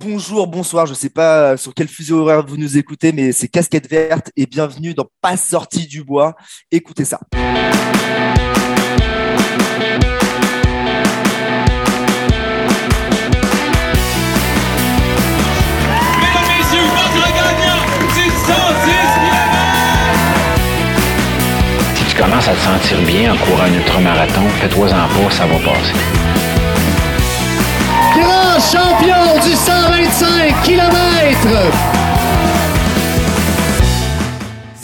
Bonjour, bonsoir, je ne sais pas sur quel fuseau horaire vous nous écoutez, mais c'est Casquette Verte et bienvenue dans Pas sorti du bois. Écoutez ça. Mesdames, messieurs, votre gagnant, c'est 106 Si tu commences à te sentir bien en courant un ultramarathon, fais-toi-en pas, ça va passer. Grand champion du 125 km.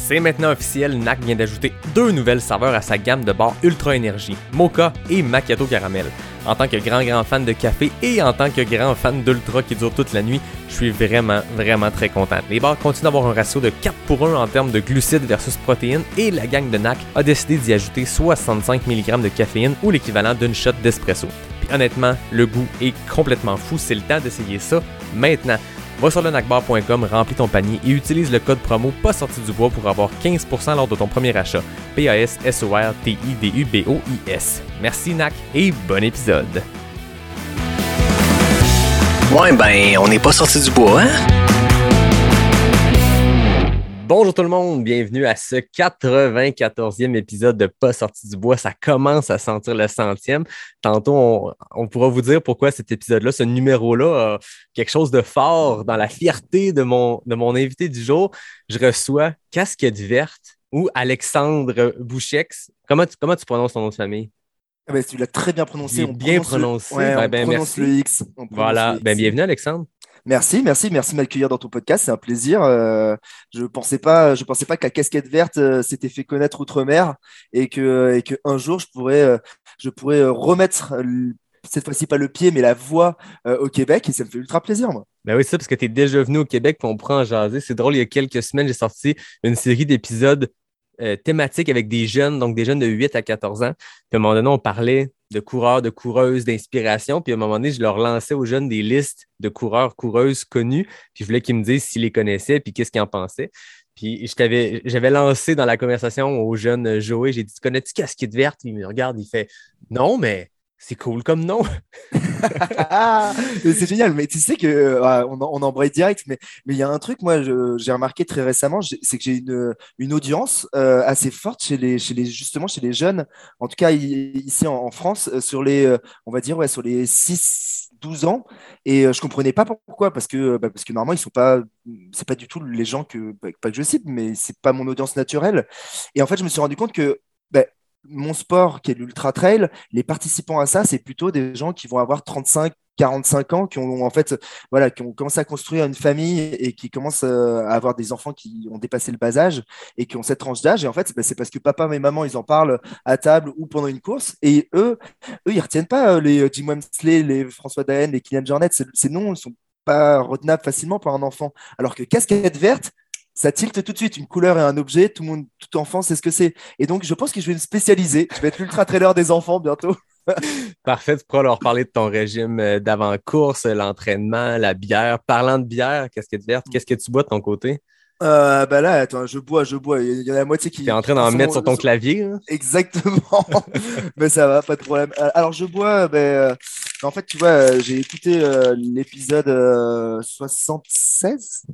C'est maintenant officiel, NAC vient d'ajouter deux nouvelles saveurs à sa gamme de bars Ultra Énergie, Mocha et Macchiato Caramel. En tant que grand grand fan de café et en tant que grand fan d'Ultra qui dure toute la nuit, je suis vraiment vraiment très content. Les bars continuent d'avoir un ratio de 4 pour 1 en termes de glucides versus protéines et la gang de NAC a décidé d'y ajouter 65 mg de caféine ou l'équivalent d'une shot d'espresso. Honnêtement, le goût est complètement fou, c'est le temps d'essayer ça maintenant. Va sur le nacbar.com, remplis ton panier et utilise le code promo pas sorti du bois pour avoir 15% lors de ton premier achat. P-A-S-S-O-R-T-I-D-U-B-O-I-S. Merci NAC et bon épisode. Ouais, ben, on n'est pas sorti du bois, hein? Bonjour tout le monde, bienvenue à ce 94e épisode de Pas sorti du bois. Ça commence à sentir le centième. Tantôt, on, on pourra vous dire pourquoi cet épisode-là, ce numéro-là, a quelque chose de fort dans la fierté de mon, de mon invité du jour. Je reçois Casquette Verte ou Alexandre Bouchex. Comment tu, comment tu prononces ton nom de famille? Ah ben, tu l'as très bien prononcé. On bien prononce le- prononcé. Ouais, Ben, on ben, prononce merci. le X. on prononce Voilà, le X. ben, bienvenue Alexandre. Merci, merci, merci de m'accueillir dans ton podcast. C'est un plaisir. Euh, je pensais pas, je pensais pas que la casquette verte euh, s'était fait connaître outre-mer et que, et que un jour je pourrais, euh, je pourrais remettre cette fois-ci pas le pied mais la voix au Québec et ça me fait ultra plaisir moi. Ben oui, ça, parce que tu es déjà venu au Québec, puis on pourra en jaser. C'est drôle, il y a quelques semaines, j'ai sorti une série d'épisodes euh, thématiques avec des jeunes, donc des jeunes de 8 à 14 ans. Puis à un moment donné, on parlait de coureurs, de coureuses, d'inspiration. Puis à un moment donné, je leur lançais aux jeunes des listes de coureurs, coureuses connus. Puis je voulais qu'ils me disent s'ils les connaissaient, puis qu'est-ce qu'ils en pensaient. Puis j'avais lancé dans la conversation aux jeunes euh, Joey, j'ai dit, connais-tu Casquette Verte? Il me regarde, il fait, non, mais c'est cool comme nom. Ah, c'est génial. Mais tu sais que euh, en- on embraye direct. Mais il y a un truc, moi, j'ai remarqué très récemment, c'est que j'ai une, audience euh, assez forte chez les, justement chez les jeunes. En tout cas, ici en, France, euh, sur les, on va dire, ouais, sur les 6, 12 ans. Et je comprenais pas pourquoi, parce que, bah, parce que normalement, ils sont pas, c'est pas du tout les gens que, bah, pas que je cible, mais c'est pas mon audience naturelle. Et en fait, je me suis rendu compte que, bah, mon sport, qui est l'ultra trail, les participants à ça, c'est plutôt des gens qui vont avoir 35, 45 ans, qui ont en fait, voilà, qui ont commencé à construire une famille et qui commencent euh, à avoir des enfants qui ont dépassé le bas âge et qui ont cette tranche d'âge. Et en fait, c'est- bah, c'est parce que papa et maman, ils en parlent à table ou pendant une course. Et eux, eux, ils retiennent pas euh, les euh, Jim Wemsley, les François Daen, les Kylian Jornet. Ces noms ne sont pas retenables facilement par un enfant. Alors que casquette verte, ça tilte tout de suite. Une couleur et un objet, tout le monde, tout enfant sait ce que c'est. Et donc, je pense que je vais me spécialiser. Je vais être l'ultra trailer des enfants bientôt. Parfait, tu pourras leur parler de ton régime euh, d'avant-course, l'entraînement, la bière. Parlant de bière, casquette verte, qu'est-ce que tu bois de ton côté? Euh, bah là, attends, je bois, je bois. Il y en a la moitié qui. Tu es en train d'en mettre sur ton clavier. hein? Exactement. Mais ça va, pas de problème. Euh, Alors, je bois, ben, en fait, tu vois, j'ai écouté euh, l'épisode euh, 76,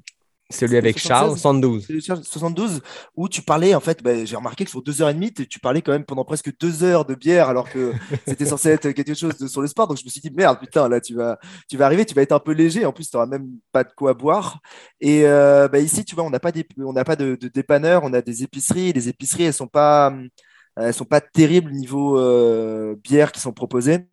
Celui avec 76? Charles, 72. 72, où tu parlais, en fait, ben, j'ai remarqué que sur deux heures et demie, tu parlais quand même pendant presque deux heures de bière, alors que c'était censé être quelque chose de, sur le sport. Donc, je me suis dit, merde, putain, là, tu vas, tu vas arriver, tu vas être un peu léger. En plus, tu n'auras même pas de quoi boire. Et euh, ben, ici, tu vois, on n'a pas, on n'a pas de, de dépanneur, on a des épiceries. Les épiceries, elles sont pas, elles sont pas terribles niveau euh, bière qui sont proposées.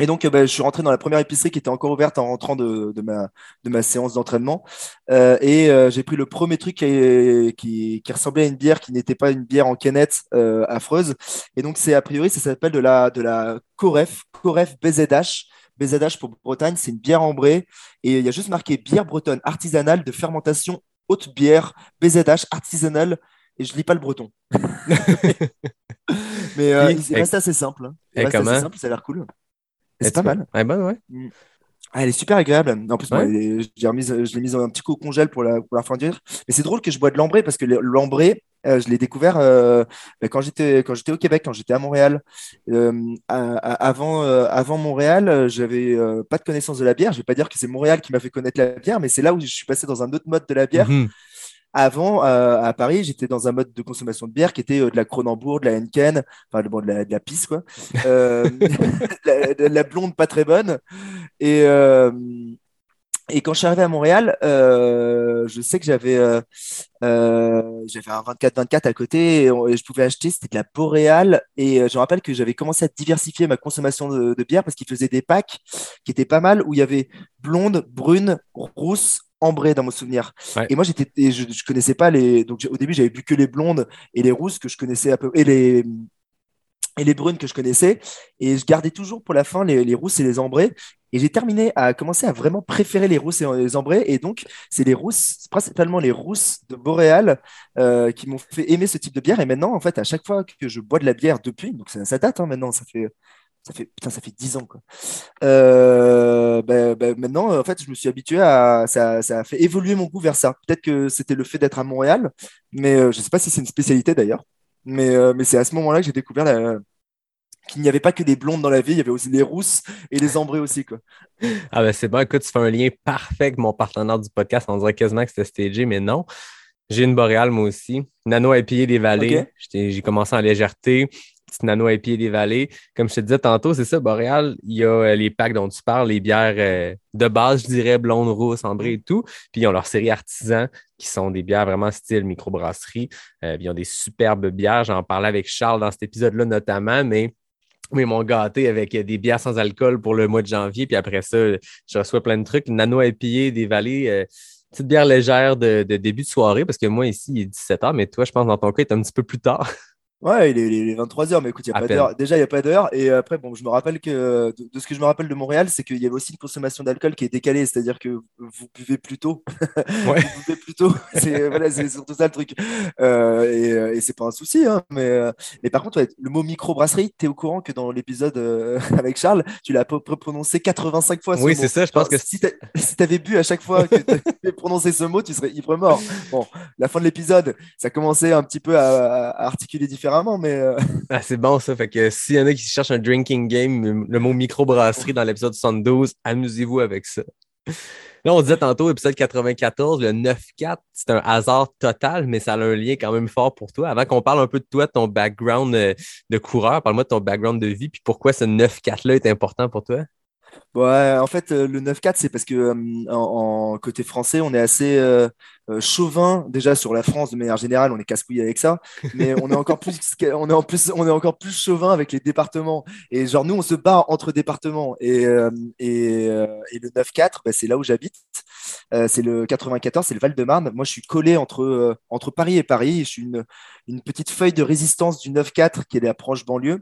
Et donc, euh, ben, je suis rentré dans la première épicerie qui était encore ouverte en rentrant de, de ma, de ma séance d'entraînement. Euh, et euh, j'ai pris le premier truc qui, qui, qui ressemblait à une bière qui n'était pas une bière en canette euh, affreuse. Et donc, c'est a priori, ça s'appelle de la, de la Coref, Coref BZH. BZH pour Bretagne, c'est une bière ambrée. Et il y a juste marqué bière bretonne artisanale de fermentation haute bière, BZH artisanale. Et je lis pas le breton. Mais il reste assez simple. hein. Il reste assez simple, ça a l'air cool. C'est pas mal. Ouais, bon, ouais. Ah, elle est super agréable. En plus, moi, Ouais. elle est- je l'ai remise, je l'ai mise un petit coup au congèle pour la, pour la refroidir. Mais c'est drôle que je bois de l'ambré parce que l'ambré, euh, je l'ai découvert euh, bah, quand j'étais quand j'étais au Québec, quand j'étais à Montréal. Euh, à- à- avant, euh, avant Montréal, j'avais euh, pas de connaissance de la bière. Je vais pas dire que c'est Montréal qui m'a fait connaître la bière, mais c'est là où je suis passé dans un autre mode de la bière. Mhm. Avant, euh, à Paris, j'étais dans un mode de consommation de bière qui était euh, de la Kronenbourg, de la Henken, enfin bon, de, la, de la pisse, quoi. Euh, de la, de la blonde pas très bonne. Et, et quand je suis arrivé à Montréal, euh, je sais que j'avais euh, euh, j'avais un 24-24 à côté et, on- et je pouvais acheter, c'était de la Boréal. Et je me rappelle que j'avais commencé à diversifier ma consommation de, de bière parce qu'ils faisaient des packs qui étaient pas mal où il y avait blonde, brune, rousse, ambrée dans mon souvenir. Ouais. Et moi, j'étais, et je, je connaissais pas les. Donc au début, j'avais bu que les blondes et les rousses que je connaissais un peu. Et les. Et les brunes que je connaissais, et je gardais toujours pour la fin les, les rousses et les ambrées. Et j'ai terminé à commencer à vraiment préférer les rousses et les ambrées. Et donc, c'est les rousses, principalement les rousses de Boréal euh, qui m'ont fait aimer ce type de bière. Et maintenant, en fait, à chaque fois que je bois de la bière depuis, donc ça, ça date hein, maintenant, ça fait, ça fait, putain, ça fait 10 ans, quoi. Euh, bah, bah, maintenant, en fait, je me suis habitué à, ça, ça a fait évoluer mon goût vers ça. Peut-être que c'était le fait d'être à Montréal, mais euh, je sais pas si c'est une spécialité d'ailleurs. Mais, euh, mais c'est à ce moment-là que j'ai découvert la- qu'il n'y avait pas que des blondes dans la vie, il y avait aussi les rousses et les ambrées aussi, quoi. Ah ben c'est bon, écoute, tu fais un lien parfait avec mon partenaire du podcast. On dirait quasiment que c'était stagé, mais non. J'ai une boréale, moi aussi. Nano à pied des vallées. J'ai commencé en légèreté. Petite nano à pied des vallées. Comme je te disais tantôt, c'est ça, Boréal, il y a euh, les packs dont tu parles, les bières euh, de base, je dirais, blonde, rousse, ambrée et tout. Puis ils ont leur série artisan, qui sont des bières vraiment style microbrasserie. Euh, ils ont des superbes bières. J'en parlais avec Charles dans cet épisode-là notamment, mais ils m'ont gâté avec des bières sans alcool pour le mois de janvier. Puis après ça, je reçois plein de trucs. Nano épillé, des vallées, petite bière légère de, de début de soirée, parce que moi, ici, il est 17h, mais toi, je pense, dans ton cas, il est un petit peu plus tard. Ouais, il est, il est 23h, mais écoute, il n'y a À pas d'heure. Déjà, il n'y a pas d'heure. Et après, bon, je me rappelle que de, de ce que je me rappelle de Montréal, c'est qu'il y avait aussi une consommation d'alcool qui est décalée, c'est-à-dire que vous buvez plus tôt. Ouais. vous buvez plus tôt. C'est voilà, surtout ça le truc. Euh, et euh, et c'est pas un souci, hein, mais, euh, mais par contre, ouais, le mot microbrasserie, tu es au courant que dans l'épisode euh, avec Charles, tu l'as pas prononcé 85 fois. ce Oui, c'est ça, je pense que- si tu avais bu à chaque fois que tu avais prononcé ce mot, tu serais ivre mort. Bon, la fin de l'épisode, ça commençait un petit peu à, à articuler mais. euh, Ah, c'est bon, ça. Fait que s'il y en a qui cherchent un drinking game, le mot microbrasserie dans l'épisode 72, amusez-vous avec ça. Là, on disait tantôt, épisode 94, le 9-4, c'est un hasard total, mais ça a un lien quand même fort pour toi. Avant qu'on parle un peu de toi, de ton background euh, de coureur, parle-moi de ton background de vie, puis pourquoi ce 9-4-là est important pour toi? Ouais, en fait, euh, le 9-4, c'est parce que euh, en, en côté français, on est assez euh, chauvin déjà sur la France de manière générale, on est casse-couille avec ça, mais on est encore plus, on est en plus, on est encore plus chauvin avec les départements. Et genre nous, on se bat entre départements. Et, euh, et, et le 9-4, bah, c'est là où j'habite. C'est le 94, c'est le Val-de-Marne. Moi, je suis collé entre entre Paris et Paris. Je suis une une petite feuille de résistance du 9-4 qui est la proche banlieue.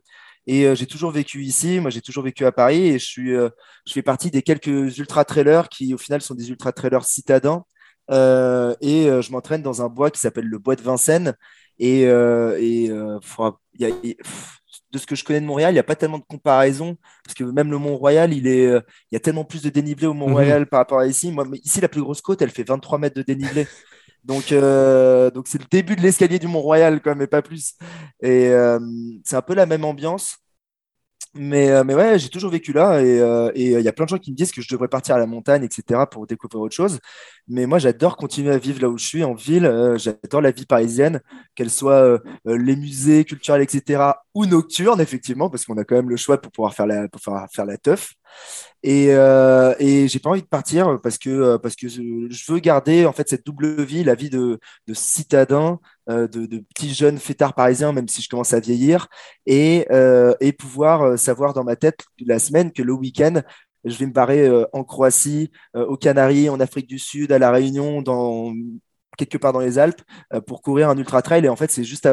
Et euh, j'ai toujours vécu ici. Moi, j'ai toujours vécu à Paris et je suis euh, je fais partie des quelques ultra-trailers qui, au final, sont des ultra-trailers citadins. Euh, et je m'entraîne dans un bois qui s'appelle le bois de Vincennes. Et, et faudra- il y a- il- pff, de ce que je connais de Montréal, il n'y a pas tellement de comparaison. Parce que même le Mont-Royal, il, est, il y a tellement plus de dénivelé au Mont-Royal par rapport à ici. Moi, mais ici, la plus grosse côte, elle fait 23 mètres de dénivelé. Donc, euh, donc c'est le début de l'escalier du Mont-Royal, quoi, mais pas plus. Et euh, c'est un peu la même ambiance. Mais, euh, mais ouais, j'ai toujours vécu là et il y a plein de gens qui me disent que je devrais partir à la montagne, etc., pour découvrir autre chose. Mais moi, j'adore continuer à vivre là où je suis, en ville. Euh, j'adore la vie parisienne, qu'elle soit euh, euh, les musées culturels, etc., ou nocturne, effectivement, parce qu'on a quand même le choix pour pouvoir faire la, pour faire, faire la teuf. Et, euh, et j'ai pas envie de partir parce que, parce que je, veux garder en fait cette double vie, la vie de, de citadin, de, de petit jeune fêtard parisien, même si je commence à vieillir, et, et pouvoir savoir dans ma tête la semaine que le week-end, je vais me barrer euh, en Croatie, euh, aux Canaries, en Afrique du Sud, à La Réunion, dans quelque part dans les Alpes, euh, pour courir un ultra trail. Et en fait, c'est juste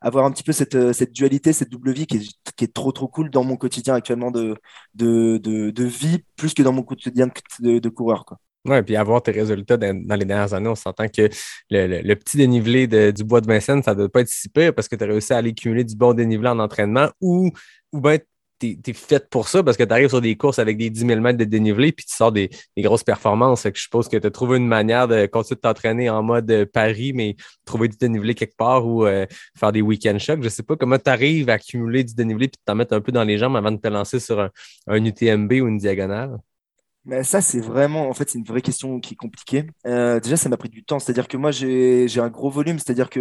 avoir un petit peu cette, dualité, cette double vie qui est, trop trop cool dans mon quotidien actuellement de, vie, plus que dans mon quotidien de, coureur. Ouais, puis avoir tes résultats dans, les dernières années, on s'entend que le, le- petit dénivelé du bois de Vincennes, ça ne doit pas être si pire parce que tu as réussi à aller cumuler du bon dénivelé en entraînement ou, ou bien t'es es fait pour ça parce que tu arrives sur des courses avec des 10 000 mètres de dénivelé puis tu sors des, des grosses performances. Fait que je suppose que tu as trouvé une manière de continuer de t'entraîner en mode euh, Paris, mais trouver du dénivelé quelque part ou euh, faire des week-end shocks. Je sais pas comment tu arrives à accumuler du dénivelé puis t'en mettre un peu dans les jambes avant de te lancer sur un, un UTMB ou une diagonale. Mais ça, c'est vraiment, en fait, c'est une vraie question qui est compliquée. Euh, déjà, ça m'a pris du temps. C'est-à-dire que moi, j'ai un gros volume. C'est-à-dire que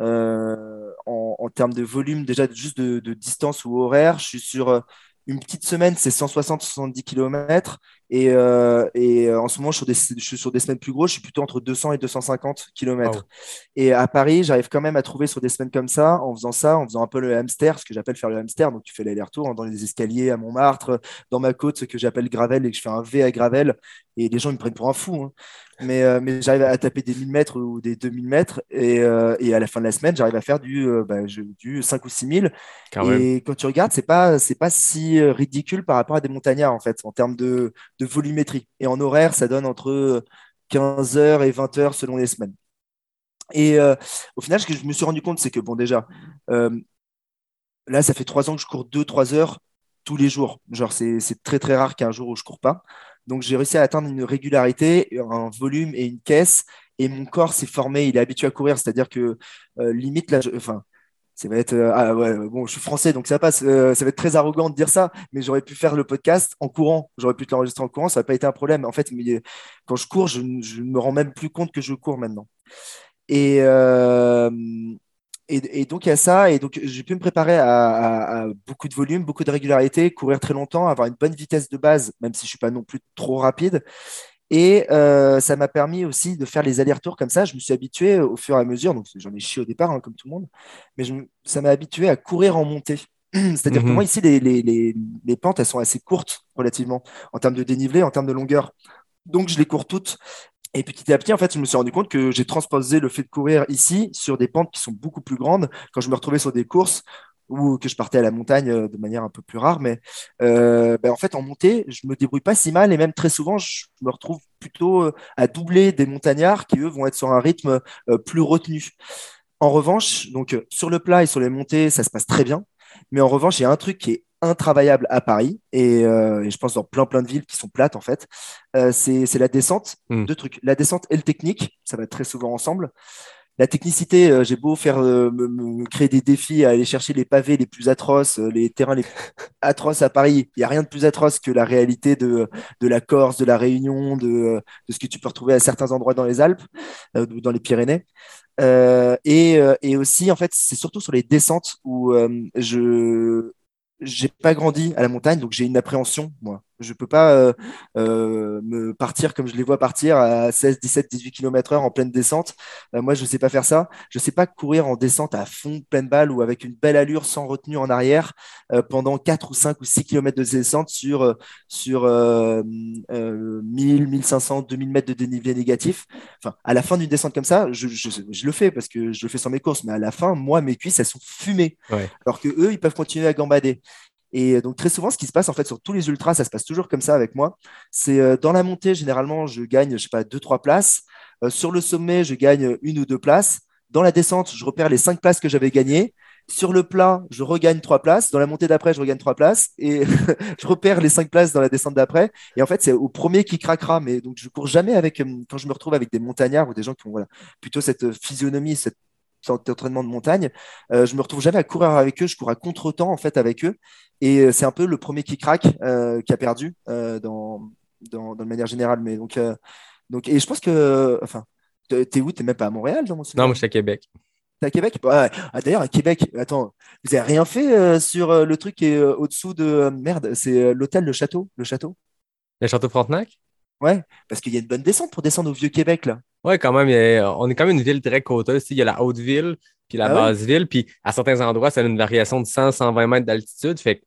euh, en, en termes de volume, déjà juste de, de distance ou horaire, je suis sur euh, une petite semaine, c'est 160-170 km. Et, euh, et euh, en ce moment, je suis, sur des, je suis sur des semaines plus grosses, je suis plutôt entre 200 et 250 km. Wow. Et à Paris, j'arrive quand même à trouver sur des semaines comme ça, en faisant ça, en faisant un peu le hamster, ce que j'appelle faire le hamster. Donc, tu fais l'aller-retour hein, dans les escaliers à Montmartre, dans ma côte, ce que j'appelle Gravel, et que je fais un V à Gravel. Et les gens ils me prennent pour un fou. hein. Mais, euh, mais j'arrive à taper des 1000 mètres ou des 2000 mètres. Et, euh, et à la fin de la semaine, j'arrive à faire du, bah, je- du 5 ou 6000. Quand même. Et quand tu regardes, c'est pas, pas si ridicule par rapport à des montagnards, en fait, en termes de, de volumétrie. Et en horaire, ça donne entre 15 heures et 20 heures selon les semaines. Et euh, au final, ce que je me suis rendu compte, c'est que, bon, déjà, euh, là, ça fait trois ans que je cours 2-3 heures tous les jours. Genre, c'est très, très rare qu'il y ait un jour où je cours pas. Donc, j'ai réussi à atteindre une régularité, un volume et une caisse. Et mon corps s'est formé, il est habitué à courir. C'est-à-dire que, euh, limite, là, je- enfin, va être. euh, ah bon, je suis français, donc ça passe. euh, ça va être très arrogant de dire ça, mais j'aurais pu faire le podcast en courant. J'aurais pu te l'enregistrer en courant, ça n'a pas été un problème. En fait, euh, quand je cours, je ne me rends même plus compte que je cours maintenant. Et, et, donc, il y a ça. Et donc, j'ai pu me préparer à- à beaucoup de volume, beaucoup de régularité, courir très longtemps, avoir une bonne vitesse de base, même si je ne suis pas non plus trop rapide. Et euh, ça m'a permis aussi de faire les allers-retours comme ça. Je me suis habitué au fur et à mesure. Donc, j'en ai chié au départ, hein, comme tout le monde. Mais je ça m'a habitué à courir en montée. C'est-à-dire que Mhm. moi, ici, les, les, les, les pentes, elles sont assez courtes relativement en termes de dénivelé, en termes de longueur. Donc, je les cours toutes. Et petit à petit, en fait, je me suis rendu compte que j'ai transposé le fait de courir ici sur des pentes qui sont beaucoup plus grandes. Quand je me retrouvais sur des courses ou que je partais à la montagne euh, de manière un peu plus rare, mais euh, ben, en fait, en montée, je me débrouille pas si mal et même très souvent, je me retrouve plutôt euh, à doubler des montagnards qui, eux, vont être sur un rythme plus retenu. En revanche, donc sur le plat et sur les montées, ça se passe très bien. Mais en revanche, il y a un truc qui est intravaillable à Paris et, euh, et je pense dans plein plein de villes qui sont plates en fait. Euh, c'est la descente. Hmm. Deux trucs. La descente et le technique, ça va très souvent ensemble. La technicité, euh, j'ai beau faire euh, me, créer des défis, à aller chercher les pavés les plus atroces, euh, les terrains les plus atroces à Paris. Il n'y a rien de plus atroce que la réalité de, de la Corse, de la Réunion, de, de ce que tu peux retrouver à certains endroits dans les Alpes ou dans les Pyrénées. Et, et aussi, en fait, c'est surtout sur les descentes où je j'ai pas grandi à la montagne, donc j'ai une appréhension, moi. Je peux pas euh, euh, me partir comme je les vois partir à 16, 17, 18 km heure en pleine descente. Euh, moi, je sais pas faire ça. Je sais pas courir en descente à fond, pleine balle ou avec une belle allure sans retenue en arrière pendant 4 ou 5 ou 6 km de descente sur, sur euh, euh, 1000, 1500, 2000 mètres de dénivelé négatif. Enfin, à la fin d'une descente comme ça, je, je, je le fais parce que je le fais sans mes courses, mais à la fin, moi, mes cuisses, elles sont fumées. Ouais. Alors que eux, ils peuvent continuer à gambader. Et donc très souvent, ce qui se passe en fait sur tous les ultras, ça se passe toujours comme ça avec moi. C'est euh, dans la montée, généralement, je gagne, je sais pas, deux trois places. Euh, sur le sommet, je gagne une ou deux places. Dans la descente, je repère les cinq places que j'avais gagnées. Sur le plat, je regagne trois places. Dans la montée d'après, je regagne trois places. Et je repère les cinq places dans la descente d'après. Et en fait, c'est au premier qui craquera. Mais donc, je cours jamais avec, euh, quand je me retrouve avec des montagnards ou des gens qui ont voilà, plutôt cette euh, physionomie, cette sorte d'entraînement de montagne, euh, je me retrouve jamais à courir avec eux. Je cours à contre-temps, en fait, avec eux. Et euh, c'est un peu le premier qui craque, euh, qui a perdu euh, dans, dans, dans, de manière générale. Mais donc, donc, et je pense que, enfin, t'es où? T'es même pas à Montréal, genre, Non, moi, je suis à Québec. T'es à Québec? Ouais. ah, D'ailleurs, à Québec, attends, vous avez rien fait sur le truc qui est au-dessous de merde, c'est l'hôtel, le château, le château? Le château Frontenac? Ouais, parce qu'il y a une bonne descente pour descendre au vieux Québec là. Ouais, quand même. A, on est quand même une ville très côteuse. Il y a la haute ville, puis la Ah basse ville, puis à certains endroits, ça a une variation de 100-120 mètres d'altitude. Fait que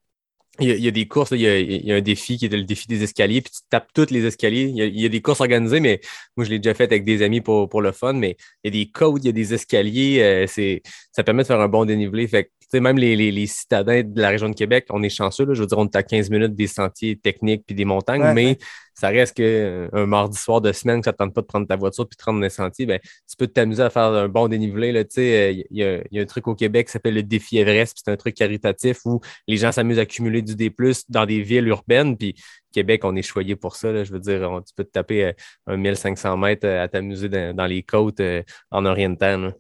il y, a, il y, a, des courses, là, il, y a, il, y a, un défi qui est le défi des escaliers, puis tu tapes tous les escaliers. Il y, a, il y a, des courses organisées, mais moi, je l'ai déjà fait avec des amis pour, pour le fun, mais il y a des côtes, il y a des escaliers, euh, c'est, ça permet de faire un bon dénivelé. Fait que, sais, même les, les, les citadins de la région de Québec, on est chanceux. Là, je veux dire, on est à 15 minutes des sentiers techniques puis des montagnes, Ouais, mais ouais. ça reste que un mardi soir de semaine que ça ne tente pas de prendre ta voiture puis de te rendre dans les sentiers, ben, tu peux t'amuser à faire un bon dénivelé. sais, euh, Il y, a- il y a un truc au Québec qui s'appelle le défi Everest, puis c'est un truc caritatif où les gens s'amusent à cumuler du D+, dans des villes urbaines, puis Québec, on est choyé pour ça. là. Je veux dire, on- tu peux te taper euh, un 1500 mètres euh, à t'amuser dans, dans les côtes euh, en orientant. là.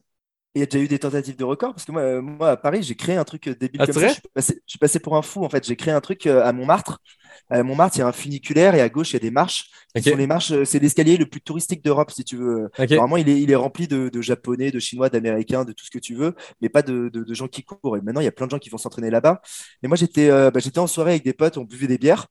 Il y a déjà eu des tentatives de record parce que moi, euh, moi à Paris, j'ai créé un truc euh, débile Ah, comme c'est ça. vrai Je suis, passé, je suis passé pour un fou en fait. J'ai créé un truc euh, à Montmartre. À Montmartre, il y a un funiculaire et à gauche, il y a des marches. qui Ok. sont les marches, euh, c'est l'escalier le plus touristique d'Europe, si tu veux. OK. Normalement, il est, il est rempli de, de Japonais, de Chinois, d'Américains, de tout ce que tu veux, mais pas de, de- de gens qui courent. Et maintenant, il y a plein de gens qui vont s'entraîner là-bas. Et moi, j'étais euh, bah, j'étais en soirée avec des potes, on buvait des bières.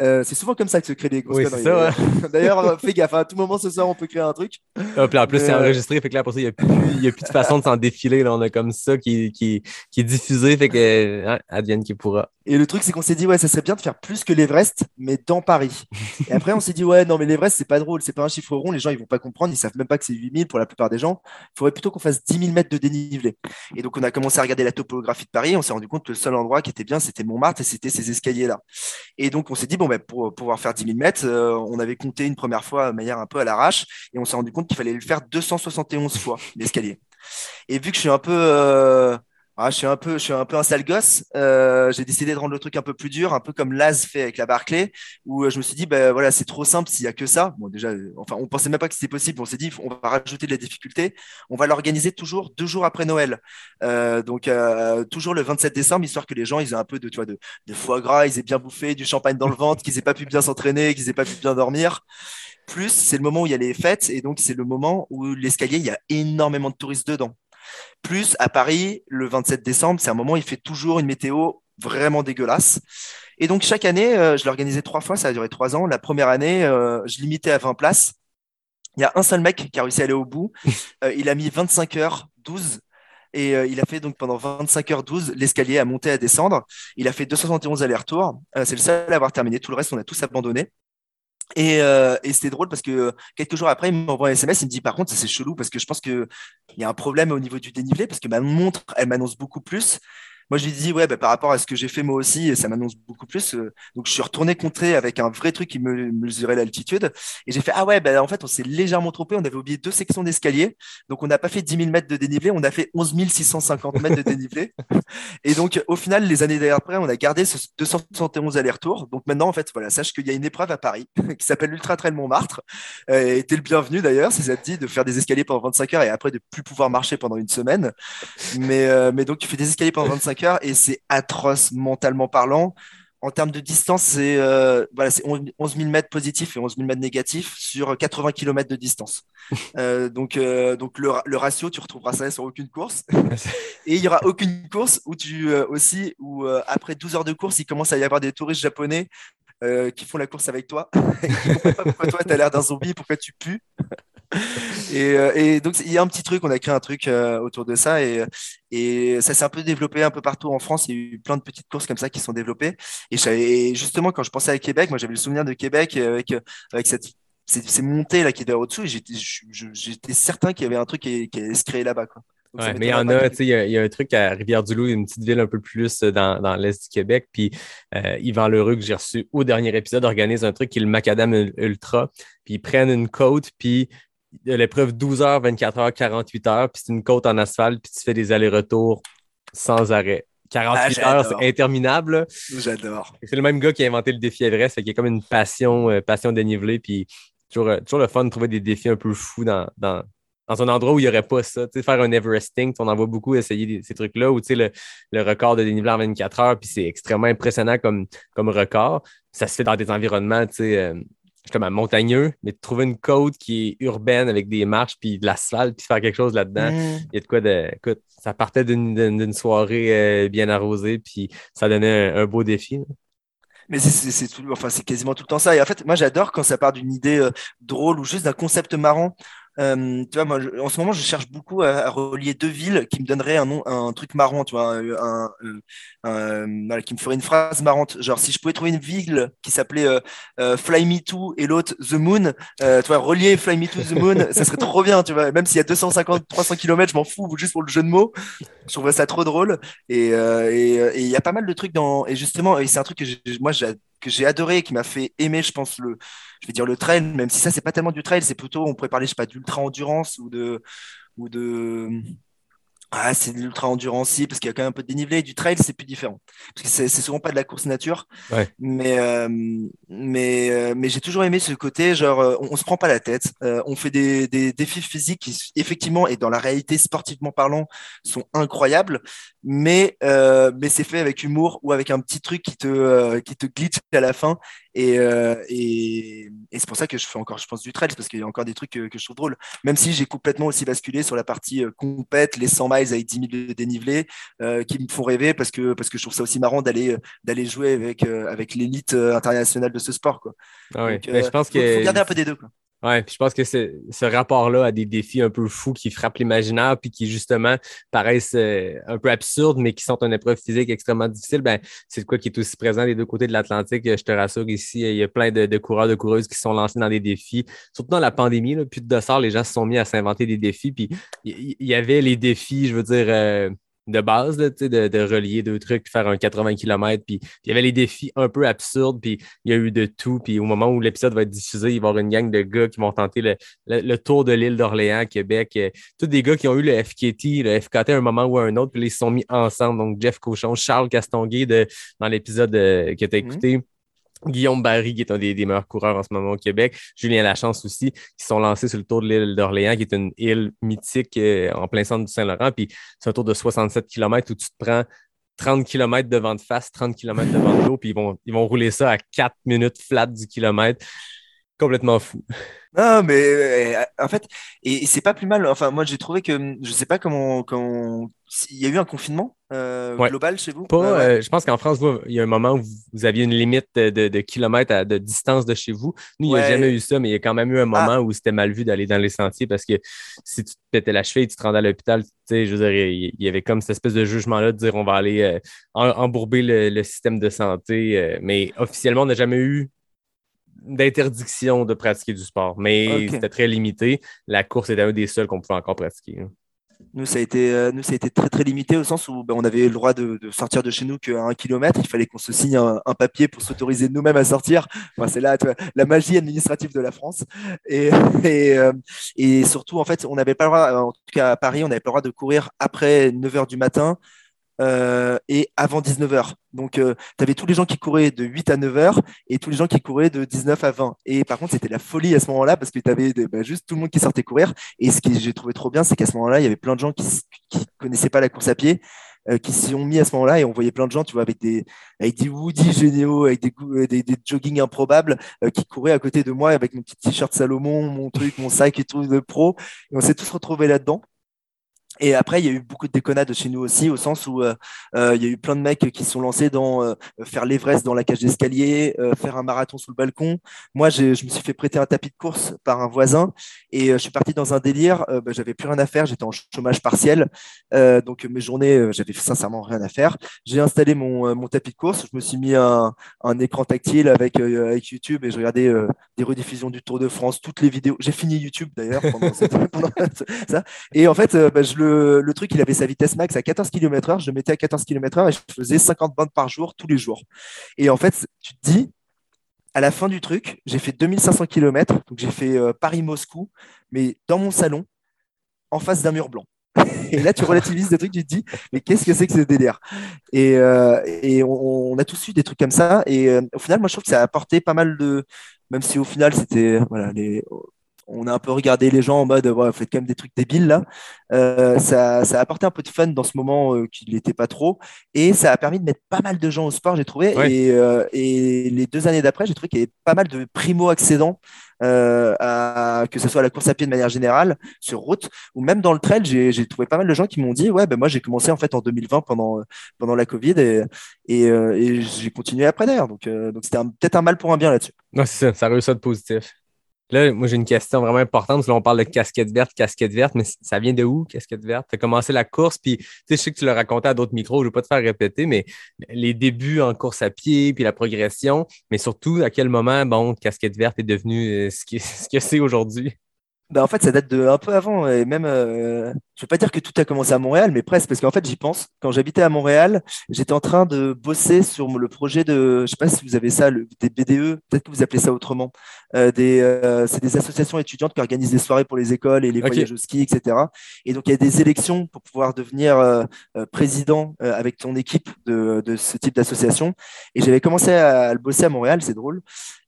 Euh, c'est souvent comme ça que se créent des grosses Oui, conneries. d'ailleurs. Euh, fais gaffe, à tout moment ce soir, on peut créer un truc. Ah, puis en plus, c'est Euh, enregistré, fait que là, pour ça, il n'y a, a plus de façon de s'en défiler. Là. On a comme ça qui, qui, qui est diffusé, fait que hein, advienne qui pourra. Et le truc, c'est qu'on s'est dit, ouais, ça serait bien de faire plus que l'Everest, mais dans Paris. Et après, on s'est dit, ouais, non, mais l'Everest, c'est pas drôle, c'est pas un chiffre rond, les gens, ils vont pas comprendre, ils savent même pas que c'est 8000 pour la plupart des gens. Il faudrait plutôt qu'on fasse 10 000 mètres de dénivelé. Et donc, on a commencé à regarder la topographie de Paris, on s'est rendu compte que le seul endroit qui était bien, c'était Montmartre et c'était ces escaliers-là. Et donc, on s'est dit, bon, ben, pour pouvoir faire 10 000 mètres, euh, on avait compté une première fois de manière un peu à l'arrache, et on s'est rendu compte qu'il fallait le faire 271 fois, l'escalier. Et vu que je suis un peu. euh, ah, je suis un peu, je suis un peu un sale gosse. euh, j'ai décidé de rendre le truc un peu plus dur, un peu comme Laz fait avec la Barclay, où euh, je me suis dit, ben voilà, c'est trop simple s'il y a que ça. Bon, déjà, euh, enfin, on pensait même pas que c'était possible. On s'est dit, on va rajouter de la difficulté. On va l'organiser toujours deux jours après Noël. Donc toujours le 27 décembre, histoire que les gens, ils aient un peu de, tu vois, de, de foie gras, ils aient bien bouffé, du champagne dans le ventre, qu'ils aient pas pu bien s'entraîner, qu'ils aient pas pu bien dormir. Plus, c'est le moment où il y a les fêtes, et donc c'est le moment où l'escalier, il y a énormément de touristes dedans. Plus à Paris, le 27 décembre, c'est un moment où il fait toujours une météo vraiment dégueulasse. Et donc chaque année, euh, je l'organisais trois fois, ça a duré trois ans. La première année, euh, je limitais à 20 places. Il y a un seul mec qui a réussi à aller au bout. Euh, il a mis 25 heures 12 et euh, il a fait donc pendant 25 heures 12 l'escalier à monter, à descendre. Il a fait 271 allers-retours. C'est le seul à avoir terminé. Tout le reste, on a tous abandonné. Et, euh, c'était drôle parce que euh, quelques jours après, il m'envoie un SMS, il me dit par contre, ça, c'est chelou parce que je pense qu'il y a un problème au niveau du dénivelé parce que ma montre, elle m'annonce beaucoup plus. Moi, je lui dis, ouais, bah, par rapport à ce que j'ai fait moi aussi, ça m'annonce beaucoup plus. Euh, donc, je suis retourné compter avec un vrai truc qui me mesurait l'altitude. Et j'ai fait, ah ouais, bah, en fait, on s'est légèrement trompé. On avait oublié deux sections d'escalier. Donc, on n'a pas fait 10 000 mètres de dénivelé, on a fait 11 650 mètres de dénivelé. Et donc, au final, les années d'après, on a gardé ce 271 allers-retours. Donc, maintenant, en fait, voilà, sache qu'il y a une épreuve à Paris qui s'appelle l'Ultra Trail Montmartre. Euh, et t'es le bienvenu d'ailleurs, si ça te dit de faire des escaliers pendant 25 heures et après de plus pouvoir marcher pendant une semaine. Mais, euh, mais donc, tu fais des escaliers pendant 25 et c'est atroce mentalement parlant. En termes de distance, c'est euh, voilà, c'est 11 000 mètres positifs et 11 000 mètres négatifs sur 80 km de distance. Euh, donc, euh, donc le, le ratio, tu retrouveras ça sur aucune course. Et il y aura aucune course où tu euh, aussi où après 12 heures de course, il commence à y avoir des touristes japonais euh, qui font la course avec toi. Pourquoi toi, tu as l'air d'un zombie, pourquoi tu pues? Et, euh, et donc, il y a un petit truc, on a créé un truc euh, autour de ça et, ça s'est un peu développé un peu partout en France. Il y a eu plein de petites courses comme ça qui sont développées. Et, justement, quand je pensais à Québec, moi j'avais le souvenir de Québec avec, avec cette, ces, ces montées là qui étaient au-dessous et j'étais certain qu'il y avait un truc qui, qui allait se créer là-bas. Ouais, mais il y en a, tu sais, il y, a- il y a un truc à Rivière-du-Loup, une petite ville un peu plus euh, dans, dans l'est du Québec. Puis euh, Yvan Lheureux, que j'ai reçu au dernier épisode, organise un truc qui est le Macadam Ul- Ultra. Puis ils prennent une côte, puis l'épreuve 12 heures, 24 heures, 48 heures. Puis c'est une côte en asphalte, puis tu fais des allers-retours sans arrêt. 48 Ah, heures, c'est interminable. J'adore. C'est le même gars qui a inventé le défi Everest, fait qu'il y a comme une passion, euh, passion dénivelée, puis toujours, toujours le fun de trouver des défis un peu fous dans, dans, dans un endroit où il n'y aurait pas ça. Tu sais, faire un Everesting, on en voit beaucoup essayer ces trucs-là, où tu sais, le, le record de dénivelé en 24 heures, puis c'est extrêmement impressionnant comme, comme record. Ça se fait dans des environnements, tu sais, euh, à montagneux, mais de trouver une côte qui est urbaine avec des marches, puis de l'asphalte, puis faire quelque chose là-dedans. Mmh. Il y a de quoi de. Écoute, ça partait d'une soirée euh, bien arrosée, puis ça donnait un, un beau défi. là. Mais c'est- enfin quasiment tout le temps ça. Et en fait, moi j'adore quand ça part d'une idée euh, drôle ou juste d'un concept marrant. Euh, tu vois, moi, en ce moment, je cherche beaucoup à, relier deux villes qui me donneraient un nom, un truc marrant, tu vois, un, un- voilà, qui me ferait une phrase marrante. Genre, si je pouvais trouver une ville qui s'appelait euh, euh, Fly Me To et l'autre The Moon, euh, tu vois, relier Fly Me To The Moon, ça serait trop bien, tu vois. Même s'il y a 250, 300 km, je m'en fous, juste pour le jeu de mots. Je trouverais ça trop drôle. Et euh, et, euh, et il y a pas mal de trucs dans. Et justement, et c'est un truc que moi, j'ai que j'ai adoré, qui m'a fait aimer, je pense, le, je vais dire le trail, même si ça, c'est pas tellement du trail, c'est plutôt, on pourrait parler, je sais pas, d'ultra endurance ou de, ou de, ah, c'est de l'ultra endurance, si, parce qu'il y a quand même un peu de dénivelé. Du trail, c'est plus différent. Parce que c'est souvent pas de la course nature. Ouais. Mais, euh, mais, euh, mais j'ai toujours aimé ce côté, genre, euh, on, on se prend pas la tête. Euh, on fait des, des défis physiques qui, effectivement, et dans la réalité, sportivement parlant, sont incroyables. Mais, euh, mais c'est fait avec humour ou avec un petit truc qui te, euh, qui te glitch à la fin. Et, euh, et, et c'est pour ça que je fais encore, je pense, du trail, parce qu'il y a encore des trucs que, que je trouve drôles. Même si j'ai complètement aussi basculé sur la partie euh, compète, les 100 miles avec 10 000 de dénivelé, euh, qui me font rêver parce que, parce que je trouve ça aussi marrant d'aller euh, d'aller jouer avec, euh, avec l'élite internationale de ce sport. Quoi. Ah ouais. Donc, Mais je pense faut, que faut garder un peu des deux. Quoi. Ouais, puis je pense que ce rapport-là à des défis un peu fous qui frappent l'imaginaire puis qui justement paraissent euh, un peu absurdes, mais qui sont une épreuve physique extrêmement difficile, ben, c'est quoi qui est aussi présent des deux côtés de l'Atlantique. Je te rassure ici, il y a plein de, de coureurs, de coureuses qui sont lancés dans des défis. Surtout dans la pandémie, là, plus de dossard, les gens se sont mis à s'inventer des défis. Puis il il y, avait les défis, je veux dire. euh, de base, là, tu sais, de, de relier deux trucs, puis faire un 80 km. Puis il y avait les défis un peu absurdes, puis il y a eu de tout. Puis au moment où l'épisode va être diffusé, il va y avoir une gang de gars qui vont tenter le, le- le tour de l'île d'Orléans, Québec. Euh, Tous des gars qui ont eu le FKT, le FKT à un moment ou à un autre, puis ils se sont mis ensemble. Donc Jeff Cochon, Charles Castonguay de, dans l'épisode euh, que tu as Mhm. écouté. Guillaume Barry, qui est un des, meilleurs coureurs en ce moment au Québec. Julien Lachance aussi, qui sont lancés sur le tour de l'île d'Orléans, qui est une île mythique euh, en plein centre du Saint-Laurent. Puis c'est un tour de 67 km où tu te prends 30 km de vent de face, 30 km de vent de l'eau, puis ils vont, rouler ça à 4 minutes flat du kilomètre. Complètement fou. Non, mais euh, en fait, et, et c'est pas plus mal. Enfin, moi, j'ai trouvé que je sais pas comment, comment... il y a eu un confinement euh, Ouais. global chez vous? Pas, Ouais, ouais. euh, je pense qu'en France, vous, il y a un moment où vous, vous aviez une limite de, kilomètres à- de distance de chez vous. Nous, il n'y a jamais eu ça, mais il y a quand même eu un moment Ah. où c'était mal vu d'aller dans les sentiers parce que si tu te pétais la cheville, tu te rendais à l'hôpital, tu sais, je veux dire, il y avait comme cette espèce de jugement-là de dire on va aller euh, embourber le, le système de santé. mais officiellement, on n'a jamais eu d'interdiction de pratiquer du sport, mais c'était très limité. La course était un des seuls qu'on pouvait encore pratiquer. hein. Nous, ça a été, euh, nous, ça a été très, très limité au sens où ben, on avait le droit de, sortir de chez nous qu'à un kilomètre. Il fallait qu'on se signe un, papier pour s'autoriser nous-mêmes à sortir. C'est là la magie administrative de la France. Et, et, euh, et surtout, en fait, on n'avait pas le droit, en tout cas à Paris, on n'avait pas le droit de courir après 9 h du matin euh, et avant 19 h Donc, tu avais tous les gens qui couraient de 8 à 9 h et tous les gens qui couraient de 19 à 20. Et par contre, c'était la folie à ce moment-là parce que tu avais bah, juste tout le monde qui sortait courir. Et ce que j'ai trouvé trop bien, c'est qu'à ce moment-là, il y avait plein de gens qui ne connaissaient pas la course à pied. euh, qui s'y ont mis à ce moment-là et on voyait plein de gens, tu vois, avec des, avec des woody géniaux, avec euh, des, des jogging improbables, euh, qui couraient à côté de moi avec mon petit t-shirt Salomon, mon truc, mon sac et tout de pro. Et on s'est tous retrouvés là-dedans. Et après, il y a eu beaucoup de déconnades chez nous aussi, au sens où euh, euh, il y a eu plein de mecs qui se sont lancés dans euh, faire l'Everest dans la cage d'escalier, faire un marathon sous le balcon. Moi, je me suis fait prêter un tapis de course par un voisin et je suis parti dans un délire. Bah, j'avais plus rien à faire, j'étais en chômage partiel, donc mes journées, j'avais sincèrement rien à faire. J'ai installé mon, mon tapis de course, je me suis mis un, un écran tactile avec, avec YouTube et je regardais des rediffusions du Tour de France, toutes les vidéos. J'ai fini YouTube d'ailleurs pendant, cette- pendant ça. Et en fait, bah, je le, le truc, il avait sa vitesse max à 14 km/h. Je mettais à 14 km/h et je faisais 50 bandes par jour tous les jours. Et en fait, tu te dis, à la fin du truc, j'ai fait 2500 km. Donc j'ai fait euh, Paris-Moscou, mais dans mon salon, en face d'un mur blanc. Et là, tu relativises des trucs, tu te dis, mais qu'est-ce que c'est que ce délire? Et, euh, et on, on a tous eu des trucs comme ça. Et euh, au final, moi, je trouve que ça a apporté pas mal de. Même si au final, c'était. Voilà, les, on a un peu regardé les gens en mode, ouais, vous faites quand même des trucs débiles là. Euh, ça, ça a apporté un peu de fun dans ce moment euh, qu'il n'était pas trop. Et ça a permis de mettre pas mal de gens au sport, j'ai trouvé. Ouais. Et, euh, et les deux années d'après, j'ai trouvé qu'il y avait pas mal de primo-accédants, euh, que ce soit à la course à pied de manière générale, sur route, ou même dans le trail, j'ai trouvé pas mal de gens qui m'ont dit, ouais, ben moi j'ai commencé en fait en 2020 pendant, pendant la Covid et, et, et j'ai continué après d'ailleurs. Donc donc c'était peut-être un mal pour un bien là-dessus. Non, c'est ça, ça a réussi à être positif. Là, moi, j'ai une question vraiment importante, là, on parle de casquette verte, casquette verte, mais ça vient de où, casquette verte? Tu as commencé la course, puis tu sais, je sais que tu l'as raconté à d'autres micros, je ne vais pas te faire répéter, mais les débuts en course à pied, puis la progression, mais surtout, à quel moment, bon, casquette verte est devenue euh, ce que c'est aujourd'hui? Bah, en fait, ça date de un peu avant. Et même, euh, je veux pas dire que tout a commencé à Montréal, mais presque, parce qu'en fait, j'y pense. Quand j'habitais à Montréal, j'étais en train de bosser sur le projet de, je sais pas si vous avez ça, le- des BDE, peut-être que vous appelez ça autrement. Euh, des, euh, c'est des associations étudiantes qui organisent des soirées pour les écoles et les voyages au ski, etc. Et donc, il y a des élections pour pouvoir devenir euh, euh, président euh, avec ton équipe de, de ce type d'association. Et j'avais commencé à, le bosser à Montréal, c'est drôle.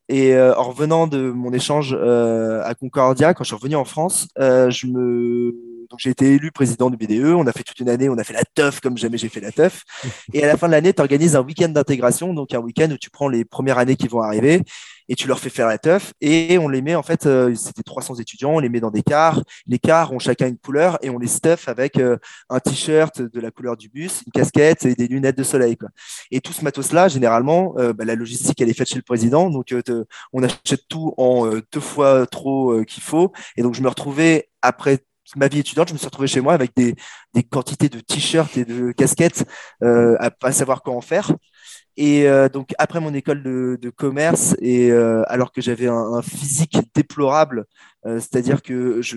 Et euh, en revenant de mon échange euh, à Concordia, quand je suis revenu en France, euh, je me... donc j'ai été élu président du BDE. On a fait toute une année, on a fait la teuf comme jamais j'ai fait la teuf. Et à la fin de l'année, tu organises un week-end d'intégration, donc un week-end où tu prends les premières années qui vont arriver et tu leur fais faire la teuf. Et on les met, en fait, euh, c'était 300 étudiants, on les met dans des cars. Les cars ont chacun une couleur et on les stuff avec euh, un t-shirt de la couleur du bus, une casquette et des lunettes de soleil. Quoi. Et tout ce matos-là, généralement, euh, bah, la logistique, elle est faite chez le président. Donc, euh, te- on achète tout en deux fois trop qu'il faut. Et donc, je me retrouvais, après ma vie étudiante, je me suis retrouvé chez moi avec des, des quantités de t-shirts et de casquettes euh, à pas savoir quoi en faire. Et euh, donc, après mon école de, commerce, et euh, alors que j'avais un, physique déplorable, euh, c'est-à-dire que je,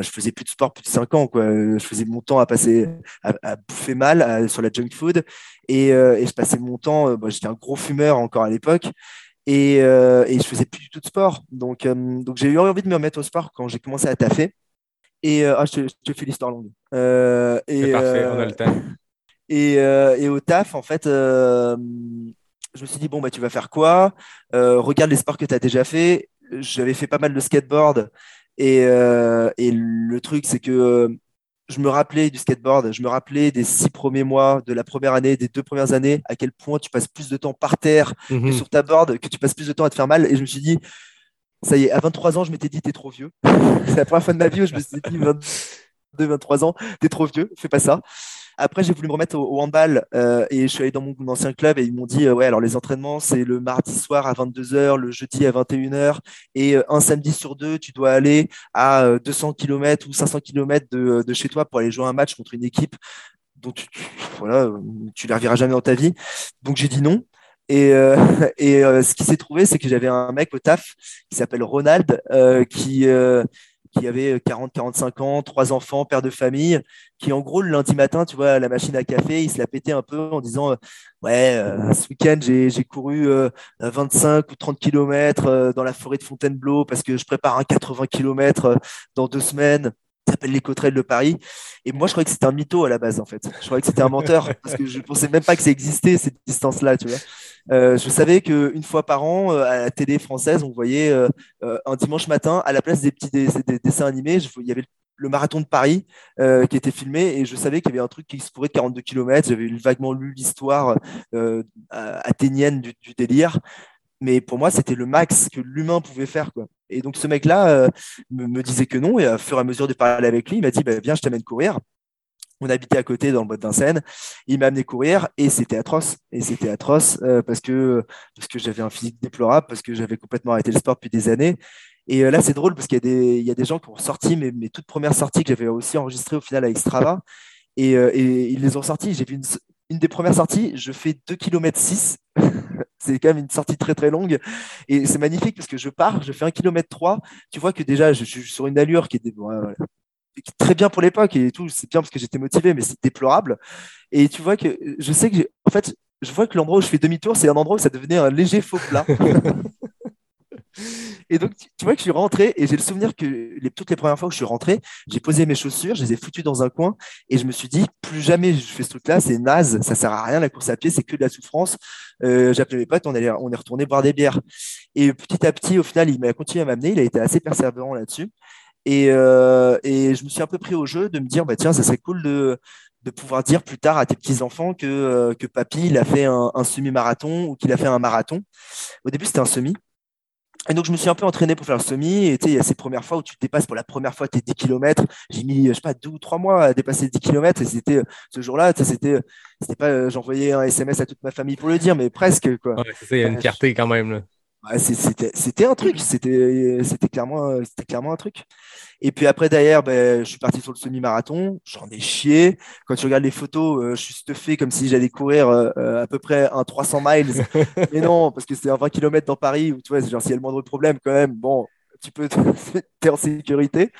je faisais plus de sport plus de 5 ans, quoi. Je faisais mon temps à passer à, à bouffer mal sur la junk food, et, et je passais mon temps, bah, j'étais un gros fumeur encore à l'époque, et, et je faisais plus du tout de sport. Donc, donc j'ai eu envie de me remettre au sport quand j'ai commencé à taffer. Et euh, ah, je, te, je te fais l'histoire longue. Euh, et, C'est parfait, euh, on a le temps. et, et au taf, en fait, je me suis dit, bon, bah, tu vas faire quoi? Regarde les sports que tu as déjà fait. J'avais fait pas mal de skateboard. Et, et le truc, c'est que je me rappelais du skateboard, je me rappelais des six premiers mois, de la première année, des deux premières années, à quel point tu passes plus de temps par terre que Mhm. sur ta board, que tu passes plus de temps à te faire mal. Et je me suis dit, ça y est, à 23 ans, je m'étais dit, t'es trop vieux. c'est la première fois de ma vie où je me suis dit, 22, 23 ans, t'es trop vieux, fais pas ça. Après, j'ai voulu me remettre au, handball euh, et je suis allé dans mon, ancien club et ils m'ont dit, euh, ouais, alors les entraînements, c'est le mardi soir à 22h, le jeudi à 21h et euh, un samedi sur deux, tu dois aller à euh, 200 km ou 500 km de, de chez toi pour aller jouer un match contre une équipe dont tu, tu, voilà, tu les reverras jamais dans ta vie. Donc j'ai dit non. Et, euh, et euh, ce qui s'est trouvé, c'est que j'avais un mec au taf qui s'appelle Ronald, euh, qui, euh, qui avait 40-45 ans, trois enfants, père de famille, qui en gros le lundi matin, tu vois, à la machine à café, il se la pétait un peu en disant euh, Ouais, euh, ce week-end, j'ai j'ai couru euh, 25 ou 30 km dans la forêt de Fontainebleau parce que je prépare un 80 km dans deux semaines. Ça s'appelle les Cotterelles de Paris. Et moi, je croyais que c'était un mytho à la base, en fait. Je croyais que c'était un menteur parce que je pensais même pas que ça existait, cette distance-là, tu vois. Euh, je savais qu'une fois par an, euh, à la télé française, on voyait euh, un dimanche matin, à la place des petits dess- des dessins animés, il y avait le marathon de Paris qui était filmé et je savais qu'il y avait un truc qui se pourrait de 42 km. J'avais vaguement lu l'histoire athénienne du, délire. Mais pour moi, c'était le max que l'humain pouvait faire. Et donc, ce mec-là me, me disait que non. Et à fur et à mesure de parler avec lui, il m'a dit bah, Viens, je t'amène courir. On habitait à côté dans le bois de Vincennes. Il m'a amené courir et c'était atroce. Et c'était atroce euh, parce que, j'avais un physique déplorable, parce que j'avais complètement arrêté le sport depuis des années. Et euh, là, c'est drôle parce qu'il y, a des- gens qui ont sorti mes, mes toutes premières sorties que j'avais aussi enregistrées au final avec Strava. Et, euh, ils les ont sorties. J'ai vu une, des premières sorties, je fais 2 km 6. c'est quand même une sortie très très longue. Et c'est magnifique parce que je pars, je fais 1 km 3. Tu vois que déjà, je, suis sur une allure qui est, bon, très bien pour l'époque et tout. C'est bien parce que j'étais motivé, mais c'est déplorable. Et tu vois que je sais que, en fait, je vois que l'endroit où je fais demi-tour, c'est un endroit où ça devenait un léger faux plat. Et donc, tu, vois que je suis rentré et j'ai le souvenir que les, toutes les premières fois où je suis rentré, j'ai posé mes chaussures, je les ai foutues dans un coin et je me suis dit, plus jamais je fais ce truc-là, c'est naze, ça sert à rien, la course à pied, c'est que de la souffrance. Euh, appelé mes potes, on, allait, on est retourné boire des bières. Et petit à petit, au final, il m'a continué à m'amener, il a été assez persévérant là-dessus. Et, euh, et je me suis un peu pris au jeu de me dire, bah, tiens, ça serait cool de, de pouvoir dire plus tard à tes petits-enfants que, euh, que papy, il a fait un, un semi-marathon ou qu'il a fait un marathon. Au début, c'était un semi. Et donc, je me suis un peu entraîné pour faire le semi. Et tu sais, il y a ces premières fois où tu dépasses pour la première fois tes 10 km. J'ai mis, je sais pas, deux ou trois mois à dépasser 10 km. Et c'était ce jour-là, c'était, c'était pas, euh, j'envoyais un SMS à toute ma famille pour le dire, mais presque, quoi. Ouais, c'est ça, il y a une fierté quand même. Là. Ouais, c'était un truc, c'était clairement, clairement un truc. Et puis après, derrière, ben, je suis parti sur le semi-marathon, j'en ai chié. Quand tu regardes les photos, euh, je suis stuffé comme si j'allais courir euh, euh, à peu près un 300 miles. Mais non, parce que c'est un 20 km dans Paris, où tu vois, c'est genre, s'il y a le moindre problème, quand même, bon, tu peux, t'es en sécurité.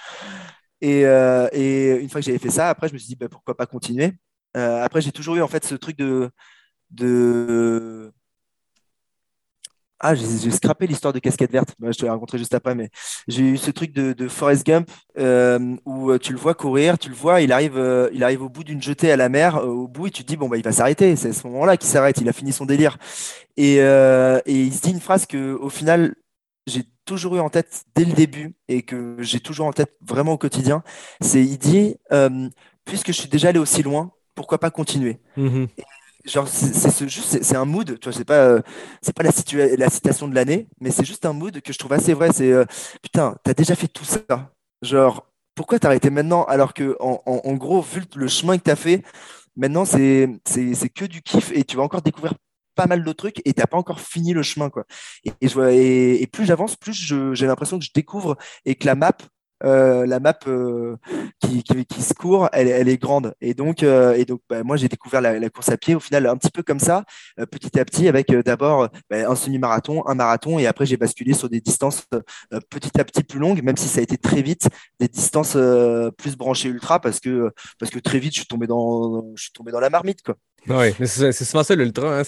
Et, euh, et une fois que j'avais fait ça, après, je me suis dit, ben, pourquoi pas continuer? Euh, après, j'ai toujours eu en fait ce truc de, de ah, j'ai scrappé l'histoire de casquette verte. Bah, je te l'ai raconté juste après, mais j'ai eu ce truc de, de Forrest Gump euh, où euh, tu le vois courir, tu le vois, il arrive, euh, il arrive au bout d'une jetée à la mer, euh, au bout, et tu te dis bon bah il va s'arrêter. C'est à ce moment-là qu'il s'arrête. Il a fini son délire. Et, et il se dit une phrase que au final j'ai toujours eu en tête dès le début et que j'ai toujours en tête vraiment au quotidien. C'est il dit puisque je suis déjà allé aussi loin, pourquoi pas continuer? Mhm. Genre, c'est c'est ce- juste, c'est un mood, tu vois, c'est pas, euh, la, citation de l'année, mais c'est juste un mood que je trouve assez vrai. C'est, euh, putain, t'as déjà fait tout ça. Genre, pourquoi t'arrêter maintenant alors que, en, gros, vu le chemin que t'as fait, maintenant, c'est, c'est, que du kiff et tu vas encore découvrir pas mal d'autres trucs et t'as pas encore fini le chemin. Et, plus j'avance, plus j'ai l'impression que je découvre et que la map, euh, la map euh, qui, se court, elle, est grande. Et donc, euh, et donc bah, moi, j'ai découvert la, course à pied au final un petit peu comme ça, petit à petit, avec d'abord bah, un semi-marathon, un marathon, et après, j'ai basculé sur des distances petit à petit plus longues, même si ça a été très vite, des distances plus branchées ultra, parce que, parce que très vite, je suis tombé dans, je suis tombé dans la marmite. Quoi. Oui, mais c'est souvent ça l'ultra. hein,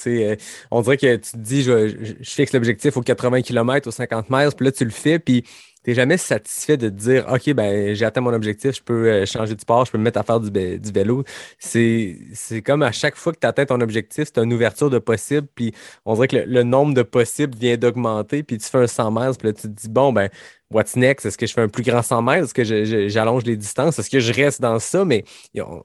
on dirait que tu te dis, je, je- je fixe l'objectif aux 80 km, aux 50 miles, puis là, tu le fais, puis tu n'es jamais satisfait de te dire, OK, ben, j'ai atteint mon objectif, je peux euh, changer de sport, je peux me mettre à faire du, du vélo. C'est, c'est comme à chaque fois que tu atteins ton objectif, as une ouverture de possible, puis on dirait que le, nombre de possibles vient d'augmenter, puis tu fais un 100 miles, puis là, tu te dis, bon, ben, what's next? Est-ce que je fais un plus grand 100 miles? Est-ce que j'allonge les distances? Est-ce que je reste dans ça? Mais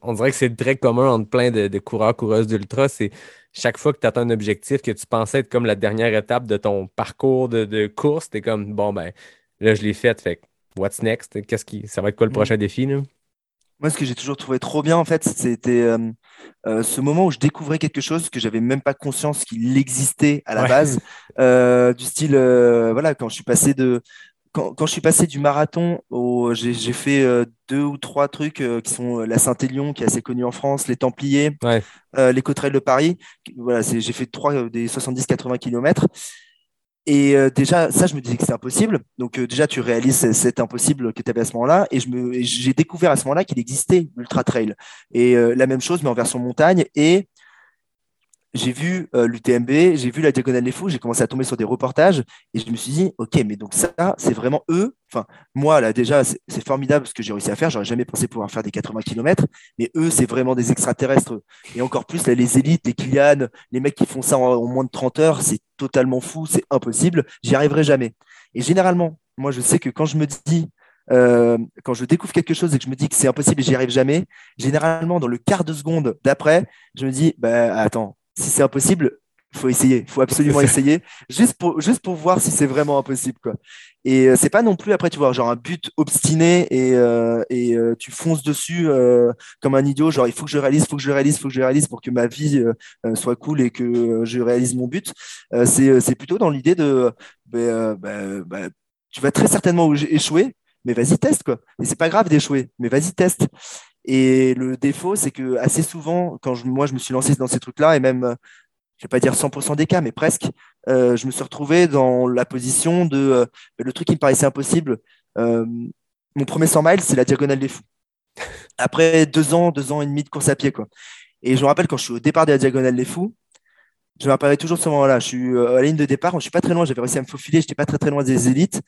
on, dirait que c'est trait commun entre plein de, de coureurs, coureuses d'ultra. C'est chaque fois que tu atteins un objectif que tu pensais être comme la dernière étape de ton parcours de, de course, tu es comme, bon, ben, là, je l'ai fait. Fait what's next? Qu'est-ce qui, ça va être quoi le Mm. prochain défi? Là? Moi, ce que j'ai toujours trouvé trop bien, en fait, c'était euh, euh, ce moment où je découvrais quelque chose que j'avais même pas conscience qu'il existait à la Ouais. base, euh, du style, voilà, quand je suis passé de, quand, quand je suis passé du marathon au, j'ai j'ai fait euh, deux ou trois trucs euh, qui sont euh, la Saint-Élion, qui est assez connue en France, les Templiers, Ouais. les Cotterelles de Paris. Voilà, c'est- j'ai fait trois des 70-80 kilomètres. Et euh, déjà, ça, je me disais que c'est impossible. Donc euh, déjà, tu réalises cet impossible que tu avais à ce moment-là. Et j'ai découvert à ce moment-là qu'il existait l'Ultra Trail. Et euh, la même chose, mais en version montagne. Et j'ai vu euh, l'UTMB, j'ai vu la Diagonale des Fous, j'ai commencé à tomber sur des reportages et je me suis dit, ok, mais donc ça, c'est vraiment eux. Enfin, moi, là, déjà, c'est formidable ce que j'ai réussi à faire. J'aurais jamais pensé pouvoir faire des 80 km, mais eux, c'est vraiment des extraterrestres. Et encore plus, là, les élites, les Kylian, les mecs qui font ça en, en moins de 30 heures, c'est totalement fou, c'est impossible. J'y arriverai jamais. Et généralement, moi, je sais que quand je me dis, euh, quand je découvre quelque chose et que je me dis que c'est impossible et j'y arrive jamais, généralement, dans le quart de seconde d'après, je me dis, bah, attends, si c'est impossible, il faut essayer, il faut absolument essayer, juste pour, juste pour voir si c'est vraiment impossible. Quoi. Et euh, c'est pas non plus, après, tu vois, genre un but obstiné et, euh, et euh, tu fonces dessus euh, comme un idiot, genre il faut que je réalise, il faut que je réalise, il faut que je réalise pour que ma vie soit cool et que je réalise mon but. C'est, c'est plutôt dans l'idée de, bah, bah, bah, tu vas très certainement échouer, mais vas-y, teste, quoi. Et c'est pas grave d'échouer, mais vas-y, teste. Et le défaut, c'est que assez souvent, quand je- moi je me suis lancé dans ces trucs-là, et même, euh, je vais pas dire 100% des cas, mais presque, euh, je me suis retrouvé dans la position de euh, le truc qui me paraissait impossible. mon premier 100 miles, c'est la diagonale des fous. Après deux ans, deux ans et demi de course à pied, quoi. Et je me rappelle quand je suis au départ de la diagonale des fous, je me rappellerai toujours ce moment-là. Je suis à la ligne de départ, je suis pas très loin, j'avais réussi à me faufiler, j'étais pas très très loin des élites.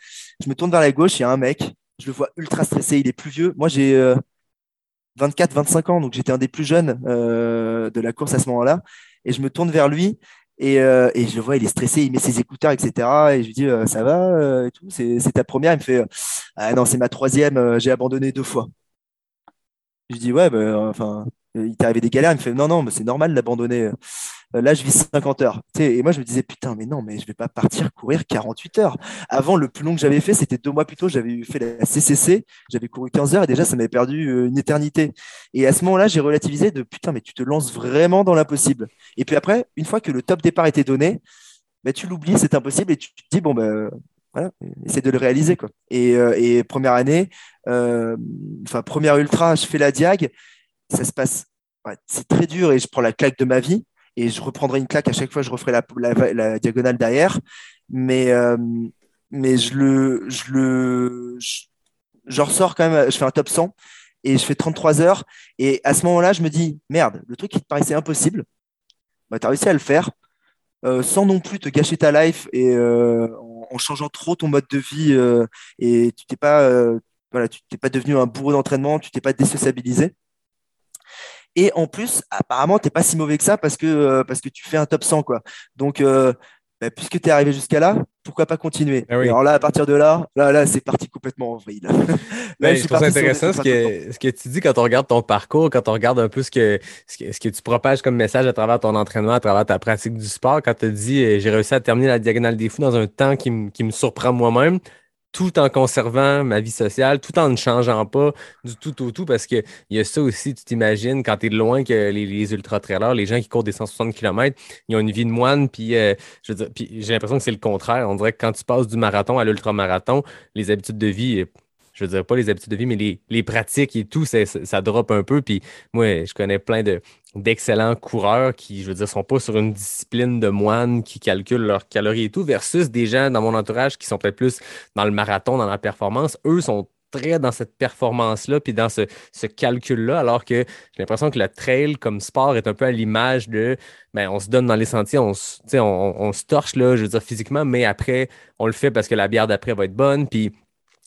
Je me tourne vers la gauche, il y a un mec, je le vois ultra stressé, il est plus vieux. Moi, j'ai euh, 24, 25 ans, donc j'étais un des plus jeunes euh, de la course à ce moment-là. Et je me tourne vers lui et, euh, et je le vois, il est stressé, il met ses écouteurs, etc. Et je lui dis, euh, ça va euh, et tout, c'est ta première. Il me fait, euh, ah non, c'est ma troisième, euh, j'ai abandonné deux fois. Je lui dis, ouais, bah, enfin, il t'est arrivé des galères. Il me fait, non, non, mais c'est normal d'abandonner. Euh, Là, je vis 50 heures. Et moi, je me disais, putain, mais non, mais je vais pas partir courir 48 heures. Avant, le plus long que j'avais fait, c'était deux mois plus tôt. J'avais fait la CCC, j'avais couru 15 heures et déjà, ça m'avait perdu euh, une éternité. Et à ce moment-là, j'ai relativisé de putain, mais tu te lances vraiment dans l'impossible. Et puis après, une fois que le top départ était donné, bah, tu l'oublies, c'est impossible et tu te dis, bon, ben voilà, essaie de le réaliser. Quoi. Et, euh, première année, enfin, première ultra, je fais la diag, ça se passe, c'est très dur et je prends la claque de ma vie et je reprendrai une claque à chaque fois, je referai la, diagonale derrière. Mais, euh, mais je le, je le, je, je ressors quand même, je fais un top 100 et je fais 33 heures. Et à ce moment-là, je me dis, merde, le truc qui te paraissait impossible, bah, tu as réussi à le faire euh, sans non plus te gâcher ta life et euh, en, en changeant trop ton mode de vie euh, et tu t'es pas, euh, voilà, tu t'es pas devenu un bourreau d'entraînement, tu t'es pas désociabilisé. Et en plus, apparemment, t'es pas si mauvais que ça parce que, euh, parce que tu fais un top 100. Quoi. Donc, euh, bah, puisque tu es arrivé jusqu'à là, pourquoi pas continuer? Ah oui. Alors là, à partir de là, là, là c'est parti complètement en vrille. Ben, je trouve ça intéressant ce que, ce que tu dis quand on regarde ton parcours, quand on regarde un peu ce que, ce que, ce que tu propages comme message à travers ton entraînement, à travers ta pratique du sport. Quand tu dis euh, j'ai réussi à terminer la diagonale des fous dans un temps qui me surprend moi-même, tout en conservant ma vie sociale, tout en ne changeant pas du tout au tout, parce qu'il y a ça aussi, tu t'imagines, quand tu es loin que les, les ultra-trailers, les gens qui courent des 160 km, ils ont une vie de moine, puis, euh, je j'ai l'impression que c'est le contraire. On dirait que quand tu passes du marathon à l'ultramarathon, les habitudes de vie, je veux dire pas les habitudes de vie, mais les, les pratiques et tout, ça, ça, drop un peu. Puis moi, je connais plein de d'excellents coureurs qui, je veux dire, sont pas sur une discipline de moine qui calculent leurs calories et tout, versus des gens dans mon entourage qui sont peut-être plus dans le marathon, dans la performance. Eux sont très dans cette performance-là, puis dans ce, ce calcul-là, alors que j'ai l'impression que le trail comme sport est un peu à l'image de, ben, on se donne dans les sentiers, on, on, on se torche, là, je veux dire, physiquement, mais après, on le fait parce que la bière d'après va être bonne, puis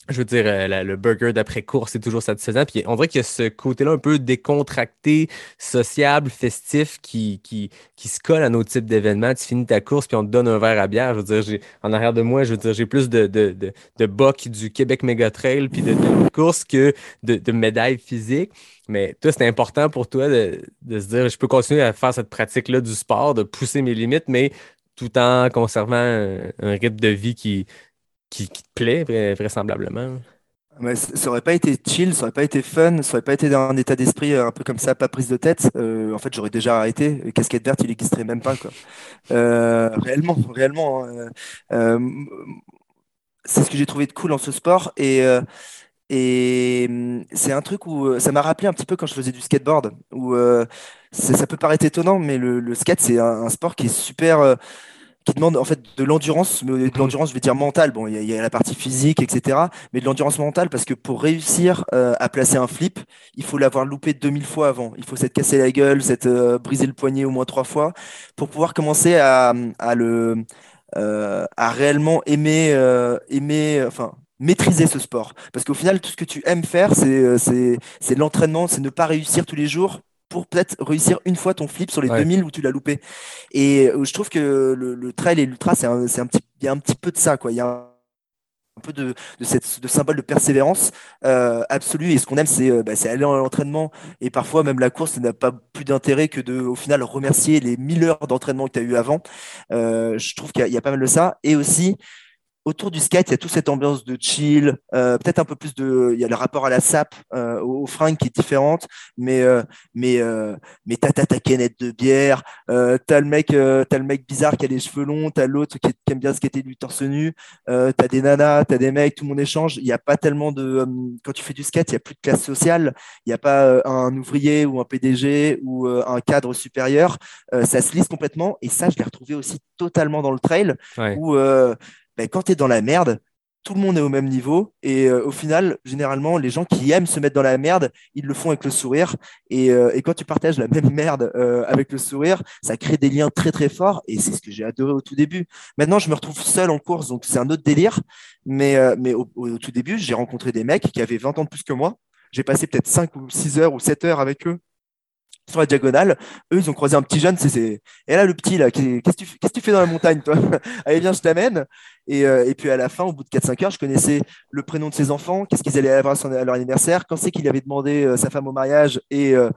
je veux dire, euh, le burger d'après-course, c'est toujours satisfaisant. Puis on dirait qu'il y a ce côté-là un peu décontracté, sociable, festif qui, qui, qui se colle à nos types d'événements. Tu finis ta course, puis on te donne un verre à bière. Je veux dire, en arrière de moi, je veux dire, j'ai plus de, de, de, de bocs du Québec Mega Trail, puis de, de courses que de, de médailles physiques. Mais toi, c'est important pour toi de, de se dire, je peux continuer à faire cette pratique-là du sport, de pousser mes limites, mais tout en conservant un rythme de vie qui, qui, te plaît, vra- vraisemblablement. Ça aurait pas été chill, ça aurait pas été fun, ça aurait pas été dans un état d'esprit euh, un peu comme ça, pas prise de tête. Euh, en fait, j'aurais déjà arrêté. Casquette verte, il n'existerait même pas. Euh, réellement, réellement. hein, c'est ce que j'ai trouvé de cool dans ce sport et hum, c'est un truc où ça m'a rappelé un petit peu quand je faisais du skateboard, où ça peut paraître étonnant, mais le, skate c'est un sport qui est super. Qui demande en fait de l'endurance, mais de l'endurance, je vais dire mentale. Bon, il y, a- il y a la partie physique, etc. Mais de l'endurance mentale parce que pour réussir euh, à placer un flip, il faut l'avoir loupé 2000 fois avant. Il faut s'être cassé la gueule, s'être euh, brisé le poignet au moins trois fois pour pouvoir commencer à, à le euh, à réellement aimer aimer enfin maîtriser ce sport parce qu'au final tout ce que tu aimes faire c'est c'est l'entraînement c'est ne pas réussir tous les jours pour peut-être réussir une fois ton flip sur les Ouais. 2000 où tu l'as loupé. Et euh, je trouve que le, le trail et l'ultra c'est un, petit il y a un petit peu de ça quoi. Il y a un, un peu de, de cette de symbole de persévérance euh, absolue. Et ce qu'on aime c'est euh, bah, aller à l'entraînement et parfois même la course n'a pas plus d'intérêt que de au final remercier les 1000 heures d'entraînement que tu as eu avant. Euh, je trouve qu'il y a pas mal de ça. Et aussi autour du skate, il y a toute cette ambiance de chill, euh, peut-être un peu plus de, il y a le rapport à la sape, euh, aux, fringues qui est différente, mais euh, mais euh, mais t'as ta canette de bière, t'as le mec, t'as le mec bizarre qui a les cheveux longs, t'as l'autre qui, qui aime bien skater du torse nu, t'as des nanas, t'as des mecs, tout le monde échange. Il n'y a pas tellement de, quand tu fais du skate, il y a plus de classe sociale, il n'y a pas un ouvrier ou un PDG ou un cadre supérieur, ça se lisse complètement. Et ça, je l'ai retrouvé aussi totalement dans le trail Ouais. où ben, quand tu es dans la merde, tout le monde est au même niveau. Et euh, au final, généralement, les gens qui aiment se mettre dans la merde, ils le font avec le sourire. Et, euh, quand tu partages la même merde euh, avec le sourire, ça crée des liens très très forts. Et c'est ce que j'ai adoré au tout début. Maintenant, je me retrouve seul en course, donc c'est un autre délire. Mais, mais au, au tout début, j'ai rencontré des mecs qui avaient 20 ans de plus que moi. J'ai passé peut-être 5 ou 6 heures ou 7 heures avec eux sur la diagonale. Eux, ils ont croisé un petit jeune. C'est. Et là, le petit, là, qu'est-ce que tu, fais- dans la montagne, toi? Allez, viens, je t'amène. Et, euh, et puis à la fin, au bout de 4-5 heures, je connaissais le prénom de ses enfants, qu'est-ce qu'ils allaient avoir à, leur anniversaire, quand c'est qu'il avait demandé euh, sa femme au mariage et, euh,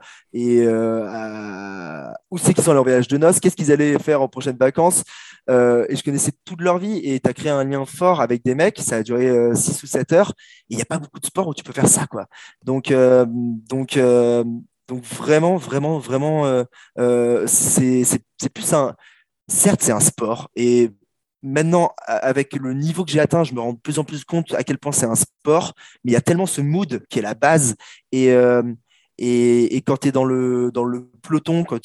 où c'est qu'ils sont à leur voyage de noces, qu'est-ce qu'ils allaient faire en prochaines vacances. Et je connaissais toute leur vie et tu as créé un lien fort avec des mecs. Ça a duré 6 ou 7 heures. Et il n'y a pas beaucoup de sports où tu peux faire ça, quoi. Donc, donc, donc vraiment, vraiment, vraiment, euh, euh, c'est plus un. Certes, c'est un sport et maintenant, avec le niveau que j'ai atteint, je me rends de plus en plus compte à quel point c'est un sport, mais il y a tellement ce mood qui est la base. Et, euh, quand tu es dans le, dans le peloton, quand,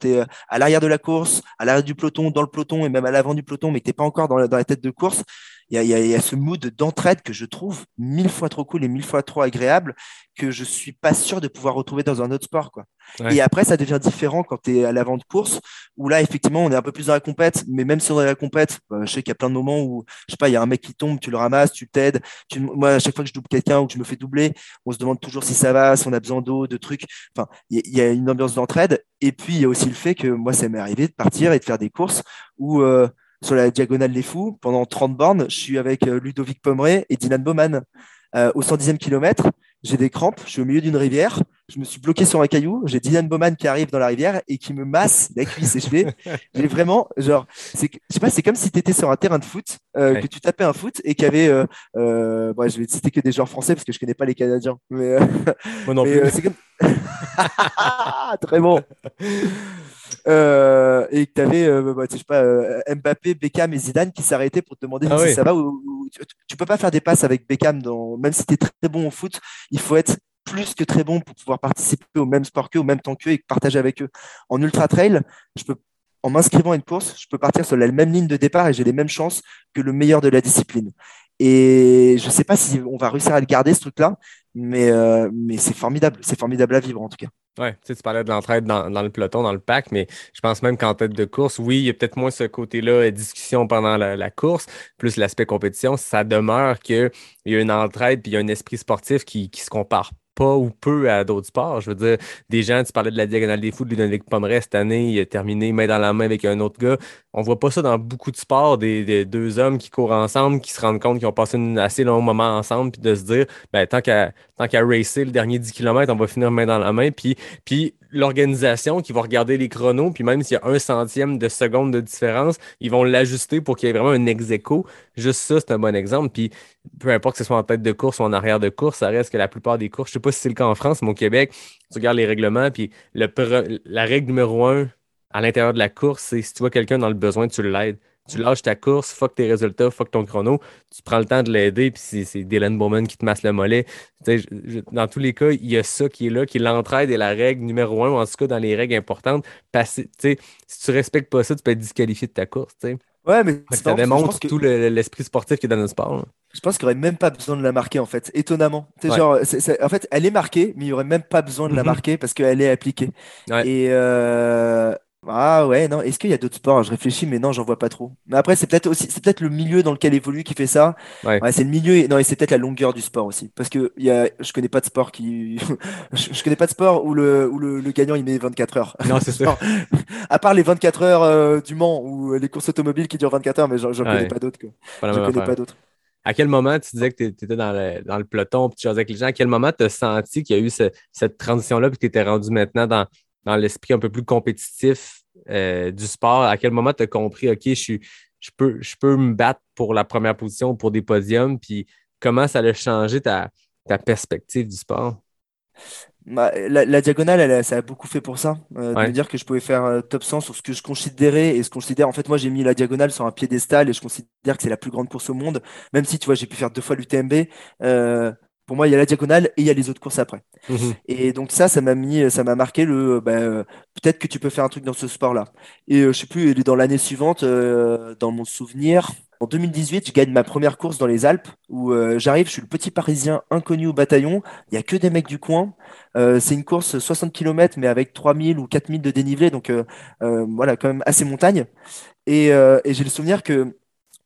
tu es à l'arrière de la course, à l'arrière du peloton, dans le peloton et même à l'avant du peloton, mais que tu n'es pas encore dans la tête de course, il y y y a ce mood d'entraide que je trouve mille fois trop cool et mille fois trop agréable que je suis pas sûr de pouvoir retrouver dans un autre sport. Quoi. Ouais. Et après, ça devient différent quand tu es à l'avant de course, où là, effectivement, on est un peu plus dans la compète, mais même si on est dans la compète, bah, je sais qu'il y a plein de moments où, je sais pas, il y a un mec qui tombe, tu le ramasses, tu t'aides. Tu... Moi, à chaque fois que je double quelqu'un ou que je me fais doubler, on se demande toujours si ça va, si on a besoin d'eau, de trucs. Enfin, il y, a- il y a une ambiance d'entraide. Et puis, il y a aussi le fait que moi, ça m'est arrivé de partir et de faire des courses où, euh, sur la diagonale des fous, pendant 30 bornes, je suis avec euh, Ludovic Pomeray et Dylan Bowman. Euh, au 110e kilomètre, j'ai des crampes, je suis au milieu d'une rivière, je me suis bloqué sur un caillou, j'ai Dylan Bowman qui arrive dans la rivière et qui me masse la cuisse. Et je fais, j'ai vraiment, genre, c'est, je sais pas, c'est comme si tu étais sur un terrain de foot, euh, Ouais. que tu tapais un foot et qu'il y avait, euh, euh, bon, je vais citer que des joueurs français parce que je connais pas les Canadiens, mais, Moi non mais, plus. c'est comme. Très bon. Euh, et que tu avais, je sais pas, euh, Mbappé, Beckham et Zidane qui s'arrêtaient pour te demander Ah si oui. ça va. Ou, ou- tu, tu peux pas faire des passes avec Beckham, dans, même si tu es très bon au foot, il faut être plus que très bon pour pouvoir participer au même sport qu'eux, au même temps qu'eux et partager avec eux. En ultra trail, je peux, en m'inscrivant à une course, je peux partir sur la même ligne de départ et j'ai les mêmes chances que le meilleur de la discipline. Et je sais pas si on va réussir à le garder ce truc-là, mais, euh, mais c'est formidable, c'est formidable à vivre en tout cas. Ouais, tu sais, tu parlais de l'entraide dans, le peloton, dans le pack, mais je pense même qu'en tête de course, oui, il y a peut-être moins ce côté-là, euh, discussion pendant la, course, plus l'aspect compétition. Ça demeure qu'il y a une entraide puis il y a un esprit sportif qui se compare pas ou peu à d'autres sports. Je veux dire, des gens, tu parlais de la diagonale des fous de Ludovic Pomeray cette année, il a terminé main dans la main avec un autre gars. On voit pas ça dans beaucoup de sports, des, deux hommes qui courent ensemble, qui se rendent compte qu'ils ont passé un assez long moment ensemble, puis de se dire, ben, tant qu'à racer le dernier 10 km, on va finir main dans la main. Puis l'organisation qui va regarder les chronos, puis même s'il y a un centième de seconde de différence, ils vont l'ajuster pour qu'il y ait vraiment un ex aequo. Juste ça, c'est un bon exemple. Puis peu importe que ce soit en tête de course ou en arrière de course, ça reste que la plupart des courses, je sais pas si c'est le cas en France, mais au Québec, tu regardes les règlements, puis la règle numéro un à l'intérieur de la course, c'est si tu vois quelqu'un dans le besoin, tu l'aides. Tu lâches ta course, fuck tes résultats, fuck ton chrono, tu prends le temps de l'aider, puis c'est- Dylan Bowman qui te masse le mollet. Je- je- dans tous les cas, il y a ça qui est là, qui est l'entraide et la règle numéro un, ou en tout cas dans les règles importantes. Si tu respectes pas ça, tu peux être disqualifié de ta course. Ouais, mais ça démontre que- tout le- l'esprit sportif qui est dans notre sport. là. Je pense qu'il n'y aurait même pas besoin de la marquer en fait, étonnamment. Genre, en fait, elle est marquée, mais il n'y aurait même pas besoin de la Mhm. marquer parce qu'elle est appliquée. Ouais. Et euh, ah ouais, non. Est-ce qu'il y a d'autres sports? Je réfléchis, mais non, j'en vois pas trop. Mais après, c'est peut-être aussi, c'est peut-être le milieu dans lequel évolue qui fait ça. Ouais. c'est le milieu. Et, non, et c'est peut-être la longueur du sport aussi, parce que y a, je connais pas de sport qui, je, connais pas de sport où le où le, le gagnant il met 24 heures. Non, c'est. Genre, à part les 24 heures euh, du Mans ou les courses automobiles qui durent 24 heures, mais j'en j'en Ouais. connais pas d'autres. quoi. Pas la Je même connais pas d'autres. À quel moment tu disais que tu étais dans le, dans le peloton, puis tu avec les gens, à quel moment tu as senti qu'il y a eu ce- cette transition-là, puis que tu étais rendu maintenant dans, dans l'esprit un peu plus compétitif euh, du sport? À quel moment tu as compris, OK, je, suis, je, peux, je peux me battre pour la première position ou pour des podiums, puis comment ça a changé ta, ta perspective du sport? Bah, la, la diagonale, elle, ça a beaucoup fait pour ça. Euh, de me dire que je pouvais faire euh, top 100 sur ce que je considérais et ce que je considère. En fait, moi, j'ai mis la diagonale sur un piédestal et je considère que c'est la plus grande course au monde. Même si, tu vois, j'ai pu faire deux fois l'UTMB. Euh, pour moi, il y a la diagonale et il y a les autres courses après. Mhm. Et donc ça, ça m'a mis, ça m'a marqué le, bah, peut-être que tu peux faire un truc dans ce sport-là. Et euh, je sais plus, il est dans l'année suivante, euh, dans mon souvenir, en 2018, je gagne ma première course dans les Alpes où euh, j'arrive, je suis le petit Parisien inconnu au bataillon. Il y a que des mecs du coin. Euh, c'est une course 60 km mais avec 3000 ou 4000 de dénivelé, donc euh, voilà, quand même assez montagne. Et, et j'ai le souvenir que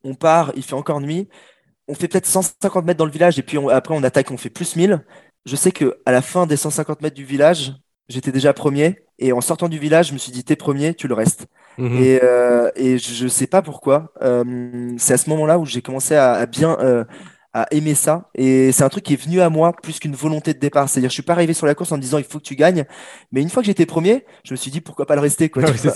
on part, il fait encore nuit, on fait peut-être 150 mètres dans le village et puis on- après on attaque, on fait plus 1000. Je sais que à la fin des 150 mètres du village, j'étais déjà premier et en sortant du village, je me suis dit t'es premier, tu le restes. Mhm. Et, euh, et je ne sais pas pourquoi. Euh, c'est à ce moment-là où j'ai commencé à, à bien euh, à aimer ça. Et c'est un truc qui est venu à moi plus qu'une volonté de départ. C'est-à-dire, je suis pas arrivé sur la course en me disant il faut que tu gagnes. Mais une fois que j'étais premier, je me suis dit pourquoi pas le rester. Quoi, ça.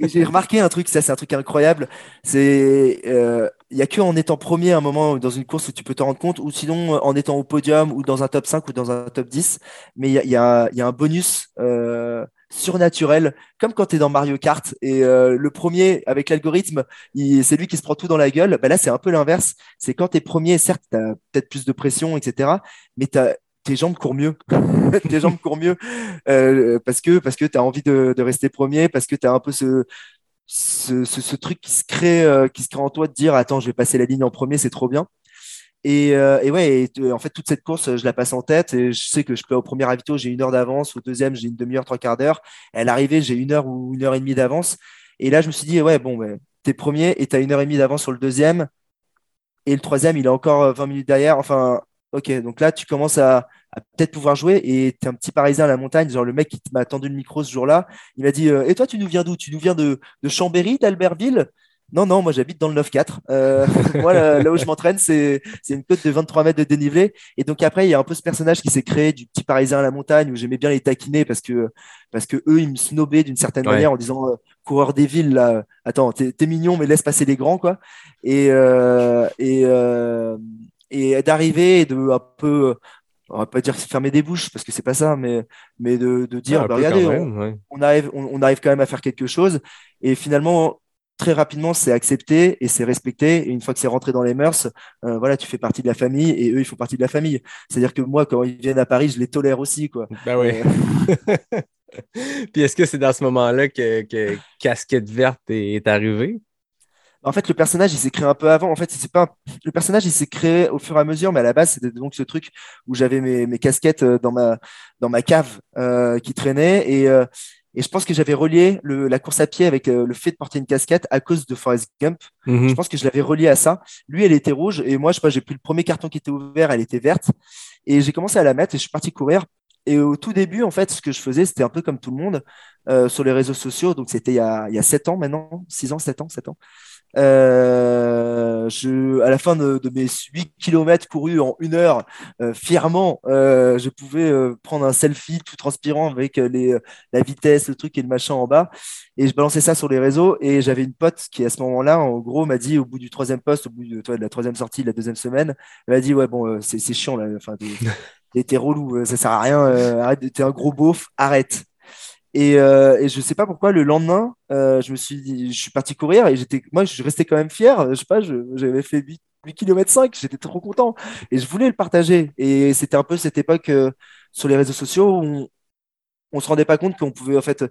Et j'ai remarqué un truc, ça c'est un truc incroyable. C'est euh, il y a que en étant premier à un moment dans une course où tu peux te rendre compte, ou sinon euh, en étant au podium ou dans un top 5 ou dans un top 10. Mais il y a, y a- y a un bonus. euh, surnaturel, comme quand tu es dans Mario Kart et euh, le premier avec l'algorithme, c'est lui qui se prend tout dans la gueule. Bah là, c'est un peu l'inverse. C'est quand tu es premier, certes, tu as peut-être plus de pression, etc. Mais t'as- tes jambes courent mieux. tes jambes courent mieux euh, parce que, parce que tu as envie de, de rester premier, parce que tu as un peu ce, ce, ce, ce truc qui se, crée, euh, qui se crée en toi de dire Attends, je vais passer la ligne en premier, c'est trop bien. Et, euh, et ouais, et, euh, en fait, toute cette course, je la passe en tête et je sais que je peux au premier ravito, j'ai une heure d'avance, au deuxième, j'ai une demi-heure, trois quarts d'heure. À l'arrivée, j'ai une heure ou une heure et demie d'avance. Et là, je me suis dit, ouais, bon, ben, t'es premier et t'as une heure et demie d'avance sur le deuxième. Et le troisième, il est encore euh, 20 minutes derrière. Enfin, ok, donc là, tu commences à, à peut-être pouvoir jouer et t'es un petit parisien à la montagne. Genre, le mec qui m'a tendu le micro ce jour-là, il m'a dit, euh, et toi, tu nous viens d'où? Tu nous viens de, de Chambéry, d'Albertville? Non, non, moi j'habite dans le 9-4. Euh, moi, là, là où je m'entraîne, c'est c'est une côte de 23 mètres de dénivelé. Et donc après, il y a un peu ce personnage qui s'est créé du petit Parisien à la montagne où j'aimais bien les taquiner parce que parce que eux, ils me snobaient d'une certaine Ouais. manière en disant euh, coureur des villes là. Attends, t'es t'es mignon, mais laisse passer les grands quoi. Et euh, et euh, et d'arriver et de un peu on va pas dire fermer des bouches parce que c'est pas ça, mais mais de, de dire Ah, bah, regardez, on- ouais. arrive, on, on arrive quand même à faire quelque chose. Et finalement, très rapidement, c'est accepté et c'est respecté. Et une fois que c'est rentré dans les mœurs, euh, voilà, tu fais partie de la famille et eux, ils font partie de la famille. C'est-à-dire que moi, quand ils viennent à Paris, je les tolère aussi, quoi. Ben oui. Puis est-ce que c'est dans ce moment-là que, que Casquette Verte est, est arrivé? En fait, le personnage, il s'est créé un peu avant. En fait, c'est pas un- le personnage, il s'est créé au fur et à mesure, mais à la base, c'était donc ce truc où j'avais mes, mes casquettes euh, dans ma, dans ma cave euh, qui traînaient. Et, euh, et je pense que j'avais relié le- la course à pied avec euh, le fait de porter une casquette à cause de Forrest Gump. Mhm. Je pense que je l'avais relié à ça. Lui, elle était rouge et moi, je sais pas, j'ai pris le premier carton qui était ouvert, elle était verte. Et j'ai commencé à la mettre et je suis parti courir. Et au tout début, en fait, ce que je faisais, c'était un peu comme tout le monde euh, sur les réseaux sociaux. Donc, c'était il y a, il y a 7 ans maintenant, 6 ans, 7 ans, 7 ans. Euh, je, à la fin de, de mes 8 km courus en une heure, euh, fièrement, euh, je pouvais euh, prendre un selfie tout transpirant avec euh, les, la vitesse, le truc et le machin en bas. Et je balançais ça sur les réseaux. Et j'avais une pote qui, à ce moment-là, en gros, m'a dit, au bout du troisième poste, au bout de, toi, de la troisième sortie de la deuxième semaine, elle m'a dit, ouais, bon, euh, c'est chiant, là. Enfin, t'es- relou, euh, ça sert à rien. euh, arrête, t'es un gros beauf, arrête. Et, euh, et je sais pas pourquoi, le lendemain, euh, je me suis dit, je suis parti courir et j'étais, moi, je restais quand même fier. Je sais pas, j'avais fait 8, 8 km 5, j'étais trop content. Et je voulais le partager. Et c'était un peu cette époque euh, sur les réseaux sociaux où on, on se rendait pas compte qu'on pouvait, en fait,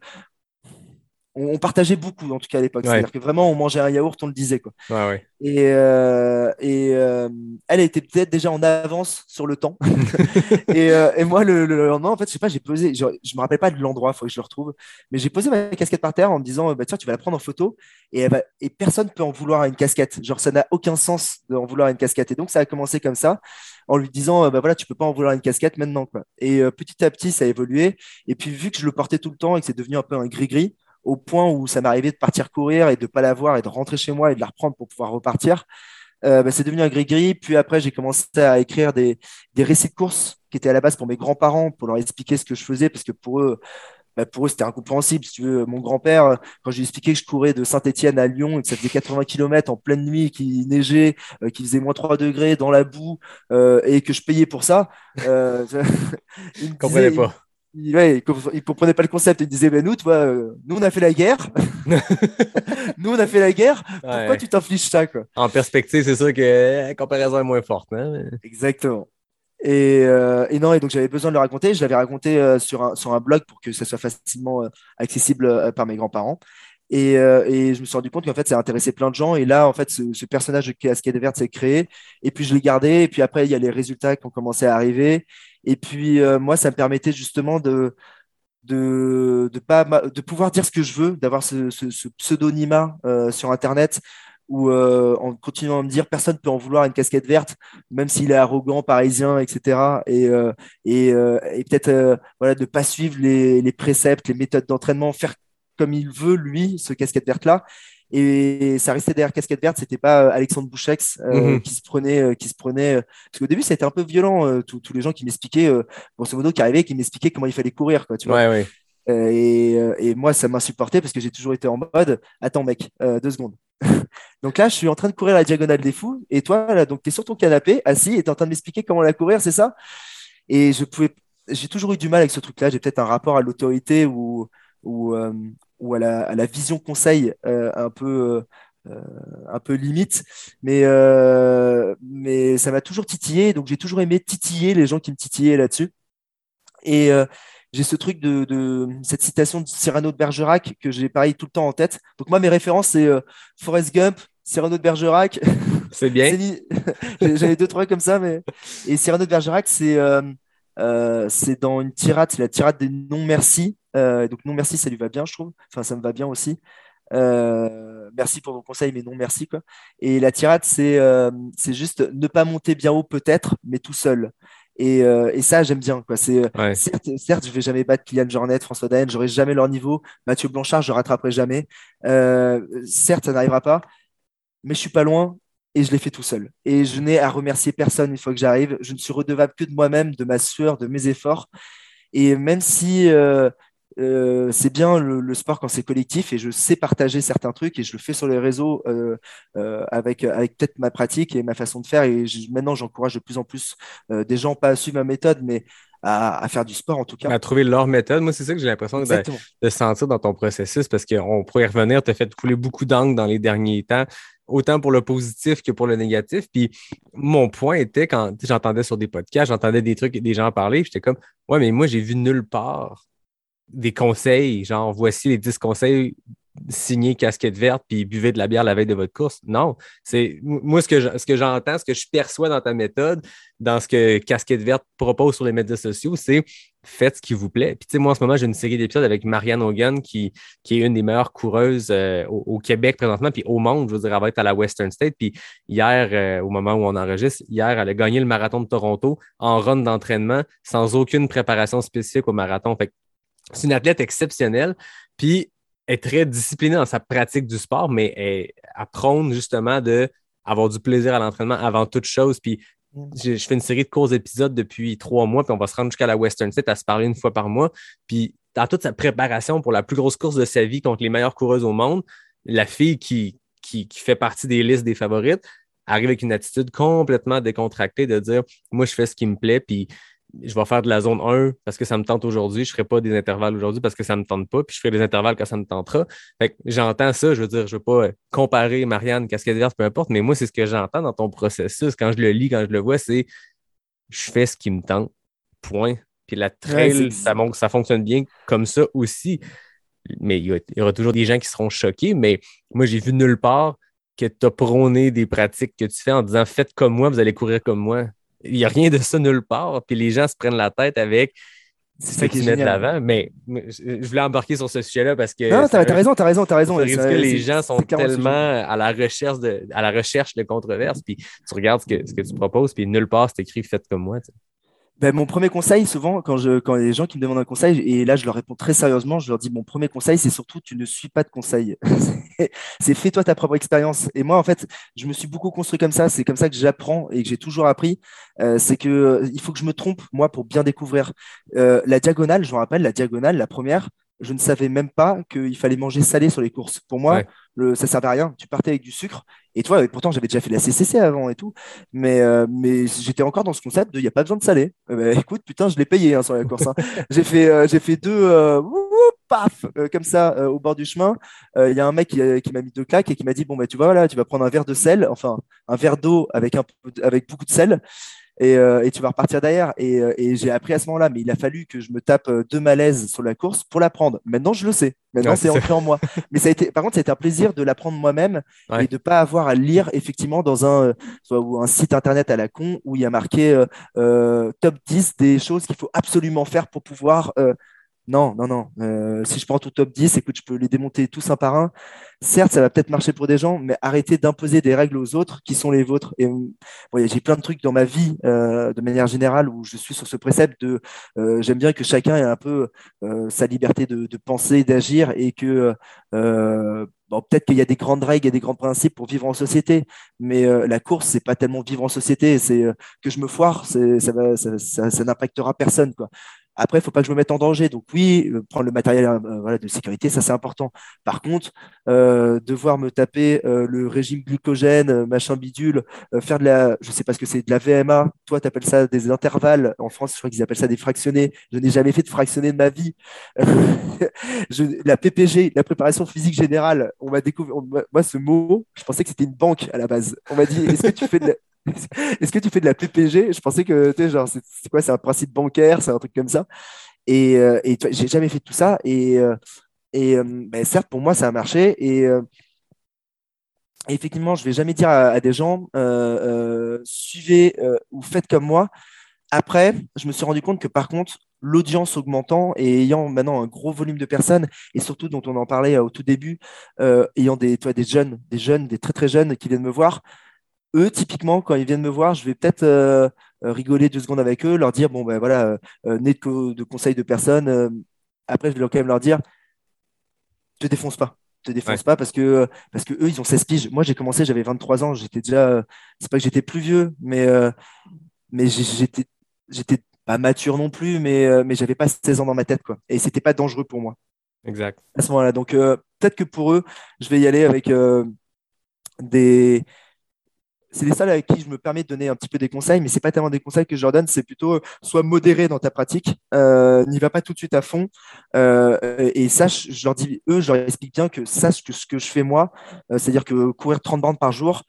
on, partageait beaucoup, en tout cas à l'époque. Ouais. C'est-à-dire que vraiment, on mangeait un yaourt, on le disait, quoi. Ouais, ouais. Et, euh, et euh, elle était peut-être déjà en avance sur le temps. et, euh, et moi, le, le lendemain, en fait, je sais pas, j'ai posé, je, je me rappelle pas de l'endroit, faut que je le retrouve, mais j'ai posé ma casquette par terre en me disant, bah, tiens, tu vas la prendre en photo et, elle va- et personne peut en vouloir à une casquette. Genre, ça n'a aucun sens d'en vouloir à une casquette. Et donc, ça a commencé comme ça, en lui disant, bah voilà, tu peux pas en vouloir à une casquette maintenant, quoi. Et euh, petit à petit, ça a évolué. Et puis, vu que je le portais tout le temps et que c'est devenu un peu un gris-gris, au point où ça m'arrivait de partir courir et de pas l'avoir et de rentrer chez moi et de la reprendre pour pouvoir repartir, euh, bah, c'est devenu un gris-gris. Puis après, j'ai commencé à écrire des, des récits de course qui étaient à la base pour mes grands-parents, pour leur expliquer ce que je faisais, parce que pour eux, bah, pour eux, c'était incompréhensible. Si tu veux, mon grand-père, quand je lui expliquais que je courais de Saint-Étienne à Lyon et que ça faisait 80 km en pleine nuit, qu'il neigeait, euh, qu'il faisait moins 3 degrés dans la boue euh, et que je payais pour ça, euh, il me disait- pas. Il, ouais, il comp- il comprenait pas le concept. Il disait, ben nous, tu vois, euh, nous on a fait la guerre. nous on a fait la guerre. Pourquoi Ouais. tu t'infliges ça, quoi? En perspective, c'est sûr que la comparaison est moins forte. Hein? Exactement. Et, euh, et non, et donc j'avais besoin de le raconter. Je l'avais raconté euh, sur, un, sur un blog pour que ça soit facilement accessible par mes grands-parents. Et, et je me suis rendu compte qu'en fait, ça intéressait plein de gens. Et là, en fait, ce, ce personnage de Cascade Verte s'est créé. Et puis, je l'ai gardé. Et puis après, il y a les résultats qui ont commencé à arriver. Et puis, euh, moi, ça me permettait justement de, de, de, pas, de pouvoir dire ce que je veux, d'avoir ce, pseudonymat euh, sur Internet où, euh, en continuant à me dire personne ne peut en vouloir une casquette verte, même s'il est arrogant, parisien, etc. Et, et, peut-être voilà, de ne pas suivre les, les préceptes, les méthodes d'entraînement, faire comme il veut, lui, ce casquette verte-là. Et ça restait derrière casquette verte, c'était pas euh, Alexandre Bouchex euh, Mhm. qui se prenait, euh, qui se prenait. parce qu'au début, ça a été un peu violent, euh, tous les gens qui m'expliquaient, euh, grosso modo, qui arrivaient, qui m'expliquaient comment il fallait courir, quoi, tu vois. Ouais, ouais. Et, et moi, ça m'insupportait parce que j'ai toujours été en mode Attends, mec, deux secondes. donc là, je suis en train de courir la diagonale des fous. Et toi, là, donc, tu es sur ton canapé, assis, et tu es en train de m'expliquer comment la courir, c'est ça? Et je pouvais. J'ai toujours eu du mal avec ce truc-là. J'ai peut-être un rapport à l'autorité ou, euh, ou à, la, à la vision conseil euh, un peu. euh, un peu limite, mais, euh, mais ça m'a toujours titillé, donc j'ai toujours aimé titiller les gens qui me titillaient là-dessus. Et euh, j'ai ce truc de, de cette citation de Cyrano de Bergerac que j'ai pareil tout le temps en tête. Donc moi mes références c'est euh, Forrest Gump, Cyrano de Bergerac. C'est bien. J'avais deux trois comme ça, mais et Cyrano de Bergerac c'est euh, euh, c'est dans une tirade, c'est la tirade des non merci. Euh, donc non merci ça lui va bien je trouve. Enfin ça me va bien aussi. Euh, merci pour vos conseils, mais non merci quoi. Et la tirade, c'est euh, juste ne pas monter bien haut peut-être, mais tout seul. Et, euh, et ça, j'aime bien quoi. Ouais. certes, certes, je vais jamais battre Kylian Jornet, François Daen, j'aurai jamais leur niveau. Mathieu Blanchard, je rattraperai jamais. Certes, ça n'arrivera pas, mais je suis pas loin. Et je l'ai fait tout seul. Et je n'ai à remercier personne une fois que j'arrive. Je ne suis redevable que de moi-même, de ma sueur, de mes efforts. Et même si euh, c'est bien le, le sport quand c'est collectif et je sais partager certains trucs et je le fais sur les réseaux euh, euh, avec, avec peut-être ma pratique et ma façon de faire. Et je- maintenant, j'encourage de plus en plus des gens, pas à suivre ma méthode, mais à, à faire du sport en tout cas. À trouver leur méthode. Moi, c'est ça que j'ai l'impression de, sentir dans ton processus parce qu'on pourrait y revenir. Tu as fait couler beaucoup d'angles dans les derniers temps, autant pour le positif que pour le négatif. Puis mon point était quand j'entendais sur des podcasts, j'entendais des trucs, des gens parler, puis j'étais comme Ouais, mais moi, j'ai vu nulle part des conseils, genre voici les 10 conseils signés casquette verte puis buvez de la bière la veille de votre course. Non, c'est moi ce que ce que j'entends, ce que je perçois dans ta méthode, dans ce que casquette verte propose sur les médias sociaux, c'est faites ce qui vous plaît. Puis tu sais moi en ce moment, j'ai une série d'épisodes avec Marianne Hogan qui, qui est une des meilleures coureuses euh, au, Québec présentement puis au monde, je veux dire, elle va être à la Western State puis hier euh, au moment où on enregistre, hier elle a gagné le marathon de Toronto en run d'entraînement sans aucune préparation spécifique au marathon. Fait c'est une athlète exceptionnelle, puis est très disciplinée dans sa pratique du sport, mais elle, justement de avoir du plaisir à l'entraînement avant toute chose. Puis je, je fais une série de courts épisodes depuis trois mois, puis on va se rendre jusqu'à la Western State à se parler une fois par mois. Puis dans toute sa préparation pour la plus grosse course de sa vie contre les meilleures coureuses au monde, la fille qui, qui, qui fait partie des listes des favorites arrive avec une attitude complètement décontractée de dire moi je fais ce qui me plaît, puis je vais faire de la zone 1 parce que ça me tente aujourd'hui. Je ne ferai pas des intervalles aujourd'hui parce que ça ne me tente pas. Puis je ferai des intervalles quand ça me tentera. Fait que j'entends ça. Je veux dire, je ne veux pas euh, comparer Marianne, casquette verte, peu importe, mais moi, c'est ce que j'entends dans ton processus. Quand je le lis, quand je le vois, c'est je fais ce qui me tente. Point. Puis la trail, Ouais, ça, ça fonctionne bien comme ça aussi. Mais il y, il y aura toujours des gens qui seront choqués. Mais moi, j'ai vu nulle part que tu as prôné des pratiques que tu fais en disant faites comme moi, vous allez courir comme moi. Il n'y a rien de ça nulle part. Puis les gens se prennent la tête avec C'est ce ça qui mets de l'avant. Mais, je voulais embarquer sur ce sujet-là parce que. Non, t'as raison, t'as raison, t'as raison. Ça- que les gens sont tellement à la recherche de, à la recherche de controverses, puis tu regardes ce que, ce que tu proposes, puis nulle part c'est écrit faites comme moi. Ben, mon premier conseil, souvent, quand, je, quand les gens qui me demandent un conseil, et là je leur réponds très sérieusement, je leur dis mon premier conseil, c'est surtout tu ne suis pas de conseils. C'est- fais-toi ta propre expérience. Et moi, en fait, je me suis beaucoup construit comme ça. C'est comme ça que j'apprends et que j'ai toujours appris. Euh, c'est que euh, il faut que je me trompe, moi, pour bien découvrir. Euh, la diagonale, je me rappelle, la diagonale, la première, je ne savais même pas qu'il fallait manger salé sur les courses. Pour moi. Le, ça servait à rien. Tu partais avec du sucre. Et toi, et pourtant, j'avais déjà fait la CCC avant et tout. Mais, euh, mais j'étais encore dans ce concept de il n'y a pas besoin de salé. Euh, bah, écoute, putain, je l'ai payé hein, sur la course. hein. j'ai fait, euh, j'ai fait deux, euh, wouh, paf, comme ça, au bord du chemin. Il y a un mec qui, qui m'a mis deux claques et qui m'a dit Bon, bah, tu vois, voilà, tu vas prendre un verre de sel, enfin, un verre d'eau avec, un, avec beaucoup de sel. Et, euh, et tu vas repartir derrière. Et, euh, et j'ai appris à ce moment-là, mais il a fallu que je me tape euh, deux malaises sur la course pour l'apprendre. Maintenant, je le sais. Maintenant, Ouais, c'est ancré en moi. Mais ça a été, par contre, ça a été un plaisir de l'apprendre moi-même Ouais. et de pas avoir à lire effectivement dans un, euh, soit- ou un site internet à la con où il y a marqué euh, top 10 des choses qu'il faut absolument faire pour pouvoir. euh, non, non, non. Euh, si je prends tout top 10, écoute, je peux les démonter tous un par un. Certes, ça va peut-être marcher pour des gens, mais arrêtez d'imposer des règles aux autres qui sont les vôtres. Et euh, j'ai plein de trucs dans ma vie, euh, de manière générale, où je suis sur ce précepte de j'aime bien que chacun ait un peu sa liberté de, penser, d'agir, et que peut-être qu'il y a des grandes règles et des grands principes pour vivre en société, mais la course, c'est pas tellement vivre en société, c'est que je me foire, ça, ça, n'impactera personne. Après, il faut pas que je me mette en danger. Donc oui, euh, prendre le matériel euh, voilà, de sécurité, ça c'est important. Par contre, euh, devoir me taper euh, le régime glucogène, euh, machin bidule, euh, faire de la, je sais pas ce que c'est, de la VMA. Toi, tu appelles ça des intervalles. En France, je crois qu'ils appellent ça des fractionnés. Je n'ai jamais fait de fractionné de ma vie. Je- la PPG, la préparation physique générale, on m'a découvert, moi, ce mot, je pensais que c'était une banque à la base. On m'a dit, est-ce que tu fais de la, est-ce que tu fais de la PPG? Je pensais que, tu sais, genre, c'est quoi? C'est un principe bancaire, c'est un truc comme ça. Et, euh, et j'ai jamais fait tout ça. Et, euh, et euh, ben, certes, pour moi, ça a marché. Et, effectivement, je vais jamais dire à, des gens, suivez ou faites comme moi. Après, je me suis rendu compte que par contre, l'audience augmentant et ayant maintenant un gros volume de personnes, et surtout dont on en parlait au tout début, ayant des, toi, des jeunes, des jeunes, des très très jeunes qui viennent me voir, eux, typiquement, quand ils viennent me voir, je vais peut-être euh, euh, rigoler deux secondes avec eux, leur dire, bon, ben voilà, euh, euh, né de, co- de conseils de personnes. euh, après, je vais quand même leur dire, te défonce pas. Te défonce Ouais. pas parce que, parce que eux, ils ont 16 piges. Moi, j'ai commencé, j'avais 23 ans. J'étais déjà, c'est pas que j'étais plus vieux, mais, mais j'étais, j'étais pas mature non plus, mais, mais j'avais pas 16 ans dans ma tête, quoi. Et c'était pas dangereux pour moi Exact. à ce moment-là. Donc, peut-être que pour eux, je vais y aller avec des. C'est les salles avec qui je me permets de donner un petit peu des conseils, mais c'est pas tellement des conseils que je leur donne, c'est plutôt euh, sois modéré dans ta pratique, euh, n'y va pas tout de suite à fond, euh, et sache, je leur dis, eux, je leur explique bien que sache que ce que je fais moi, c'est-à-dire que courir 30 bandes par jour,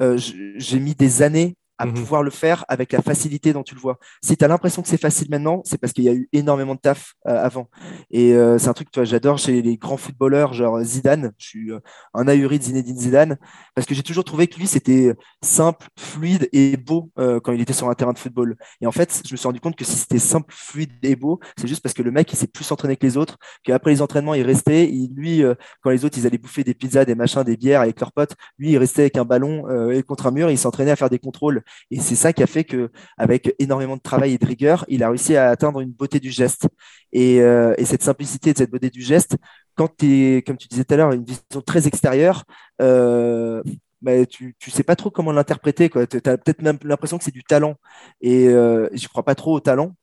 j'ai mis des années à Mhm. pouvoir le faire avec la facilité dont tu le vois. Si tu as l'impression que c'est facile maintenant, c'est parce qu'il y a eu énormément de taf euh, avant. Et euh, c'est un truc que j'adore chez les grands footballeurs, genre Zidane. Je suis euh, un ahuri de Zinedine Zidane parce que j'ai toujours trouvé que lui, c'était simple, fluide et beau euh, quand il était sur un terrain de football. Et en fait, je me suis rendu compte que si c'était simple, fluide et beau, c'est juste parce que le mec, il s'est plus entraîné que les autres, qu'après les entraînements, il restait. Il, lui, euh, quand les autres, ils allaient bouffer des pizzas, des machins, des bières avec leurs potes, lui, il restait avec un ballon euh, et contre un mur, il s'entraînait à faire des contrôles. Et c'est ça qui a fait que, avec énormément de travail et de rigueur, il a réussi à atteindre une beauté du geste. Et, euh, et cette simplicité, cette beauté du geste, quand tu es, comme tu disais tout à l'heure, une vision très extérieure, euh, bah, tu ne sais pas trop comment l'interpréter. Tu as peut-être même l'impression que c'est du talent. Et euh, je crois pas trop au talent.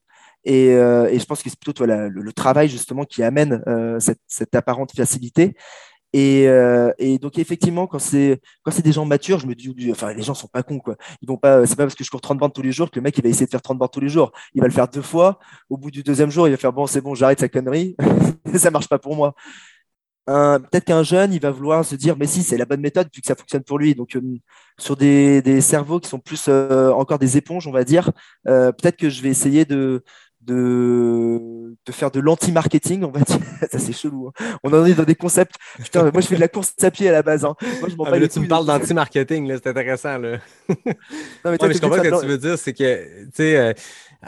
Et, euh, et je pense que c'est plutôt toi, le travail justement qui amène euh, cette, cette apparente facilité. Et, euh, et donc effectivement, quand c'est quand c'est des gens matures, je me dis, enfin les gens sont pas cons quoi. Ils vont pas, c'est pas parce que je cours 30 bandes tous les jours que le mec il va essayer de faire 30 bandes tous les jours. Il va le faire deux fois. Au bout du deuxième jour, il va faire bon, c'est bon, j'arrête sa connerie. ça marche pas pour moi. Peut-être qu'un jeune, il va vouloir se dire, mais si, c'est la bonne méthode vu que ça fonctionne pour lui. Donc, euh, sur des, des cerveaux qui sont plus euh, encore des éponges, on va dire, euh, peut-être que je vais essayer de, de, de faire de l'anti-marketing, on va dire. ça, c'est chelou. hein. On en est dans des concepts. Putain, moi, je fais de la course à pied à la base. hein. Moi, je m'en Ah, là, tu me parles d'anti-marketing, là, c'est intéressant. Là. Non, mais Ouais, mais je comprends ce que tu veux dire, c'est que, tu sais, euh,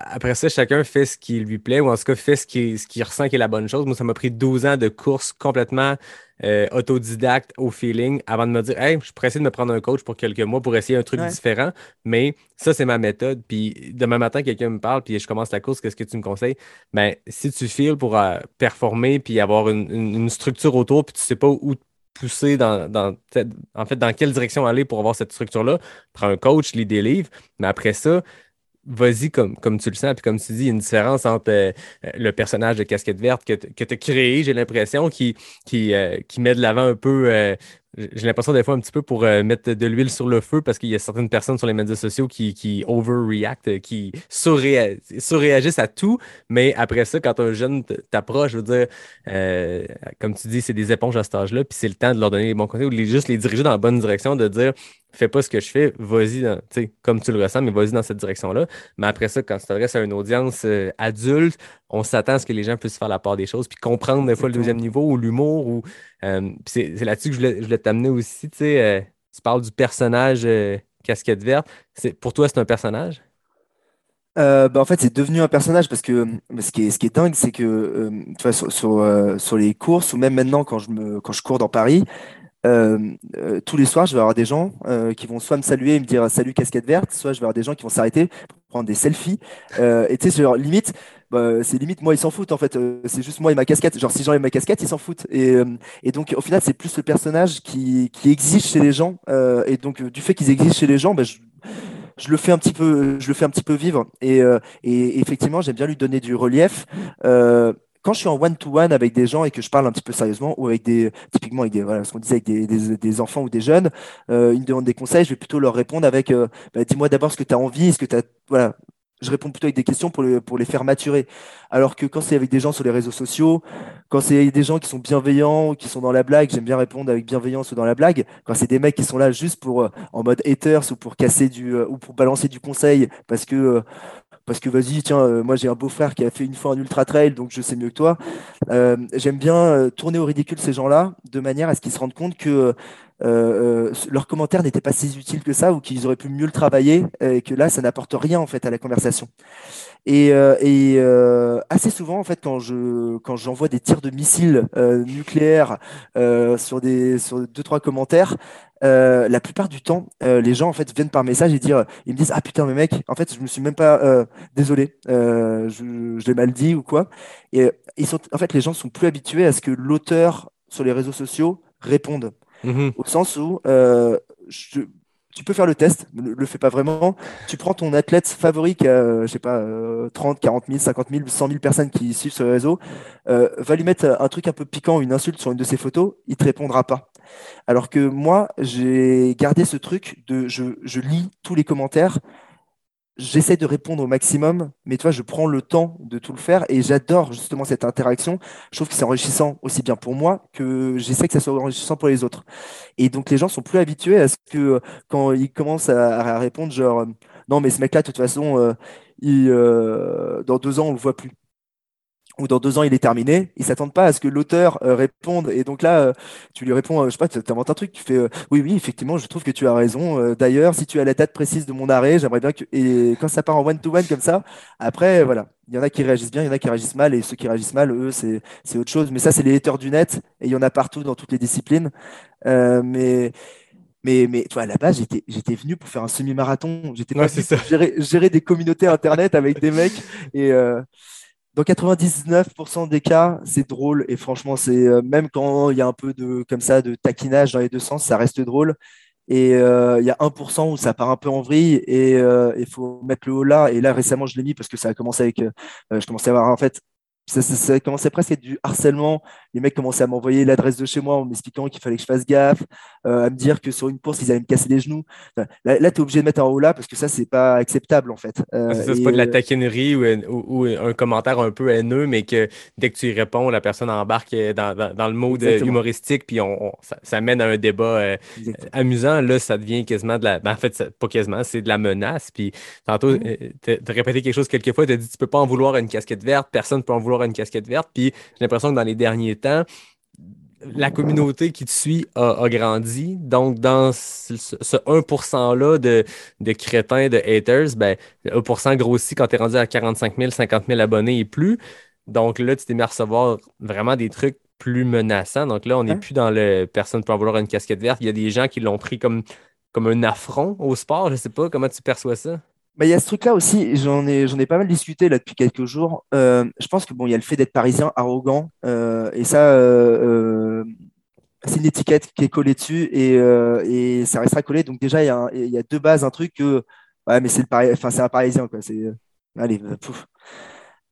après ça, chacun fait ce qui lui plaît, ou en tout cas fait ce qu'il ce ressent qui est la bonne chose. Moi, ça m'a pris 12 ans de course complètement euh, autodidacte au feeling avant de me dire, hey, je pourrais essayer de me prendre un coach pour quelques mois pour essayer un truc Ouais. différent, mais ça, c'est ma méthode. Puis demain matin, quelqu'un me parle, puis je commence la course, qu'est-ce que tu me conseilles? Ben, si tu files pour euh, performer, puis avoir une, une- une structure autour, puis tu sais pas où te pousser dans, dans, en fait, dans quelle direction aller pour avoir cette structure-là, prends un coach, lis des livres, mais après ça, vas-y comme, comme tu le sens. Puis comme tu dis, il y a une différence entre euh, euh, le personnage de casquette verte que, tu as créé, j'ai l'impression, qui, euh, qui met de l'avant un peu. j'ai l'impression des fois un petit peu pour mettre de l'huile sur le feu parce qu'il y a certaines personnes sur les médias sociaux qui, qui overreact, qui surréa- surréagissent à tout. Mais après ça, quand un jeune t'approche, je veux dire, comme tu dis, c'est des éponges à cet âge-là, puis c'est le temps de leur donner les bons conseils ou les, juste les diriger dans la bonne direction, de dire fais pas ce que je fais, vas-y, comme tu le ressens, mais vas-y dans cette direction-là. Mais après ça, quand tu t'adresses à une audience euh, adulte, on s'attend à ce que les gens puissent faire la part des choses, puis comprendre des fois le deuxième niveau ou l'humour. Ou, euh, c'est là-dessus que je voulais, t'amener aussi. Euh, tu parles du personnage casquette verte. C'est, pour toi, c'est un personnage? Euh, bah, en fait, c'est devenu un personnage parce que ce qui est, ce qui est dingue, c'est que euh, tu vois, sur, sur, euh, sur les courses ou même maintenant quand je, me, quand je cours dans Paris, euh, euh, tous les soirs, je vais avoir des gens euh, qui vont soit me saluer et me dire salut casquette verte, soit je vais avoir des gens qui vont s'arrêter pour prendre des selfies. Et tu sais, limite, bah, c'est limite moi ils s'en foutent en fait. C'est juste moi et ma casquette. Genre si j'enlève ma casquette, ils s'en foutent. Et, donc au final, c'est plus le personnage qui, qui existe chez les gens. Et donc du fait qu'ils existent chez les gens, bah, je, le fais un petit peu, je le fais un petit peu vivre. Et, effectivement, j'aime bien lui donner du relief. Quand je suis en one-to-one avec des gens et que je parle un petit peu sérieusement, ou avec des, typiquement avec des, voilà, ce qu'on disait avec des, des, enfants ou des jeunes, euh, ils me demandent des conseils, je vais plutôt leur répondre avec, euh, bah, dis-moi d'abord ce que tu as envie, ce que tu as, voilà, je réponds plutôt avec des questions pour, les- pour les faire maturer. Alors que quand c'est avec des gens sur les réseaux sociaux, quand c'est des gens qui sont bienveillants, qui sont dans la blague, j'aime bien répondre avec bienveillance ou dans la blague. Quand c'est des mecs qui sont là juste pour euh, en mode haters ou pour casser du ou pour balancer du conseil parce que parce que vas-y, tiens, euh, moi j'ai un beau-frère qui a fait une fois un ultra trail, donc je sais mieux que toi. Euh, j'aime bien euh, tourner au ridicule ces gens-là de manière à ce qu'ils se rendent compte que leurs commentaires n'étaient pas si utiles que ça ou qu'ils auraient pu mieux le travailler et que là ça n'apporte rien en fait à la conversation. Et, euh, et, euh, assez souvent, en fait, quand je quand j'envoie des tirs de missiles euh, nucléaires euh, sur des sur deux trois commentaires, euh, la plupart du temps, euh, les gens en fait viennent par message et dire, ils me disent ah putain mais mec, en fait je me suis même pas euh, désolé, euh, je, je l'ai mal dit ou quoi. Et ils sont en fait les gens sont plus habitués à ce que l'auteur sur les réseaux sociaux réponde Mhm. au sens où euh, je- tu peux faire le test, ne le fais pas vraiment. Tu prends ton athlète favori qui a, euh, je sais pas, euh, 30, 40 000, 50 000, 100 000 personnes qui suivent sur les réseaux, euh, va lui mettre un truc un peu piquant, une insulte sur une de ses photos, il te répondra pas. Alors que moi, j'ai gardé ce truc de, je, je lis tous les commentaires, j'essaie de répondre au maximum, mais tu vois, je prends le temps de tout le faire et j'adore justement cette interaction. Je trouve que c'est enrichissant aussi bien pour moi que j'essaie que ça soit enrichissant pour les autres. Et donc les gens sont plus habitués à ce que euh, quand ils commencent à, répondre genre euh, non mais ce mec-là de toute façon euh, il, euh, dans deux ans on le voit plus ou dans deux ans il est terminé, ils s'attendent pas à ce que l'auteur euh, réponde. Et donc là, euh, tu lui réponds, euh, je sais pas, tu inventes un truc, tu fais euh, oui, oui, effectivement, je trouve que tu as raison. Euh, D'ailleurs, si tu as la date précise de mon arrêt, j'aimerais bien que. Et quand ça part en one-to-one comme ça, après, voilà, il y en a qui réagissent bien, il y en a qui réagissent mal, et ceux qui réagissent mal, eux, c'est c'est autre chose. Mais ça, c'est les haters du net, et il y en a partout dans toutes les disciplines. Euh, mais. Mais, mais toi, à la base, j'étais, j'étais venu pour faire un semi-marathon. J'étais Ouais, gérer, gérer des communautés internet avec des mecs. Et, euh, dans 99% des cas, c'est drôle et franchement, c'est euh, même quand il y a un peu de comme ça de taquinage dans les deux sens, ça reste drôle. Et euh, il y a 1% où ça part un peu en vrille et euh, il faut mettre le haut là. Et là, récemment, je l'ai mis parce que ça a commencé avec. je commençais à avoir en fait. Ça, ça, ça presque à du harcèlement. Les mecs commençaient à m'envoyer l'adresse de chez moi en m'expliquant qu'il fallait que je fasse gaffe, euh, à me dire que sur une course, ils allaient me casser les genoux. Enfin, là, là tu es obligé de mettre un haut là parce que ça, c'est pas acceptable en fait. Euh, c'est ça, c'est et, pas de la euh, taquinerie ou, ou- ou un commentaire un peu haineux, mais que dès que tu y réponds, la personne embarque dans, dans- dans le mode Exactement. humoristique, puis on, on- ça, ça mène à un débat euh, amusant. Là, ça devient quasiment de la. ben, en fait, ça- pas quasiment, c'est de la menace. Puis tantôt, euh, t'as t'as répété quelque chose quelques fois, t'as dit tu peux pas en vouloir à une casquette verte, personne ne peut en vouloir à une casquette verte. Puis j'ai l'impression que dans les derniers temps, la communauté qui te suit a, a grandi. Donc, dans ce, ce 1%-là de, de crétins, de haters, ben, le 1% grossit quand tu es rendu à 45 000, 50 000 abonnés et plus. Donc là, tu t'es mis à recevoir vraiment des trucs plus menaçants. Donc là, on n'est Ouais. plus dans le personne peut vouloir une casquette verte. Il y a des gens qui l'ont pris comme, comme un affront au sport. Je sais pas comment tu perçois ça? Bah, il y a ce truc-là aussi, j'en ai, j'en ai pas mal discuté là depuis quelques jours. Euh, je pense que bon, il y a le fait d'être parisien, arrogant, euh, et ça, euh, c'est une étiquette qui est collée dessus et, et ça restera collé. Donc déjà, il y a, il y a deux bases, un truc que, ouais, mais c'est le Pari- enfin, c'est un parisien quoi. C'est, allez, pouf.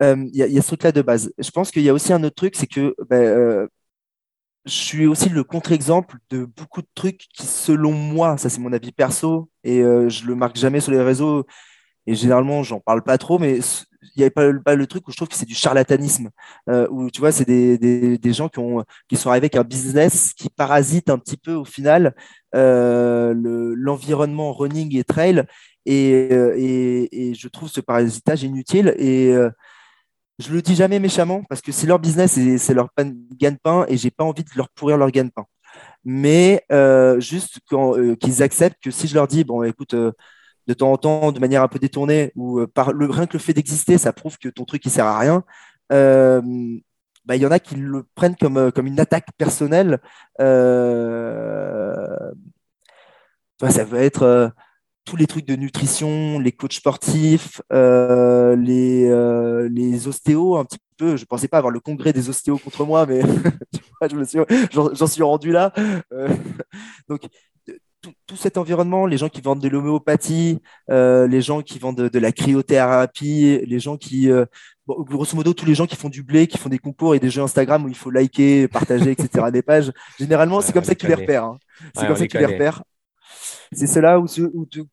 Il y a, ce truc-là de base. Je pense qu'il y a aussi un autre truc, c'est que bah, je suis aussi le contre-exemple de beaucoup de trucs qui, selon moi, ça c'est mon avis perso, et je le marque jamais sur les réseaux, et généralement, j'en parle pas trop, mais il n'y avait pas, le- truc où je trouve que c'est du charlatanisme, euh, où tu vois, c'est des, des, gens qui, ont, qui sont arrivés avec un business qui parasite un petit peu au final euh, le- l'environnement running et trail, et, euh, et, et je trouve ce parasitage inutile. Et euh, je le dis jamais méchamment parce que c'est leur business et c'est leur gagne-pain et j'ai pas envie de leur pourrir leur gagne-pain. Mais euh, juste euh, qu'ils acceptent que si je leur dis, bon, écoute, de temps en temps, de manière un peu détournée, ou euh, par le, rien que le fait d'exister, ça prouve que ton truc il sert à rien. euh, bah, il y en a qui le prennent comme, euh, une attaque personnelle. Ça va être tous les trucs de nutrition, les coachs sportifs, les, ostéos un petit peu. Je pensais pas avoir le congrès des ostéos contre moi, mais j'en, suis rendu là. Donc, tout, tout cet environnement, les gens qui vendent de l'homéopathie, euh, les gens qui vendent de, de la cryothérapie, les gens qui, euh, bon, grosso modo, tous les gens qui font du blé, qui font des concours et des jeux Instagram où il faut liker, partager, etc. des pages. Généralement, c'est Ouais, comme ça que tu les repères. hein. C'est Ouais, comme ça que tu les repères. C'est cela où,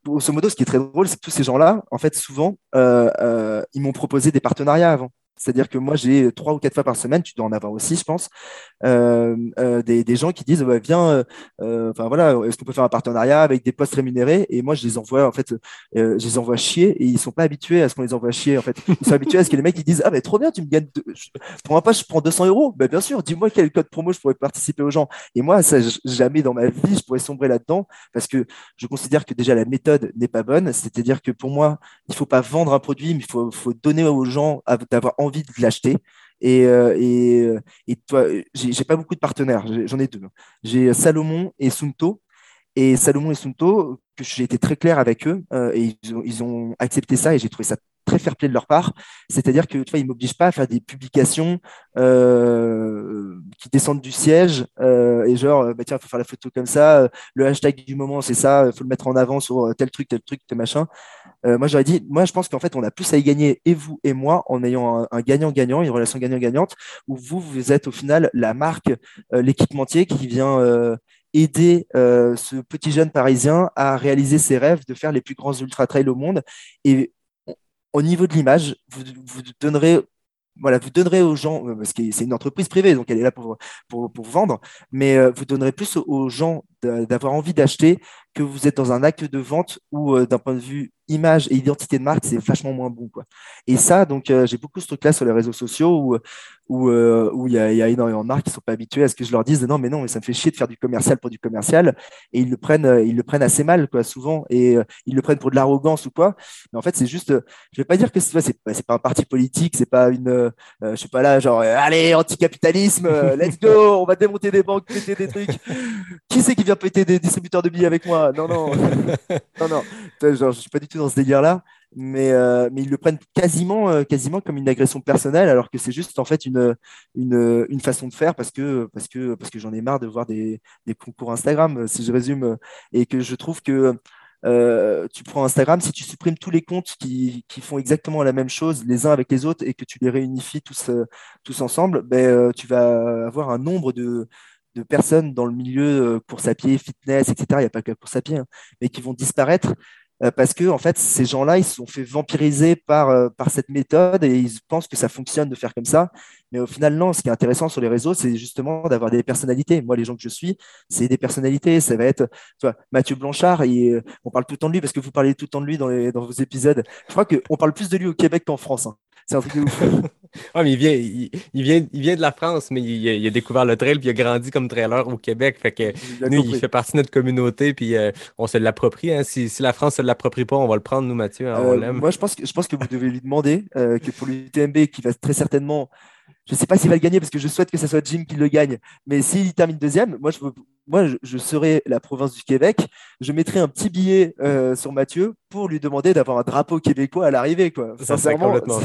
grosso modo, ce qui est très drôle, c'est que tous ces gens-là, en fait, souvent, euh, ils m'ont proposé des partenariats avant. C'est-à-dire que moi, j'ai trois ou quatre fois par semaine, tu dois en avoir aussi, je pense, des, des gens qui disent, ouais, viens, euh, euh, enfin voilà, est-ce qu'on peut faire un partenariat avec des postes rémunérés? Et moi, je les envoie, en fait, euh, je les envoie chier et ils sont pas habitués à ce qu'on les envoie chier. En fait, ils sont habitués à ce que les mecs ils disent, ah ben trop bien, tu me gagnes, deux- pour un pas, je prends 200 euros. Ben bien sûr, dis-moi quel code promo je pourrais participer aux gens. Et moi, ça, jamais dans ma vie, je pourrais sombrer là-dedans parce que je considère que déjà la méthode n'est pas bonne. C'est-à-dire que pour moi, il faut pas vendre un produit, mais il faut, faut donner aux gens d'avoir envie de l'acheter. Et, euh, et, euh, et toi, j'ai pas beaucoup de partenaires, j'en ai deux. J'ai Salomon et Sunto. Et Salomon et Sunto, que j'ai été très clair avec eux, euh, et ils ont, accepté ça, et j'ai trouvé ça très fair play de leur part. C'est-à-dire que tu vois, ils m'obligent pas à faire des publications euh, qui descendent du siège euh, et genre, bah tiens, faut faire la photo comme ça, le hashtag du moment, c'est ça, il faut le mettre en avant sur tel truc, tel truc, tel machin. Moi, j'aurais dit, moi, je pense qu'en fait, on a plus à y gagner, et vous et moi, en ayant un gagnant-gagnant, une relation gagnant-gagnante, où vous, vous êtes au final la marque, l'équipementier qui vient aider euh, ce petit jeune parisien à réaliser ses rêves de faire les plus grands ultra-trails au monde. Et au- au niveau de l'image, vous, vous donnerez. Voilà, vous donnerez aux gens, euh, parce que c'est une entreprise privée, donc elle est là pour, pour, pour vendre, mais euh, vous donnerez plus aux- gens d'avoir envie d'acheter que vous êtes dans un acte de vente où, euh, d'un point de vue image et identité de marque, c'est vachement moins bon. Quoi. Et ça, donc, euh, j'ai beaucoup ce truc-là sur les réseaux sociaux où où euh, où il y, a, y a énormément de marques qui sont pas habituées à ce que je leur dise non mais non mais ça me fait chier de faire du commercial pour du commercial et ils le prennent ils le prennent assez mal quoi souvent et ils le prennent pour de l'arrogance ou quoi mais en fait c'est juste je vais pas dire que c'est pas, c'est pas un parti politique c'est pas une je suis pas là genre allez anticapitalisme let's go on va démonter des banques péter des trucs qui c'est qui vient péter des distributeurs de billets avec moi. Non non. Non non. Genre, je suis pas du tout dans ce délire là mais, euh, mais ils le prennent quasiment, euh, quasiment comme une agression personnelle, alors que c'est juste en fait une, une, une façon de faire parce que, parce que, parce que j'en ai marre de voir des, des concours Instagram, si je résume, et que je trouve que euh, tu prends Instagram, si tu supprimes tous les comptes qui, qui font exactement la même chose les uns avec les autres et que tu les réunifies tous, euh, tous ensemble, ben, euh, tu vas avoir un nombre de, de personnes dans le milieu euh, course à pied, fitness, etc. Il n'y a pas que course à pied, hein, mais qui vont disparaître euh, parce que en fait, ces gens-là, ils se sont fait vampiriser par, euh, par cette méthode et ils pensent que ça fonctionne de faire comme ça. Mais au final, non. Ce qui est intéressant sur les réseaux, c'est justement d'avoir des personnalités. Moi, les gens que je suis, c'est des personnalités. Ça va être, Mathieu Blanchard. On parle tout le temps de lui parce que vous parlez tout le temps de lui dans vos épisodes. Je crois qu'on parle plus de lui au Québec qu'en France. hein. C'est un truc de ouf. Ouais, mais il vient, il, il vient, il vient de la France, mais il, a- il a découvert le trail puis il a grandi comme trailer au Québec. Fait que nous, il fait partie de notre communauté puis euh, on se l'approprie. hein. Si, si la France se l'approprie pas, on va le prendre, nous, Mathieu. hein, on Euh, l'aime. moi, je pense que, je pense que vous devez lui demander euh, que pour l'UTMB, qui va très certainement, je ne sais pas s'il va le gagner parce que je souhaite que ce soit Jim qui le gagne, mais s'il termine deuxième, moi, je, moi, je, serai la province du Québec. Je mettrai un petit billet euh, sur Mathieu pour lui demander d'avoir un drapeau québécois à l'arrivée. Quoi. Ça Sincèrement, fou.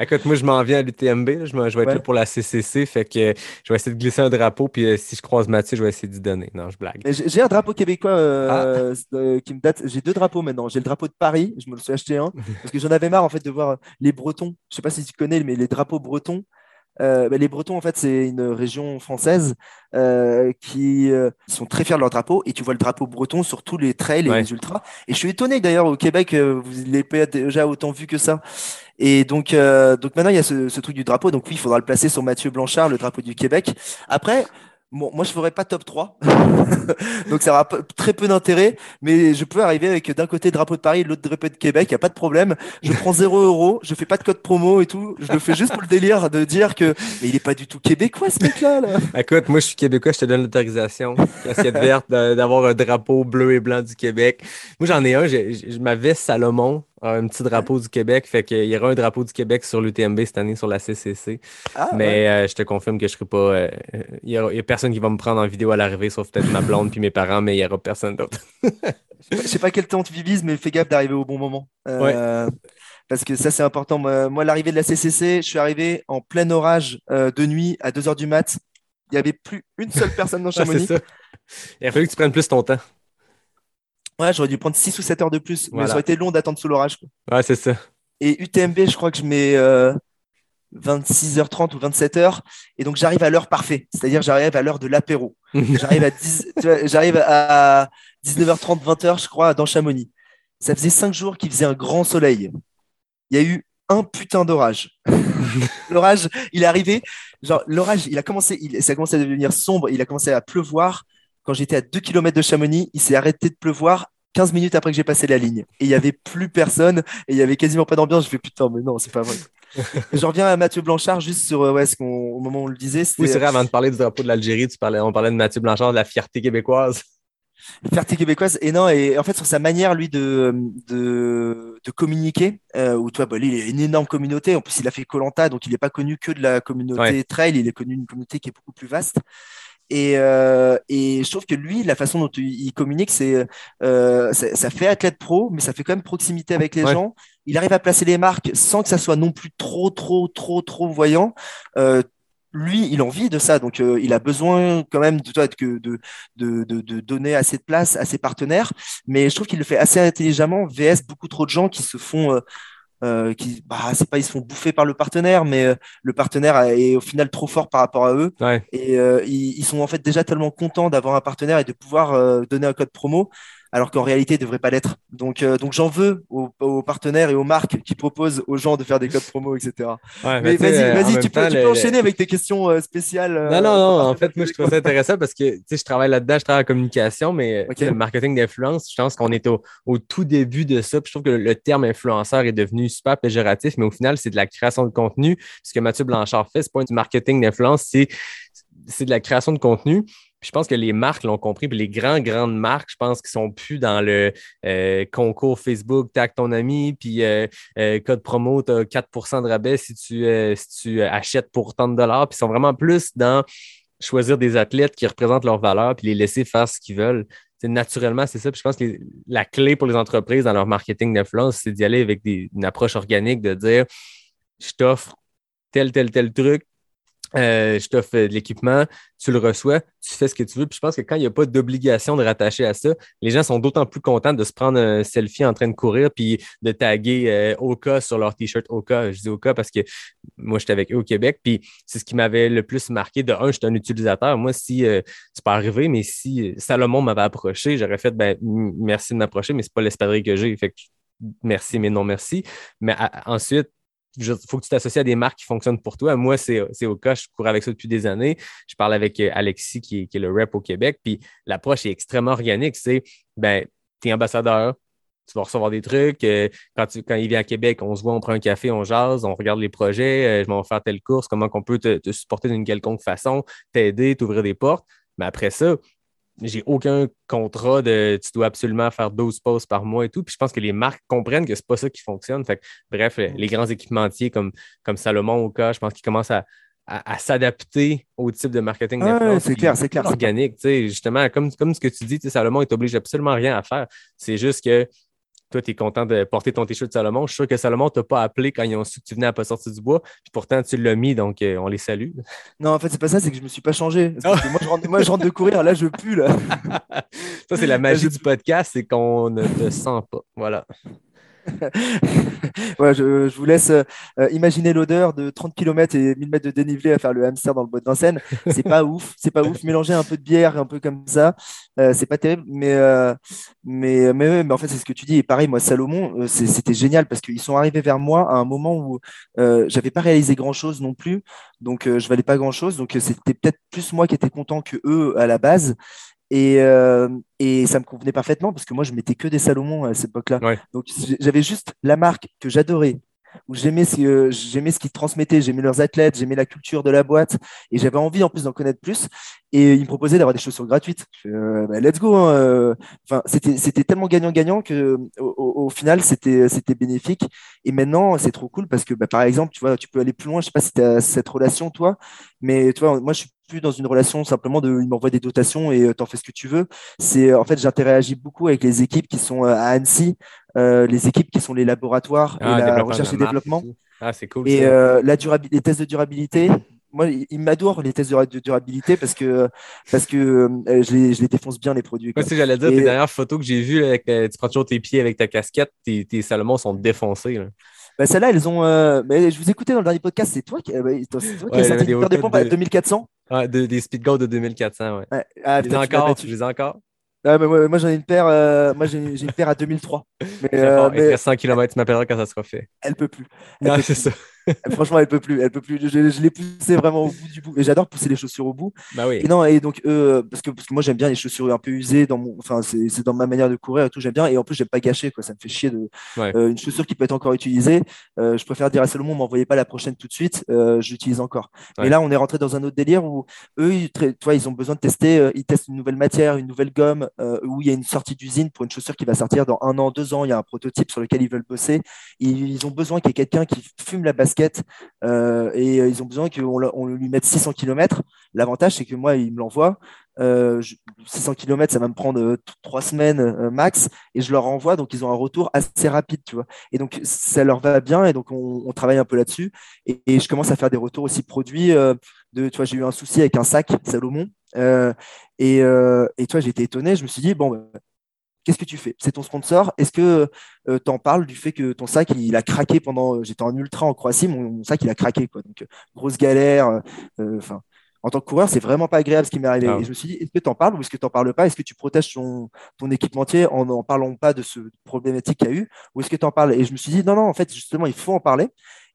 Écoute, moi, je m'en viens à l'UTMB. Je, vais être Ouais. là pour la CCC. Fait que je vais essayer de glisser un drapeau. Puis euh, si je croise Mathieu, je vais essayer d'y donner. Non, je blague. J'ai un drapeau québécois euh, Ah. qui me date. J'ai deux drapeaux maintenant. J'ai le drapeau de Paris, je me le suis acheté un, parce que j'en avais marre en fait de voir les Bretons. Je sais pas si tu connais, mais les drapeaux bretons. Euh, bah, les Bretons, en fait, c'est une région française euh, qui euh, sont très fiers de leur drapeau. Et tu vois le drapeau breton sur tous les trails et Ouais. les ultras. Et je suis étonné d'ailleurs au Québec, euh, vous l'ayez pas déjà autant vu que ça. Et donc, euh, donc maintenant, il y a ce, ce truc du drapeau. Donc oui, il faudra le placer sur Mathieu Blanchard, le drapeau du Québec. Après, bon, moi, je ferai pas top 3. donc ça aura très peu d'intérêt. Mais je peux arriver avec d'un côté drapeau de Paris, de l'autre drapeau de Québec. Il n'y a pas de problème. Je prends 0 euros. Je fais pas de code promo et tout. Je le fais juste pour le délire de dire que mais il est pas du tout québécois, ce mec-là. Là. Écoute, moi, je suis québécois. Je te donne l'autorisation, casquette verte, d'avoir un drapeau bleu et blanc du Québec. Moi, j'en ai un. j'ai- ma veste Salomon un petit drapeau du Québec. Fait qu'il y aura un drapeau du Québec sur l'UTMB cette année sur la CCC. Ah, ouais. Mais euh, je te confirme que je serai pas. euh, euh, Il y, aura- il y a personne qui va me prendre en vidéo à l'arrivée, sauf peut-être ma blonde puis mes parents, mais il y aura personne d'autre. Je sais pas quel temps tu vises, mais fais gaffe d'arriver au bon moment. Euh, Parce que ça, c'est important. Moi, l'arrivée de la CCC, je suis arrivé en plein orage de nuit à 2h du mat. Il n'y avait plus une seule personne dans Ah, Chamonix. ça. Il a fallu que tu prennes plus ton temps. Ouais, j'aurais dû prendre 6 ou 7 heures de plus, mais ça aurait été long d'attendre sous l'orage. Ouais, c'est ça. Et UTMB, je crois que je mets euh, 26h30 ou 27h. Et donc, j'arrive à l'heure parfaite. C'est-à-dire, j'arrive à l'heure de l'apéro. J'arrive à, 10 tu vois, j'arrive à 19h30, 20h, je crois, dans Chamonix. Ça faisait 5 jours qu'il faisait un grand soleil. Il y a eu un putain d'orage. l'orage, il est arrivé. Genre, l'orage, il a commencé, il, ça a commencé à devenir sombre. Il a commencé à pleuvoir. Quand j'étais à 2 km de Chamonix, il s'est arrêté de pleuvoir 15 minutes après que j'ai passé la ligne. Et il y avait plus personne. Et il y avait quasiment pas d'ambiance. Je fais putain, mais non, c'est pas vrai. Je reviens à Mathieu Blanchard juste sur euh, ouais, ce qu'on, au moment où on le disait. Oui, c'est vrai, avant de parler du drapeau de l'Algérie, tu parlais, on parlait de Mathieu Blanchard, de la fierté québécoise. fierté québécoise et non et en fait sur sa manière lui de de, de communiquer euh, où toi bah, lui, il a une énorme communauté en plus il a fait Colanta donc il n'est pas connu que de la communauté Ouais. trail il est connu d'une communauté qui est beaucoup plus vaste et, euh, et je trouve que lui la façon dont il communique c'est euh, ça, ça fait athlète pro mais ça fait quand même proximité avec les Ouais. gens il arrive à placer les marques sans que ça soit non plus trop trop trop trop voyant euh, lui, il a envie de ça, donc euh, il a besoin quand même de, de, de, de, de donner assez de place à ses partenaires. Mais je trouve qu'il le fait assez intelligemment. VS, beaucoup trop de gens qui se font, euh, euh, qui, bah, c'est pas ils se font bouffer par le partenaire, mais euh, le partenaire est au final trop fort par rapport à eux. Ouais. Et euh, ils, ils sont en fait déjà tellement contents d'avoir un partenaire et de pouvoir euh, donner un code promo, alors qu'en réalité, ils ne devraient pas l'être. Donc, euh, donc j'en veux aux, aux partenaires et aux marques qui proposent aux gens de faire des codes promo, etc. Ouais, Mais vas-y, même tu peux, tu peux enchaîner avec tes questions euh, spéciales. euh, Non, non, non. En fait, moi, je trouve ça intéressant parce que, tu sais, je travaille là-dedans, je travaille en communication, mais Ok. tu sais, le marketing d'influence, je pense qu'on est au, au tout début de ça. Puis je trouve que le, le terme influenceur est devenu super péjoratif, mais au final, c'est de la création de contenu. Ce que Mathieu Blanchard fait, c'est pas du marketing d'influence, c'est de la création de contenu. Je pense que les marques l'ont compris, puis les grands, grandes marques, je pense qu'ils sont plus dans le euh, concours Facebook, tag ton ami, puis euh, euh, code promo, tu as 4% de rabais si tu, si tu achètes pour tant de dollars. Puis ils sont vraiment plus dans choisir des athlètes qui représentent leurs valeurs puis les laisser faire ce qu'ils veulent. Naturellement, c'est ça. Je pense que la clé pour les entreprises dans leur marketing d'influence, c'est d'y aller avec une approche organique, de dire je t'offre tel, tel, tel truc, euh, je t'offre de l'équipement, tu le reçois, tu fais ce que tu veux. Puis je pense que quand il n'y a pas d'obligation de rattacher à ça, les gens sont d'autant plus contents de se prendre un selfie en train de courir puis de taguer euh, Oka sur leur t-shirt Oka. Je dis Oka parce que moi, j'étais avec eux au Québec. Puis c'est ce qui m'avait le plus marqué. De un, j'étais un utilisateur. Moi, si euh, c'est pas arrivé, mais si euh, Salomon m'avait approché, j'aurais fait ben, merci de m'approcher, mais c'est pas l'espadrille que j'ai. Fait que merci, mais non merci. Mais ensuite, il faut que tu t'associes à des marques qui fonctionnent pour toi. Moi, c'est au cas, je cours avec ça depuis des années. Je parle avec euh, Alexis, qui est, qui est le rep au Québec. Puis l'approche est extrêmement organique. C'est, ben, tu es ambassadeur, tu vas recevoir des trucs. euh, quand, tu, quand il vient à Québec, on se voit, on prend un café, on jase, on regarde les projets. euh, je m'en vais faire telle course, comment on peut te supporter d'une quelconque façon, t'aider, t'ouvrir des portes. Mais après ça, j'ai aucun contrat de tu dois absolument faire 12 posts par mois et tout. Puis je pense que les marques comprennent que c'est pas ça qui fonctionne. Fait que, bref, les grands équipementiers comme, comme Salomon ou cas, je pense qu'ils commencent à, à, à s'adapter au type de marketing d'influence. c'est clair, c'est clair. Organique, justement, comme, comme ce que tu dis, Salomon, il t'oblige absolument rien à faire. C'est juste que toi, tu es content de porter ton t-shirt Salomon. Je suis sûr que Salomon t'a pas appelé quand ils ont su que tu venais à pas sortir du bois. Puis pourtant, tu l'as mis, donc euh, on les salue. Non, en fait, c'est pas ça, c'est que je me suis pas changé. Parce que moi, je rentre, moi, je rentre de courir, là, je pue, là. Ça, c'est la magie du podcast, c'est qu'on ne te sent pas. Voilà. ouais, je, je vous laisse euh, euh, imaginer l'odeur de 30 km et 1000 mètres de dénivelé à faire le hamster dans le bois de Vincennes. C'est pas ouf, c'est pas ouf. Mélanger un peu de bière, un peu comme ça, euh, c'est pas terrible. Mais, mais, mais, mais en fait, c'est ce que tu dis. Et pareil, moi, Salomon, c'était génial parce qu'ils sont arrivés vers moi à un moment où j'avais pas réalisé grand chose non plus. Donc, je valais pas grand chose. Donc, c'était peut-être plus moi qui étais content que eux à la base. Et, euh, et ça me convenait parfaitement parce que moi, je mettais que des Salomon à cette époque-là. Ouais. Donc, j'avais juste la marque que j'adorais, où j'aimais ce, que- j'aimais ce qu'ils transmettaient, j'aimais leurs athlètes, j'aimais la culture de la boîte, et j'avais envie en plus d'en connaître plus. Et ils me proposaient d'avoir des chaussures gratuites. Euh, bah, let's go. hein, euh. Enfin, c'était, c'était tellement gagnant-gagnant que au, au- au final, c'était, c'était bénéfique. Et maintenant, c'est trop cool parce que, bah, par exemple, tu vois, tu peux aller plus loin. Je sais pas si tu as cette relation, toi, mais tu vois, moi, je suis plus dans une relation simplement de, il m'envoie des dotations et euh, t'en fais ce que tu veux. C'est, en fait, j'interagis beaucoup avec les équipes qui sont euh, à Annecy, euh, les équipes qui sont les laboratoires et la recherche de et développement. Ah, c'est cool. Et euh, la durabi- les tests de durabilité, moi, ils m'adorent les tests de, de durabilité parce que, parce que euh, je, les, je les défonce bien les produits. Moi, si j'allais dire, Et- tes dernières photos que j'ai vues, avec, euh, tu prends toujours tes pieds avec ta casquette, tes, tes sont défoncés. là. Bah, celles-là, elles ont. euh, mais je vous écoutais dans le dernier podcast, c'est toi qui, euh, bah, toi qui Ouais, as sorti des une paire de hautes pompes à de- 2400. Ah, de- des Speedgo de 2400, ouais. Ouais. Ah, je les tu je les ai encore? Ah, bah, moi, moi, j'en ai une paire. euh, moi, j'ai j'ai une paire à 2003. Mais, euh, mais reste 100 km, tu m'appelleras quand ça sera fait. elle peut plus. Elle Non, peut c'est plus. ça. Franchement, elle peut plus. Elle peut plus. Je, je l'ai poussé vraiment au bout du bout. Et j'adore pousser les chaussures au bout. Bah oui. Et non, et donc, euh, parce, que, parce que moi, j'aime bien les chaussures un peu usées. Dans mon, enfin, c'est dans ma manière de courir et tout. J'aime bien. Et en plus, j'aime pas gâcher. Quoi. Ça me fait chier de. Ouais. euh, une chaussure qui peut être encore utilisée. euh, je préfère dire à Salomon, m'envoyez pas la prochaine tout de suite. je l'utilise encore. Ouais. Mais là, on est rentré dans un autre délire où eux, ils, vois, ils ont besoin de tester. ils testent une nouvelle matière, une nouvelle gomme, où il y a une sortie d'usine pour une chaussure qui va sortir dans un an, deux ans. Il y a un prototype sur lequel ils veulent bosser. Ils, ils ont besoin qu'il y ait quelqu'un qui fume la basket euh, et euh, ils ont besoin qu'on on lui mette 600 km. L'avantage, c'est que moi, il me l'envoie. Euh, je- 600 km, ça va me prendre euh, trois semaines max et je leur envoie. Donc, ils ont un retour assez rapide, tu vois. Et donc, ça leur va bien et donc, on, travaille un peu là-dessus. Et, je commence à faire des retours aussi produits. de, tu j'ai eu un souci avec un sac Salomon et, et tu vois, été étonné. Je me suis dit, bon, bah, qu'est-ce que tu fais? C'est ton sponsor. Est-ce que euh, tu en parles du fait que ton sac, il a craqué pendant. J'étais en ultra en Croatie, mon, mon sac, il a craqué. Quoi. Donc, euh, grosse galère. euh, Enfin. en tant que coureur, c'est vraiment pas agréable ce qui m'est arrivé. Ah. Et je me suis dit, est-ce que tu en parles ou est-ce que tu n'en parles pas? Est-ce que tu protèges ton, ton équipementier en n'en parlant pas de ce problématique qu'il y a eu Ou est-ce que tu en parles? Et je me suis dit, non, non, en fait, justement, il faut en parler.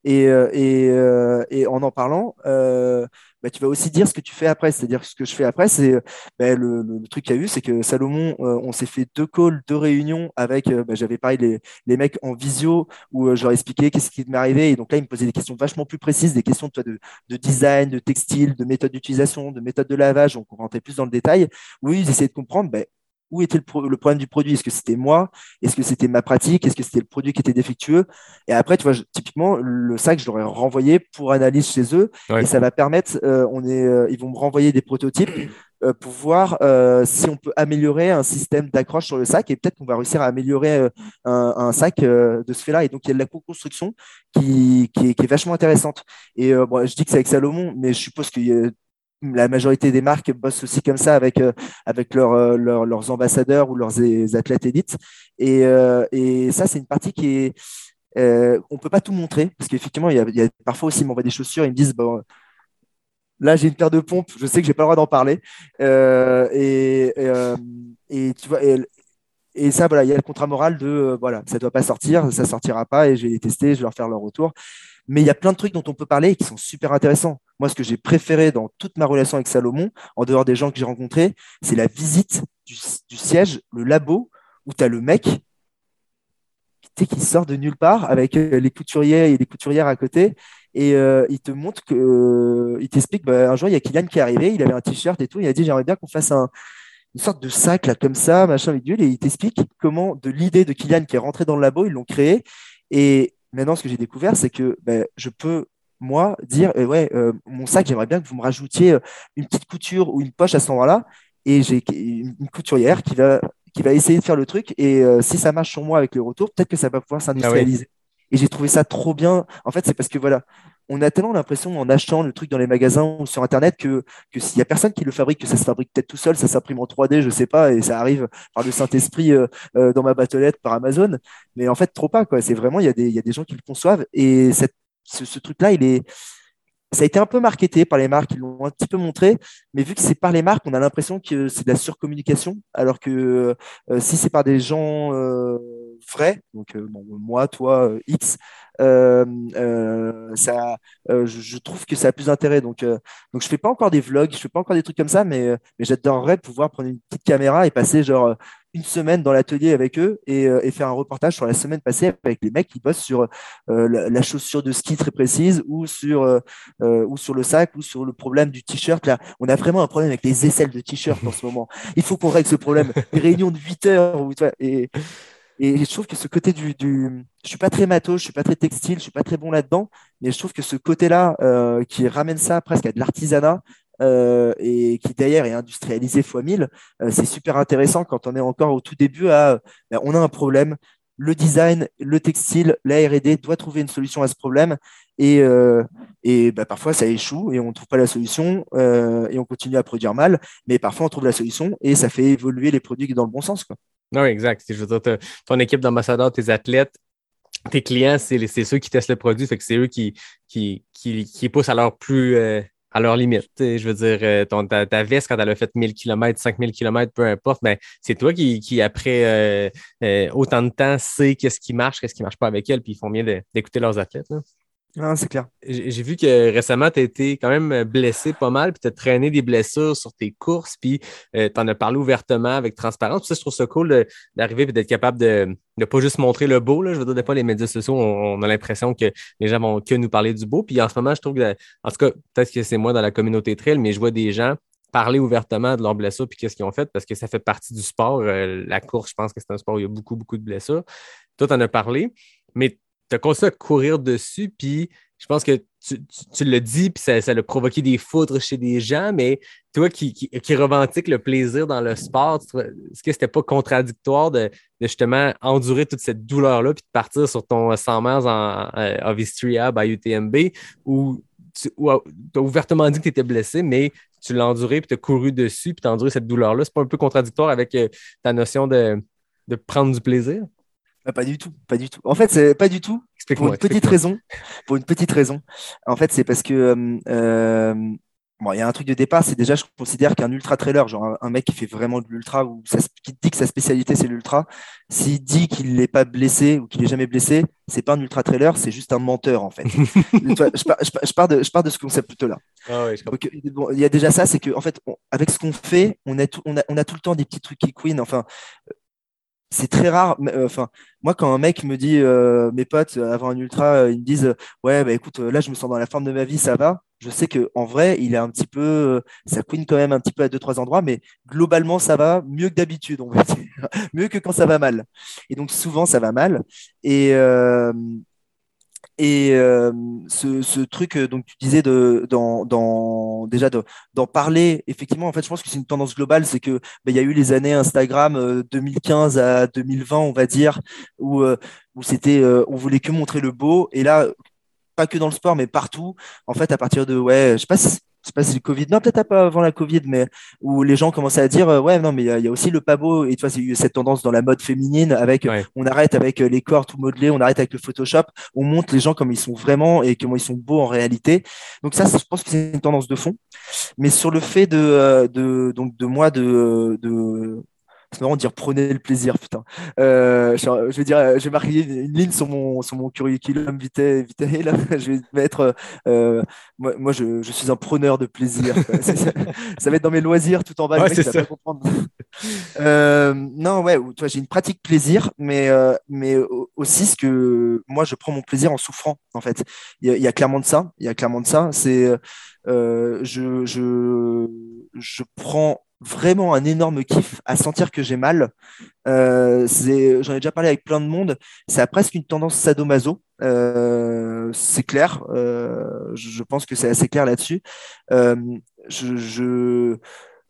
Et, euh, et, euh, et en en parlant, euh, bah, tu vas aussi dire ce que tu fais après. C'est-à-dire ce que je fais après, c'est bah, le, le- truc qu'il y a eu, c'est que Salomon, euh, on s'est fait deux calls, deux réunions avec, bah, j'avais pareil les, les mecs en visio où euh, je leur expliquais qu'est-ce qui m'est arrivé. Et donc là, ils me posaient des questions vachement plus précises, des questions toi, de, de design, de textile, de méthode d'utilisation, de méthode de lavage. Donc on rentrait plus dans le détail. Oui, ils essayaient de comprendre bah, où était le, pro- le problème du produit? Est-ce que c'était moi? Est-ce que c'était ma pratique? Est-ce que c'était le produit qui était défectueux? Et après, tu vois, je- typiquement, le sac, je l'aurais renvoyé pour analyse chez eux. Ouais. Et ça va permettre, euh, on est, euh, ils vont me renvoyer des prototypes euh, pour voir si on peut améliorer un système d'accroche sur le sac. Et peut-être qu'on va réussir à améliorer un, un sac de ce fait-là. Et donc, il y a de la co-construction qui, qui, est, qui est vachement intéressante. Et bon, je dis que c'est avec Salomon, mais je suppose que la majorité des marques bossent aussi comme ça avec, euh, avec euh, leur- leurs ambassadeurs ou leurs é- athlètes élites. Et, euh, et ça, c'est une partie qui est. euh, on peut pas tout montrer parce qu'effectivement, il y a, parfois aussi, ils m'envoient des chaussures, ils me disent bon, là, j'ai une paire de pompes, je sais que j'ai pas le droit d'en parler. Euh, et, et, euh, tu vois, et, ça, voilà, il y a le contrat moral de euh, voilà, ça doit pas sortir, ça sortira pas, et je vais les tester, je vais leur faire leur retour. Mais il y a plein de trucs dont on peut parler et qui sont super intéressants. Moi, ce que j'ai préféré dans toute ma relation avec Salomon, en dehors des gens que j'ai rencontrés, c'est la visite du, siège, le labo, où tu as le mec qui sort de nulle part avec euh, les couturiers et les couturières à côté. Et euh, il te montre que, euh, il t'explique, bah, un jour, il y a Kylian qui est arrivé, il avait un t-shirt et tout, il a dit, j'aimerais bien qu'on fasse un, une sorte de sac là comme ça, machin, bidule, et il t'explique comment, de l'idée de Kylian qui est rentré dans le labo, ils l'ont créé. Et maintenant, ce que j'ai découvert, c'est que ben, je peux, moi, dire, euh, ouais, euh, mon sac, j'aimerais bien que vous me rajoutiez euh, une petite couture ou une poche à cet endroit-là. Et j'ai une couturière qui va, qui va essayer de faire le truc. Et si ça marche sur moi avec le retour, peut-être que ça va pouvoir s'industrialiser. Et j'ai trouvé ça trop bien. En fait, c'est parce que voilà, on a tellement l'impression en achetant le truc dans les magasins ou sur Internet que, que s'il n'y a personne qui le fabrique, que ça se fabrique peut-être tout seul, ça s'imprime en 3D, je sais pas, et ça arrive par le Saint-Esprit euh, euh, dans ma battelette par Amazon. Mais en fait, trop pas, quoi. C'est vraiment, il y, a des- il y a des gens qui le conçoivent. Et cette, ce, truc-là, il est. Ça a été un peu marketé par les marques, ils l'ont un petit peu montré, mais vu que c'est par les marques, on a l'impression que c'est de la surcommunication, alors que euh, si c'est par des gens vrais, donc euh, moi, toi, euh, X, euh, ça, je, trouve que ça a plus d'intérêt. Donc, donc je fais pas encore des vlogs, je fais pas encore des trucs comme ça, mais, mais j'adorerais pouvoir prendre une petite caméra et passer genre une semaine dans l'atelier avec eux et, faire un reportage sur la semaine passée avec les mecs qui bossent sur la, chaussure de ski très précise ou sur, ou sur le sac ou sur le problème du t-shirt. Là, on a vraiment un problème avec les aisselles de t-shirt en ce moment. Il faut qu'on règle ce problème. Des réunions de 8 heures et, et je trouve que ce côté du, du, je suis pas très matos, je suis pas très textile, je suis pas très bon là-dedans, mais je trouve que ce côté-là euh, qui ramène ça presque à de l'artisanat euh, et qui derrière est industrialisé fois 1000, euh, c'est super intéressant quand on est encore au tout début à, ben, on a un problème, le design, le textile, la R&D doit trouver une solution à ce problème. Et, et bah, parfois, ça échoue et on ne trouve pas la solution et on continue à produire mal. Mais parfois, on trouve la solution et ça fait évoluer les produits dans le bon sens. Non, exact. Je veux dire, ton équipe d'ambassadeurs, tes athlètes, tes clients, c'est ceux qui testent le produit, que c'est eux qui, qui, qui, qui poussent à leur plus euh, à leur limite. Sais, Je veux dire, euh, ta, veste, quand elle a fait 1000 km, 5000 km, peu importe, ben, c'est toi qui, qui après euh, autant de temps, sait qu'est-ce qui marche, qu'est-ce qui marche pas avec elle, puis ils font bien d'écouter leurs athlètes. Ah, c'est clair. J'ai vu que récemment, tu as été quand même blessé pas mal, puis tu as traîné des blessures sur tes courses, puis tu en as parlé ouvertement avec transparence. Ça, je trouve ça cool d'arriver et d'être capable de ne pas juste montrer le beau. Là. Je veux dire, des fois, les médias sociaux, on, on a l'impression que les gens vont que nous parler du beau. Puis en ce moment, je trouve que, en tout cas, peut-être que c'est moi dans la communauté trail, mais je vois des gens parler ouvertement de leurs blessures puis qu'est-ce qu'ils ont fait parce que ça fait partie du sport. Euh, la course, je pense que c'est un sport où il y a beaucoup, beaucoup de blessures. Toi, tu en as parlé, mais tu as continué à courir dessus, puis je pense que tu, tu, l'as dit, puis ça, ça a provoqué des foudres chez des gens, mais toi qui, qui, revendiques le plaisir dans le sport, est-ce que c'était pas contradictoire de, de justement endurer toute cette douleur-là, puis de partir sur ton 100 miles en, Hub à UTMB, où tu as ouvertement dit que tu étais blessé, mais tu l'as enduré, puis tu as couru dessus, puis tu as enduré cette douleur-là? C'est pas un peu contradictoire avec euh, ta notion de prendre du plaisir? Ah, pas du tout, pas du tout. En fait, c'est pas du tout. Pour une petite raison. Pour une petite raison. En fait, c'est parce que euh, euh, bon, il y a un truc de départ. C'est déjà, je considère qu'un ultra trailer, genre un, un mec qui fait vraiment de l'ultra ou qui dit que sa spécialité c'est l'ultra, s'il dit qu'il n'est pas blessé ou qu'il est jamais blessé, c'est pas un ultra trailer, c'est juste un menteur en fait. Je, pars, je pars- je pars de, je pars de ce concept-là. Ah oui, je comprends. Donc, euh, bon, il y a déjà ça, c'est que en fait, on- avec ce qu'on fait, on a, tout, on, a, on a tout le temps des petits trucs qui queen. Enfin, c'est très rare. euh, Enfin, moi, quand un mec me dit, euh, mes potes euh, avant un ultra, ils me disent, ouais, bah écoute, là, je me sens dans la forme de ma vie, ça va. Je sais que en vrai, il est un petit peu, ça queen quand même un petit peu à deux trois endroits, mais globalement, ça va mieux que d'habitude, on va dire, mieux que quand ça va mal. Et donc souvent, ça va mal. Et et euh, ce, truc, euh, donc tu disais de, dans, dans, déjà de- d'en parler, effectivement, en fait, je pense que c'est une tendance globale, c'est que bah, il y a eu les années Instagram euh, 2015 à 2020, on va dire, où, euh, où c'était, euh, on voulait que montrer le beau, et là, pas que dans le sport, mais partout, en fait, à partir de, ouais, je sais pas si, je sais pas si c'est le Covid, non, peut-être pas avant la Covid, mais où les gens commençaient à dire, euh, ouais, non, mais il y, a- il y a aussi le pas beau, et tu vois, il y a eu cette tendance dans la mode féminine avec, Ouais. on arrête avec euh, les corps tout modelés, on arrête avec le Photoshop, on montre les gens comme ils sont vraiment et comment ils sont beaux en réalité. Donc ça, je pense que c'est une tendance de fond. Mais sur le fait de, euh, de donc de moi de, de c'est marrant de dire prenez le plaisir, putain. Euh, je, je vais dire, euh, je vais marquer une, ligne sur mon sur mon curriculum vitae, vitae là. Je vais mettre, euh, moi, moi je, je suis un preneur de plaisir. ça, ça va être dans mes loisirs tout en bas. le Ouais, mec, c'est il va ça. pas comprendre. Euh, non, ouais, vois, j'ai une pratique plaisir, mais, mais au- aussi ce que moi je prends mon plaisir en souffrant, en fait. Il y a, il y a clairement de ça. Il y a clairement de ça. C'est, je, je, je prends vraiment un énorme kiff à sentir que j'ai mal. Euh, j'en ai déjà parlé avec plein de monde. Ça a presque une tendance sadomaso. Euh, c'est clair. Euh, je, pense que c'est assez clair là-dessus. Je,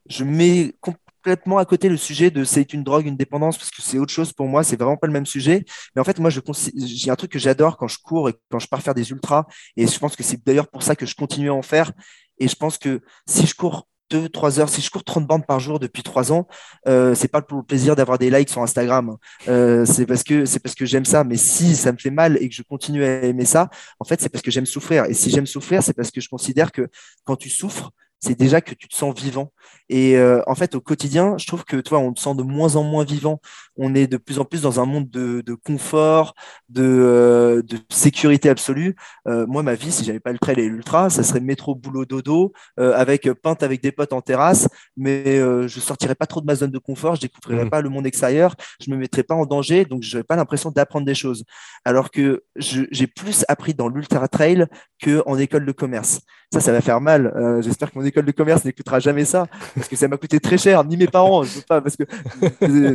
je, mets complètement à côté le sujet de c'est une drogue, une dépendance, parce que c'est autre chose pour moi, c'est vraiment pas le même sujet. Mais en fait, moi, j'ai un truc que j'adore quand je cours et quand je pars faire des ultras, et je pense que c'est d'ailleurs pour ça que je continue à en faire. Et je pense que si je cours deux, trois heures, si je cours 30 bandes par jour depuis trois ans, euh, c'est pas pour le plaisir d'avoir des likes sur Instagram. Euh, c'est parce que c'est parce que j'aime ça. Mais si ça me fait mal et que je continue à aimer ça, en fait, c'est parce que j'aime souffrir. Et si j'aime souffrir, c'est parce que je considère que quand tu souffres, c'est déjà que tu te sens vivant. Et euh, en fait, au quotidien, je trouve que toi, on te sent de moins en moins vivant. On est de plus en plus dans un monde de, de confort, de, euh, de sécurité absolue. Euh, moi, ma vie, si j'avais pas le trail et l'ultra, ça serait métro, boulot, dodo, avec peinte avec des potes en terrasse. Mais je sortirais pas trop de ma zone de confort. Je découvrirais Mhm. pas le monde extérieur. Je me mettrais pas en danger. Donc, j'aurais pas l'impression d'apprendre des choses. Alors que je- j'ai plus appris dans l'ultra trail que en école de commerce. Ça, ça va faire mal. Euh, J'espère que mon école de commerce n'écoutera jamais ça, parce que ça m'a coûté très cher. Ni mes parents, je veux pas, parce que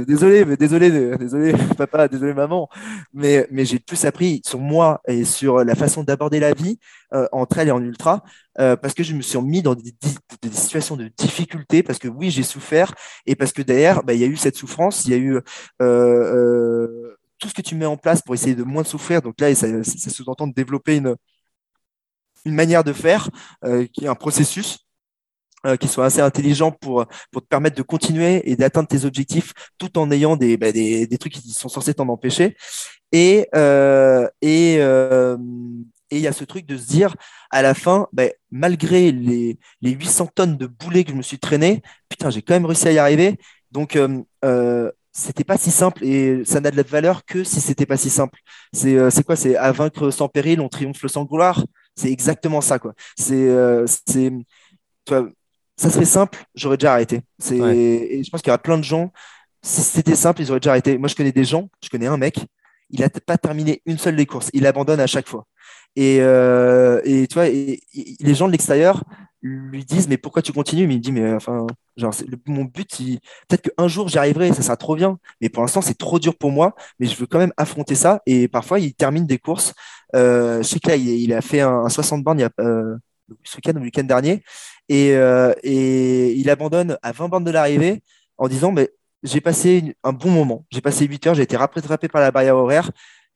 désolé, mais désolé, désolé, papa, désolé, maman. Mais, mais j'ai plus appris sur moi et sur la façon d'aborder la vie euh, en trail et en ultra, euh, parce que je me suis mis dans des, situations de difficulté, parce que oui, j'ai souffert, et parce que derrière, bah, il y a eu cette souffrance, il y a eu euh, euh, tout ce que tu mets en place pour essayer de moins souffrir. Donc là, ça, ça sous-entend de développer une, une manière de faire, euh, qui est un processus. Euh, qui soit assez intelligent pour, pour te permettre de continuer et d'atteindre tes objectifs tout en ayant des, bah, des, des, trucs qui sont censés t'en empêcher. Et, euh, et, et il y a ce truc de se dire, à la fin, bah, malgré les, les 800 tonnes de boulets que je me suis traîné, putain, j'ai quand même réussi à y arriver. Donc, euh, c'était pas si simple et ça n'a de la valeur que si c'était pas si simple. C'est quoi? C'est à vaincre sans péril, on triomphe sans gloire. C'est exactement ça, quoi. C'est c'est ça serait simple, j'aurais déjà arrêté. C'est Ouais. et je pense qu'il y aura plein de gens. Si c'était simple, ils auraient déjà arrêté. Moi, je connais des gens. Je connais un mec. Il a pas terminé une seule des courses. Il abandonne à chaque fois. Et, euh, et tu vois, et, et les gens de l'extérieur lui disent mais pourquoi tu continues? Mais il me dit mais enfin genre mon but il- peut-être qu'un jour j'y arriverai, ça sera trop bien. Mais pour l'instant c'est trop dur pour moi. Mais je veux quand même affronter ça. Et parfois il termine des courses. Euh, je sais que là il, a fait un, un 60 bornes il y a euh, ce week-end le week-end dernier et, euh, et il abandonne à 20 bornes de l'arrivée en disant mais j'ai passé un bon moment. J'ai passé 8 heures, j'ai été rattrapé par la barrière horaire.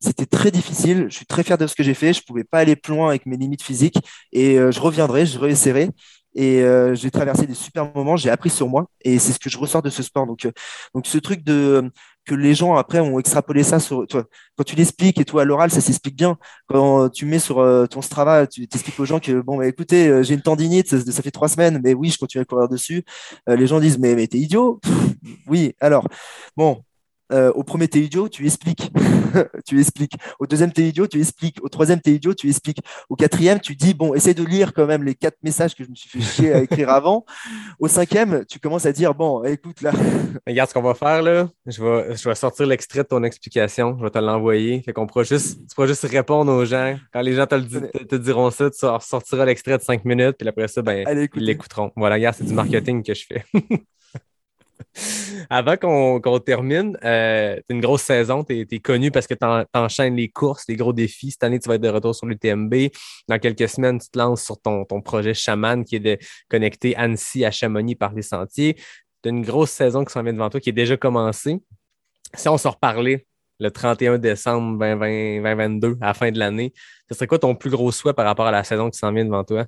C'était très difficile. Je suis très fier de ce que j'ai fait. Je pouvais pas aller plus loin avec mes limites physiques et euh, je reviendrai, je réessayerai. Et euh, j'ai traversé des super moments. J'ai appris sur moi et c'est ce que je ressors de ce sport. Donc, euh, donc ce truc de que les gens après ont extrapolé ça sur toi. Quand tu l'expliques et toi à l'oral, ça s'explique bien. Quand tu mets sur euh, ton Strava, tu t'expliques aux gens que bon, bah, écoutez, j'ai une tendinite, ça, fait trois semaines, mais oui, je continue à courir dessus. Les gens disent mais t'es idiot. Oui, alors bon. Euh, au premier, t'es idiot, tu expliques. tu expliques. Au deuxième, t'es idiot, tu expliques. Au troisième, t'es idiot, tu expliques. Au quatrième, tu dis, bon, essaie de lire quand même les quatre messages que je me suis fait chier à écrire avant. Au cinquième, tu commences à dire, bon, écoute, là, Regarde ce qu'on va faire là. Je vais, je vais sortir l'extrait de ton explication. Je vais te l'envoyer. Fait qu'on pourra juste, tu pourras juste répondre aux gens. Quand les gens te, le te, te diront ça, tu sortiras l'extrait de 5 minutes. Puis après ça, ben, allez, ils écoute. l'écouteront. Voilà, regarde, c'est du marketing que je fais. Avant qu'on termine, euh, c'est une grosse saison. Tu es, connu parce que tu enchaînes les courses, les gros défis. Cette année, tu vas être de retour sur l'UTMB. Dans quelques semaines, tu te lances sur ton, projet Chaman qui est de connecter Annecy à Chamonix par les sentiers. Tu as une grosse saison qui s'en vient devant toi qui est déjà commencée. Si on se reparlait le 31 décembre 2020, 2022, à la fin de l'année, ce serait quoi ton plus gros souhait par rapport à la saison qui s'en vient devant toi?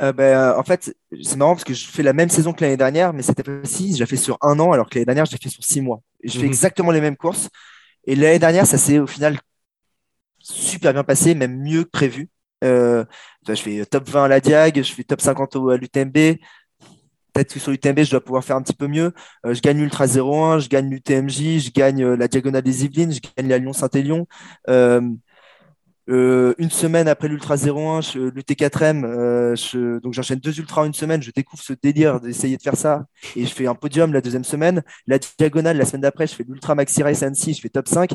Euh, ben, euh, en fait, c'est marrant parce que je fais la même saison que l'année dernière, mais cette fois-ci, je l'ai fait sur un an, alors que l'année dernière, je l'ai fait sur six mois. Et je fais Mhm. exactement les mêmes courses. Et l'année dernière, ça s'est au final super bien passé, même mieux que prévu. Euh, je fais top 20 à la Diag, je fais top 50 au- à l'UTMB. Peut-être que sur l'UTMB, je dois pouvoir faire un petit peu mieux. Euh, je gagne l'Ultra 01, je gagne l'UTMJ, je gagne euh, la Diagonale des Yvelines, je gagne la Lyon-Saint-Élion. Euh, euh, une semaine après l'Ultra 01, je- l'UT4M, euh, je- donc j'enchaîne deux ultras en une semaine. Je découvre ce délire d'essayer de faire ça et je fais un podium la deuxième semaine. La diagonale, la semaine d'après, je fais l'Ultra Maxi Race Annecy, je fais top 5.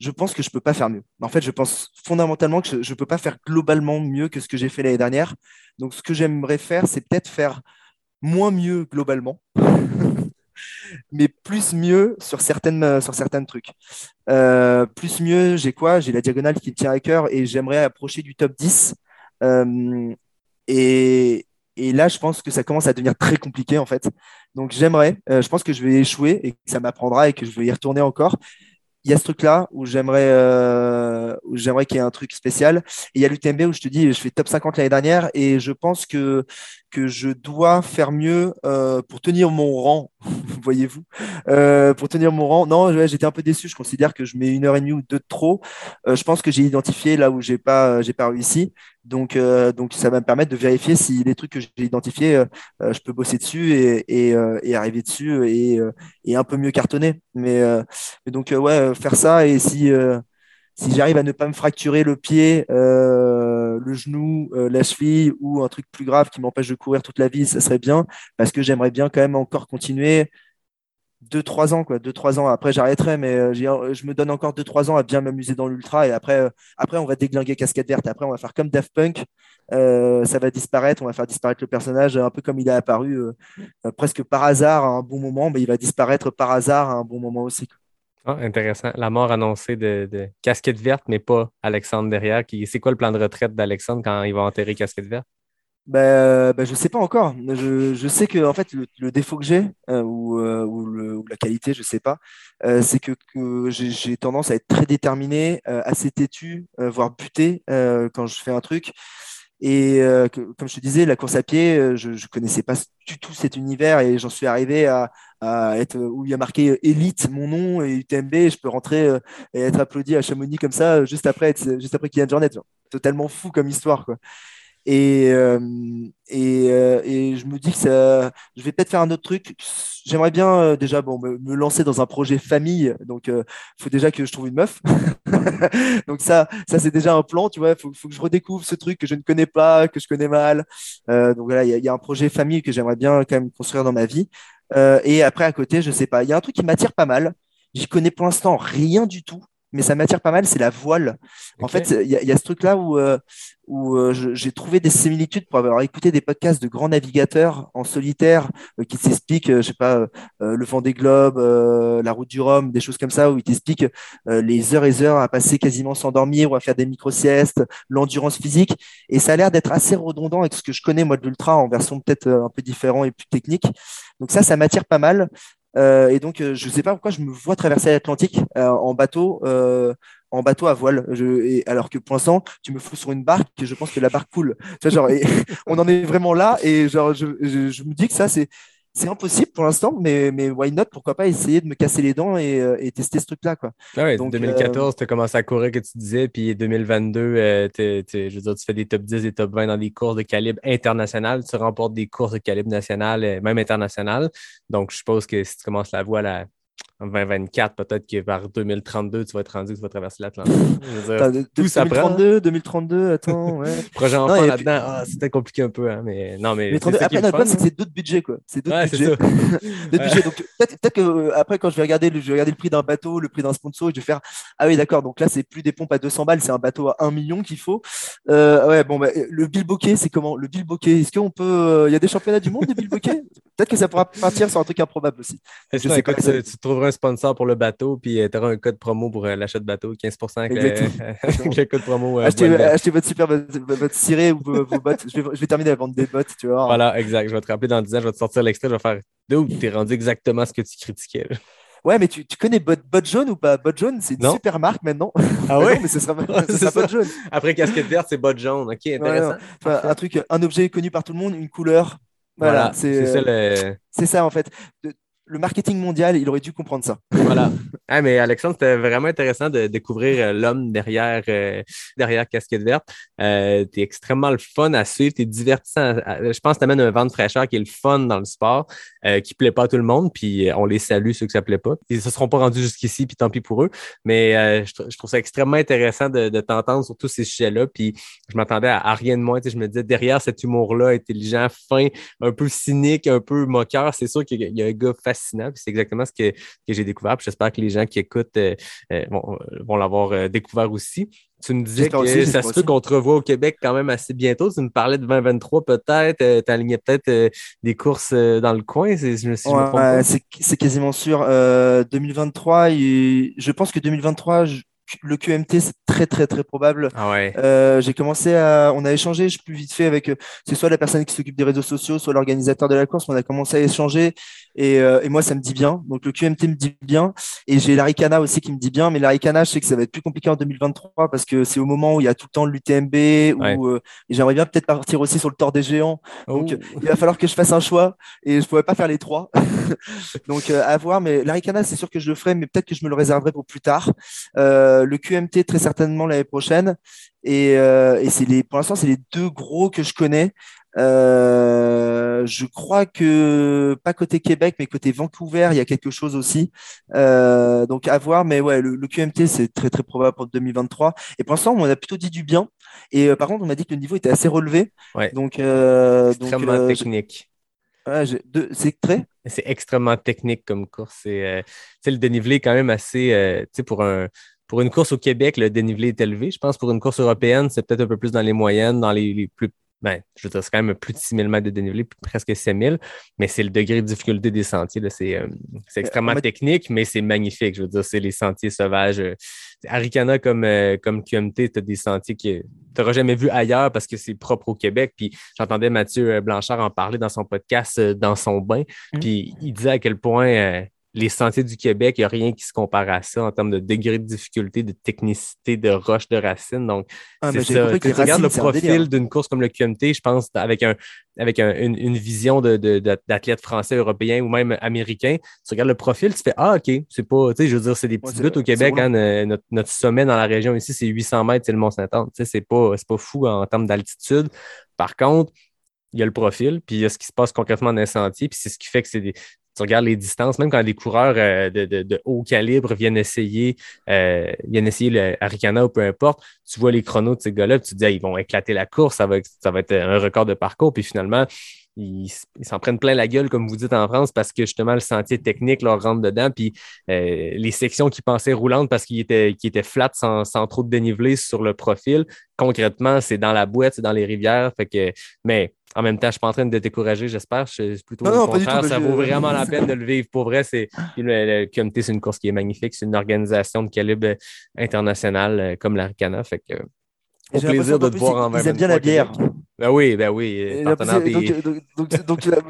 Je pense que je peux pas faire mieux. En fait, je pense fondamentalement que je ne peux pas faire globalement mieux que ce que j'ai fait l'année dernière. Donc, ce que j'aimerais faire, c'est peut-être faire moins mieux globalement, mais plus mieux sur certaines sur certains trucs. Euh, plus mieux, j'ai quoi? J'ai la diagonale qui me tient à cœur et j'aimerais approcher du top 10. Euh, et, là, je pense que ça commence à devenir très compliqué en fait. Donc j'aimerais, euh, je pense que je vais échouer et que ça m'apprendra et que je vais y retourner encore. Il y a ce truc-là où j'aimerais euh, j'aimerais qu'il y ait un truc spécial. Et il y a l'UTMB où je te dis, je fais top 50 l'année dernière et je pense que, que je dois faire mieux euh, pour tenir mon rang, voyez-vous. Euh, pour tenir mon rang. Non, j'étais un peu déçu. Je considère que je mets une heure et demie ou deux de trop. Euh, je pense que j'ai identifié là où j'ai pas, j'ai pas réussi. Donc, euh, donc ça va me permettre de vérifier si les trucs que j'ai identifiés, euh, euh, je peux bosser dessus et, et, et arriver dessus et, et, un peu mieux cartonner. Mais, mais donc, ouais, faire ça et si, si j'arrive à ne pas me fracturer le pied, le genou, la cheville ou un truc plus grave qui m'empêche de courir toute la vie, ça serait bien parce que j'aimerais bien quand même encore continuer deux trois ans quoi. Deux trois ans après j'arrêterai mais euh, je me donne encore deux trois ans à bien m'amuser dans l'ultra et après euh, après on va déglinguer casquette verte. Après on va faire comme Daft Punk euh, ça va disparaître. On va faire disparaître le personnage un peu comme il est apparu euh, presque par hasard à un bon moment mais il va disparaître par hasard à un bon moment aussi ah, intéressant. La mort annoncée de, casquette verte mais pas Alexandre derrière. C'est quoi le plan de retraite d'Alexandre quand il va enterrer casquette verte? Bah, bah, je sais pas encore. Je, je sais que en fait le, le défaut que j'ai euh, ou, euh, ou, ou la qualité, je sais pas, euh, c'est que, que j'ai tendance à être très déterminé, euh, assez têtu, euh, voire buté euh, quand je fais un truc. Et euh, comme je te disais, la course à pied, je, je connaissais pas du tout cet univers et j'en suis arrivé à, à être où il y a marqué Elite, mon nom et UTMB. Je peux rentrer euh, et être applaudi à Chamonix comme ça juste après, juste après Kylian Jornet. Totalement fou comme histoire, quoi. Et, euh, et, euh, et je me dis que je vais peut-être faire un autre truc. J'aimerais bien euh, déjà bon, me, lancer dans un projet famille. Donc, il faut déjà que je trouve une meuf. Donc ça, ça c'est déjà un plan. Il faut, faut que je redécouvre ce truc que je ne connais pas, que je connais mal. Donc voilà, il y, a- un projet famille que j'aimerais bien quand même construire dans ma vie. Et après, à côté, je sais pas. Il y a un truc qui m'attire pas mal. J'y connais pour l'instant rien du tout, mais ça m'attire pas mal, c'est la voile. En fait, il y, a- il y a ce truc-là où, euh, où euh, j'ai trouvé des similitudes pour avoir écouté des podcasts de grands navigateurs en solitaire euh, qui s'expliquent, euh, je sais pas, euh, le vent des globes, euh, la route du Rhum, des choses comme ça, où ils t'expliquent euh, les heures et les heures à passer quasiment sans dormir ou à faire des micro-siestes, l'endurance physique. Et ça a l'air d'être assez redondant avec ce que je connais, moi, de l'ultra, en version peut-être un peu différent et plus technique. Donc ça, ça m'attire pas mal. Euh, et donc, euh, je sais pas pourquoi je me vois traverser l'Atlantique euh, en bateau, euh, en bateau à voile. Et, alors que pour tu me fous sur une barque et je pense que la barque coule. Tu genre, on en est vraiment là. Et genre, je, je, je me dis que ça, c'est c'est impossible pour l'instant, mais, mais why not? Pourquoi pas essayer de me casser les dents et, euh, et tester ce truc-là, quoi. Ah ouais, Donc, 2014, tu as commencé à courir, que tu disais, puis 2022, euh, t'es- t'es- je veux dire, tu fais des top 10 et top 20 dans des courses de calibre international, tu remportes des courses de calibre national, euh, même international. Donc, je suppose que si tu commences la voile à en 2024, peut-être que vers 2032, tu vas être rendu que tu vas traverser l'Atlantique. Je veux dire, Attends, de- de- tout s'apprend. 2032, 2032, attends, ouais. Projet enfant là-dedans, ah, c'était compliqué un peu, hein, mais non, mais. Mais c'est 32 ça qui est après, notre c'est que c'est d'autres budgets, quoi. C'est d'autres Ouais, budgets. D'autres budgets. Donc, peut-être que euh, après, quand je vais regarder le, je vais regarder le prix d'un bateau, le prix d'un sponsor, je vais faire Ah oui, d'accord. Donc là, c'est plus des pompes à 200 balles, c'est un bateau à 1 million qu'il faut. Euh, ouais, bon, bah, le bilboquet, c'est comment? Le bilboquet, est-ce qu'on peut. euh, Il y a des championnats du monde de bilboquet Peut-être que ça pourra partir sur un truc improbable aussi. Je sais tu, tu trouveras un sponsor pour le bateau, puis tu auras un code promo pour euh, l'achat de bateau, 15% avec, le, Exactement. avec le code promo. euh, achetez, votre super, votre, ciré ou vos, vos bottes. Je vais, je vais terminer à vendre des bottes, tu vois. Voilà, exact. Je vais te rappeler dans 10 ans, je vais te sortir l'extrait, je vais faire Dude, t'es rendu exactement ce que tu critiquais. là. Ouais, mais tu, tu connais Bot, Bot Jaune ou pas? Bot Jaune, c'est une Non. super marque maintenant. Ah ouais? non, mais ce sera, ce. Bot Jaune. Après casquette verte, c'est bas jaune. OK, intéressant. Ouais, Enfin, un truc, un objet connu par tout le monde, une couleur. Voilà, Voilà, c'est ça c'est ça en fait. De- le marketing mondial, il aurait dû comprendre ça. Voilà. Ah, mais Alexandre, c'était vraiment intéressant de découvrir euh, l'homme derrière, euh, derrière Casquette Verte. Euh, tu es extrêmement le fun à suivre, tu es divertissant. je pense que tu amènes un vent de fraîcheur qui est le fun dans le sport, euh, qui plaît pas à tout le monde, puis on les salue, ceux que ça plaît pas. Ils se seront pas rendus jusqu'ici, puis tant pis pour eux. Mais je, tr- je trouve ça extrêmement intéressant de, t'entendre sur tous ces sujets-là. Puis je m'attendais à, rien de moins. Je me disais, derrière cet humour-là, intelligent, fin, un peu cynique, un peu moqueur, c'est sûr qu'il y a- un gars fascinant. C'est exactement ce que, que j'ai découvert. J'espère que les gens qui écoutent euh, euh, vont, vont l'avoir euh, découvert aussi. Tu me disais que aussi, ça se peut qu'on te revoie au Québec quand même assez bientôt. Tu me parlais de 2023 peut-être. Euh, tu alignais peut-être euh, des courses euh, dans le coin. c'est- Ouais, quasiment sûr. Euh, 2023, il- je pense que 2023, je- le QMT, c'est très très très probable. Ah ouais. Euh, j'ai commencé à, on a échangé, je plus vite fait avec, euh, c'est soit la personne qui s'occupe des réseaux sociaux, soit l'organisateur de la course. On a commencé à échanger et, euh, et moi ça me dit bien. Donc le QMT me dit bien et j'ai l'Aricana aussi qui me dit bien. Mais l'Aricana, je sais que ça va être plus compliqué en 2023 parce que c'est au moment où il y a tout le temps l'UTMB où Ouais. euh, et j'aimerais bien peut-être partir aussi sur le Tour des Géants. Donc, Oh. il va falloir que je fasse un choix et je pourrais pas faire les trois. Donc, à voir. Mais l'Aricana, c'est sûr que je le ferai, mais peut-être que je me le réserverai pour plus tard. Euh, le QMT, très certainement l'année prochaine. Et, euh, et c'est les, pour l'instant, c'est les deux gros que je connais. Euh, je crois que pas côté Québec, mais côté Vancouver, il y a quelque chose aussi. Euh, donc à voir, mais ouais, le, le QMT c'est très très probable pour 2023. Et pour l'instant, on a plutôt dit du bien. Et euh, par contre, on m'a dit que le niveau était assez relevé. Ouais. Donc, euh, donc Extrêmement euh, technique. Ouais, c'est très. C'est extrêmement technique comme course. C'est, euh, le dénivelé est quand même assez. euh, tu sais, pour, un, pour une course au Québec, le dénivelé est élevé. Je pense pour une course européenne, c'est peut-être un peu plus dans les moyennes, dans les, les plus ben, je veux dire, c'est quand même plus de 6 000 mètres de dénivelé, presque 7 000, mais c'est le degré de difficulté des sentiers. là. C'est euh, c'est extrêmement technique, mais c'est magnifique. Je veux dire, c'est les sentiers sauvages. euh, Arikana comme, euh, comme QMT, tu as des sentiers que tu n'auras jamais vu ailleurs parce que c'est propre au Québec. Puis j'entendais Mathieu euh, Blanchard en parler dans son podcast euh, Dans son bain. Mhm. Puis il disait à quel point euh, les sentiers du Québec, il n'y a rien qui se compare à ça en termes de degré de difficulté, de technicité, de roche, de racines. Donc, Ah, c'est ça. Quand tu regardes le un profil d'une course comme le QMT, je pense, avec, un, avec un- une, une vision d'athlète français, européen ou même américain, tu regardes le profil, tu fais Ah, OK, c'est pas, tu sais, je veux dire, c'est des Ouais, petits c'est- buts au Québec. hein, euh, notre, notre sommet dans la région ici, c'est 800 mètres, c'est le Mont-Saint-Anne. Tu sais, c'est pas, pas fou en termes d'altitude. Par contre, il y a le profil, puis il y a ce qui se passe concrètement dans les sentiers, puis c'est ce qui fait que c'est des. Tu regardes les distances, même quand des coureurs euh, de, haut calibre viennent essayer, euh, viennent essayer le Arikana ou peu importe, tu vois les chronos de ces gars-là, tu te dis, ils vont éclater la course, ça va, être- être un record de parcours, puis finalement, ils s'en prennent plein la gueule, comme vous dites en France, parce que justement, le sentier technique leur rentre dedans, puis euh, les sections qui pensaient roulantes parce qu'ils étaient, qu'ils étaient sans trop de dénivelé sur le profil, concrètement, c'est dans la boîte, c'est dans les rivières, fait que, mais en même temps, je suis pas en train de décourager, j'espère. Je suis plutôt Non, au contraire. tout, ça vaut vraiment la peine de le vivre. Pour vrai, c'est puis le, le QMT, c'est une course qui est magnifique. C'est une organisation de calibre international euh, comme l'Aricana. Fait que, au plaisir de te voir en Ils aiment bien la 2023 bière. Ben oui, ben oui.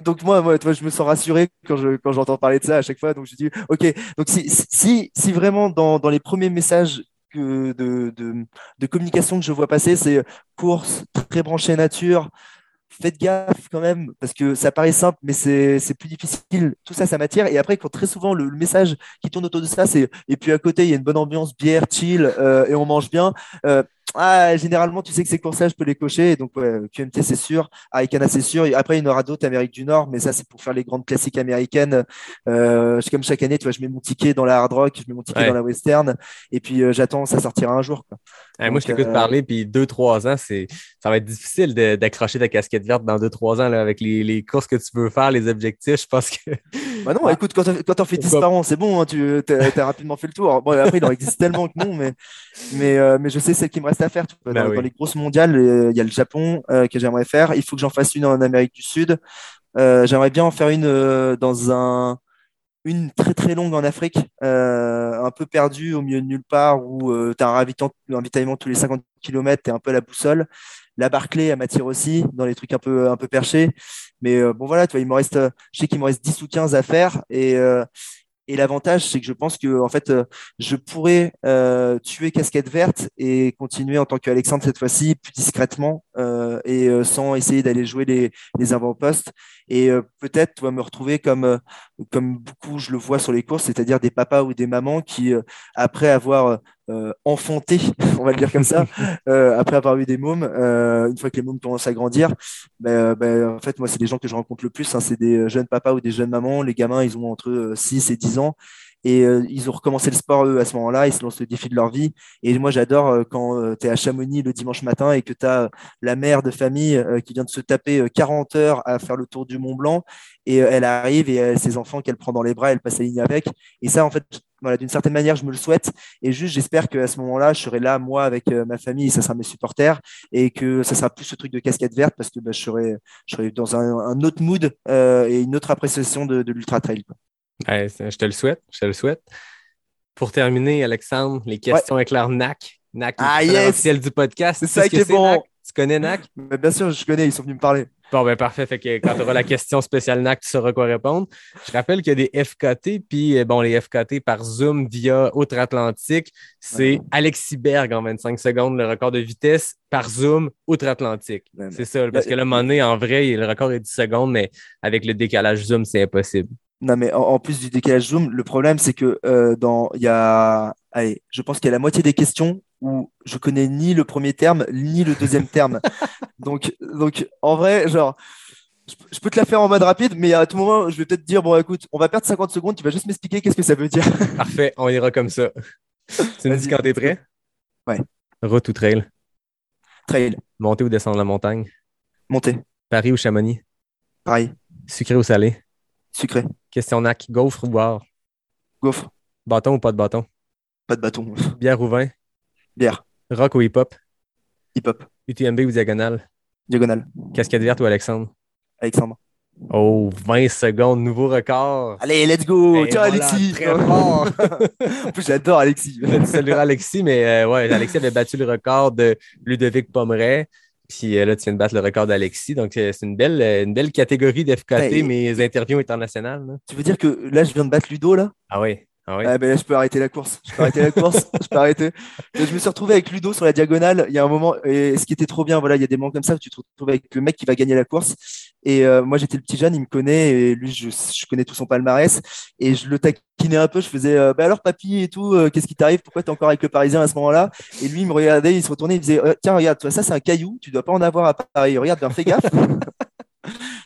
Donc, moi, moi, je me sens rassuré quand je quand j'entends parler de ça à chaque fois. Donc je dis, ok. Donc si si si vraiment dans, dans les premiers messages que de, de, de communication que je vois passer, c'est course très branchée nature. Faites gaffe quand même parce que ça paraît simple, mais c'est plus difficile. Tout ça, ça m'attire. Et après, quand très souvent le, le message qui tourne autour de ça, c'est et puis à côté, il y a une bonne ambiance, bière, chill, euh, et on mange bien. Euh, ah, généralement, tu sais que ces courses-là, je peux les cocher. Donc, ouais, QMT, c'est sûr. Arikana, c'est sûr. Après, il y en aura d'autres, Amérique du Nord. Mais ça, c'est pour faire les grandes classiques américaines. Euh, je- comme chaque année, tu vois, je mets mon ticket dans la hard rock, je mets mon ticket Ouais. dans la western. Et puis, euh, j'attends, ça sortira un jour. Quoi. Hey, moi, je t'écoute euh, parler, puis deux, trois ans, c'est, ça va être difficile d'accrocher ta casquette verte dans deux, trois ans là, avec les, les courses que tu veux faire, les objectifs. Je pense que. Bah non, Ah. écoute, quand t'en fais 10 Pourquoi par an, c'est bon, hein, tu as, rapidement fait le tour. Bon, après, il en existe tellement que non, mais, mais, euh, mais je sais celle qui me reste à faire. Bah dans, oui. dans les grosses mondiales, euh, il y a le Japon euh, que j'aimerais faire. Il faut que j'en fasse une en Amérique du Sud. Euh, j'aimerais bien en faire une euh, dans un une très très longue en Afrique, euh, un peu perdue au milieu de nulle part, où tu as un ravitaillement, tous les 50 km, tu es un peu à la boussole. La Barclay, elle m'attire aussi, dans les trucs un peu, un peu perchés. Mais euh, bon, voilà, tu vois, il me reste, euh, je sais qu'il me reste 10 ou 15 à faire. Et, euh, et l'avantage, c'est que je pense que en fait, je pourrais tuer Casquette Verte et continuer en tant qu'Alexandre cette fois-ci, plus discrètement et sans essayer d'aller jouer les, les avant-postes. Et peut-être, tu vas me retrouver comme, comme beaucoup je le vois sur les courses, c'est-à-dire des papas ou des mamans qui, euh, après avoir euh, enfanté, on va le dire comme ça, euh, après avoir eu des mômes, euh, une fois que les mômes commencent à grandir, ben, euh, ben, en fait, moi, c'est les gens que je rencontre le plus. hein, c'est des jeunes papas ou des jeunes mamans. Les gamins, ils ont entre euh, 6 et 10 ans. Et euh, ils ont recommencé le sport, eux, à ce moment-là. Ils se lancent le défi de leur vie. Et moi, j'adore euh, quand tu es à Chamonix le dimanche matin et que tu as la mère de famille euh, qui vient de se taper euh, 40 heures à faire le tour du Mont Blanc. Et euh, elle arrive et ses enfants qu'elle prend dans les bras, elle passe la ligne avec. Et ça, en fait, voilà, d'une certaine manière, je me le souhaite. Et juste, j'espère qu'à ce moment-là, je serai là, moi, avec euh, ma famille, et ça sera mes supporters, et que ça sera plus ce truc de casquette verte, parce que bah, je, serai, je serai dans un, autre mood euh, et une autre appréciation de, de l'ultra trail. Ouais, je te le souhaite, je te le souhaite. Pour terminer, Alexandre, les questions avec leur NAC. NAC, Ah, yes! du podcast. C'est Tu ça qui est bon. NAC? Tu connais NAC? Mais bien sûr, je connais, ils sont venus me parler. Bon, ben parfait. Fait que quand tu auras la question spéciale NAC, tu sauras quoi répondre. Je rappelle qu'il y a des FKT, puis euh, bon, les FKT par Zoom via Outre-Atlantique, c'est Ouais. Alexis Berg en 25 secondes, le record de vitesse par Zoom Outre-Atlantique. Ouais, C'est ça, parce que le donné, en vrai, le record est 10 secondes, mais avec le décalage Zoom, c'est impossible. Non, mais en, en plus du décalage Zoom, le problème, c'est que euh, dans, il y a, allez, je pense qu'il y a la moitié des questions où je connais ni le premier terme, ni le deuxième terme. Donc, donc, en vrai, genre, je, je peux te la faire en mode rapide, mais à tout moment, je vais peut-être dire, bon, écoute, on va perdre 50 secondes, tu vas juste m'expliquer qu'est-ce que ça veut dire. Parfait, on ira comme ça. Tu me dis quand t'es prêt? Ouais. Route ou trail? Trail, Monter ou descendre la montagne? montée, Paris ou Chamonix? pareil, Sucré ou salé? Sucré, Question NAC, gaufre ou boire? gaufre, Bâton ou pas de bâton? pas de bâton, Bière ou vin? bière, Rock ou hip-hop? hip-hop, UTMB ou diagonale? Diagonale. Casquette verte ou Alexandre? Alexandre. Oh, 20 secondes, nouveau record. Allez, let's go. Et Tiens, voilà, Alexis. Très fort. en plus, j'adore Alexis. Salut Alexis, mais euh, ouais, Alexis avait battu le record de Ludovic Pomeray. Puis euh, là, tu viens de battre le record d'Alexis. Donc, euh, c'est une belle, euh, une belle catégorie d'FKT, Ouais. mes interviews internationales. là. Tu veux dire que là, je viens de battre Ludo, là? Ah oui. Ah oui. Ah ben là, je peux arrêter la course. Je peux arrêter la course. Je peux arrêter. Et je me suis retrouvé avec Ludo sur la diagonale. Il y a un moment, et ce qui était trop bien, voilà, il y a des moments comme ça où tu te retrouves avec le mec qui va gagner la course. Et euh, moi, j'étais le petit jeune, il me connaît, et lui, je, je connais tout son palmarès. Et je le taquinais un peu. Je faisais, euh, bah alors, papy et tout, euh, qu'est-ce qui t'arrive? Pourquoi t'es encore avec le Parisien à ce moment-là? Et lui, il me regardait, il se retournait, il disait, Euh, tiens, regarde, toi, ça, c'est un caillou. Tu dois pas en avoir à Paris. Regarde, ben, fais gaffe.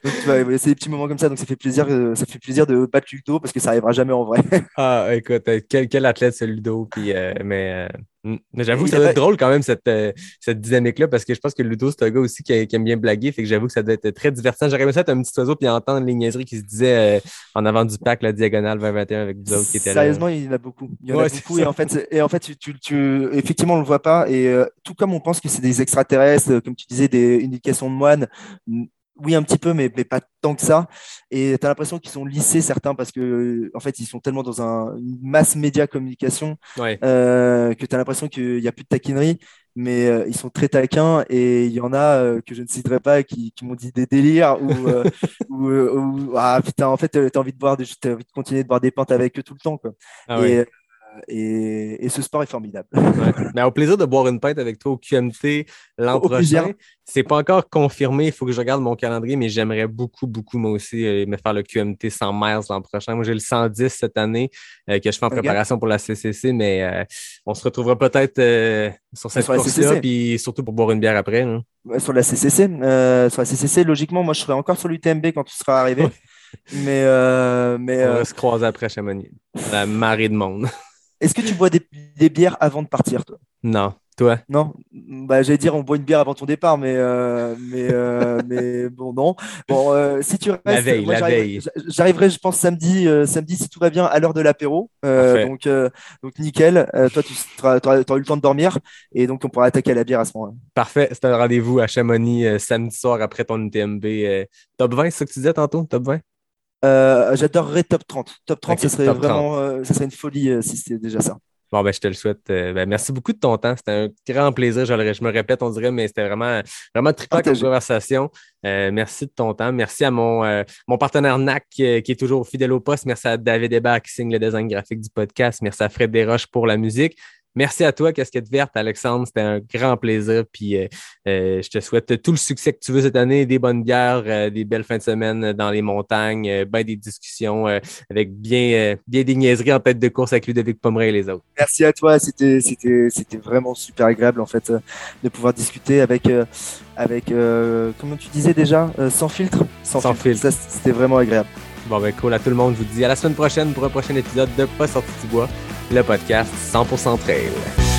Donc, tu vois, c'est des petits moments comme ça. Donc, ça fait plaisir, euh, ça fait plaisir de battre Ludo parce que ça arrivera jamais en vrai. Ah, écoute, euh, quel, quel athlète ce Ludo? Puis, euh, mais euh, mais j'avoue que ça doit être drôle quand même, cette, euh, cette dynamique-là, parce que je pense que Ludo, c'est un gars aussi qui, qui aime bien blaguer. Fait que j'avoue que ça doit être très divertissant. J'aurais aimé ça être un petit oiseau puis entendre les niaiseries qui se disaient en avant du pack, la diagonale 2021 avec vous autres qui étaient là. Sérieusement, il y en a beaucoup. Il y en Ouais, a beaucoup. Et en fait, et en fait tu, tu- tu- effectivement, on le voit pas. Et tout comme on pense que c'est des extraterrestres, comme tu disais, des une de moine. Oui, un petit peu, mais, mais pas tant que ça. Et tu as l'impression qu'ils sont lissés, certains, parce que en fait, ils sont tellement dans un, une masse média communication Ouais. euh, que tu as l'impression qu'il n'y a plus de taquinerie. Mais euh, ils sont très taquins et il y en a euh, que je ne citerai pas qui, qui m'ont dit des délires ou, euh, ou, ou- ah putain en fait tu as envie de boire des, t'as envie de continuer de boire des pintes avec eux tout le temps quoi. Ah. Et, et, et ce sport est formidable. Ouais. Mais au plaisir de boire une pinte avec toi au QMT l'an prochain. C'est pas encore confirmé, il faut que je regarde mon calendrier, mais j'aimerais beaucoup, beaucoup, moi aussi, euh, me faire le QMT 100 miles l'an prochain. Moi, j'ai le 110 cette année euh, que je fais en préparation pour la CCC, mais euh, on se retrouvera peut-être sur cette course-là, puis surtout pour boire une bière après. hein. Sur la CCC, sur la CCC, logiquement, moi je serai encore sur l'UTMB quand tu seras arrivé. mais mais On va se croiser après Chamonix. La marée de monde. Est-ce que tu bois des, des bières avant de partir, toi? Non, toi? Non, bah j'allais dire on boit une bière avant ton départ, mais euh, mais euh, mais bon non. Bon, euh, si tu restes, La veille, moi, la veille. j'a- J'arriverai, je pense samedi, samedi si tout va bien à l'heure de l'apéro. Donc donc nickel. Toi tu t'auras eu le temps de dormir et donc on pourra attaquer à la bière à ce moment-là. Parfait, c'est un rendez-vous à Chamonix samedi soir après ton UTMB. top 20, c'est ça que tu disais tantôt? Top 20? Euh, J'adorerais top 30. Top 30, Ok, ça serait top 30. vraiment, euh, ça serait une folie euh, si c'était déjà ça. Bon, ben, je te le souhaite. Euh, ben, merci beaucoup de ton temps. C'était un grand plaisir. Je, le- je me répète, on dirait, mais c'était vraiment, vraiment trippant comme conversation. Euh, merci de ton temps. Merci à mon, euh, mon partenaire NAC euh, qui est toujours fidèle au poste. Merci à David Hébert qui signe le design graphique du podcast. Merci à Fred Desroches pour la musique. Merci à toi, Casquette Verte, Alexandre. C'était un grand plaisir. Puis euh, euh, je te souhaite tout le succès que tu veux cette année, des bonnes bières, euh, des belles fins de semaine dans les montagnes, euh, ben des discussions avec bien, bien des niaiseries en tête de course avec Ludovic Pomeray et les autres. Merci à toi, c'était c'était c'était vraiment super agréable en fait de pouvoir discuter avec avec comment tu disais déjà sans filtre, Sans filtre. Ça c'était vraiment agréable. Bon, ben cool. À tout le monde, je vous dis à la semaine prochaine pour un prochain épisode de Pas sorti du bois, le podcast 100% trail.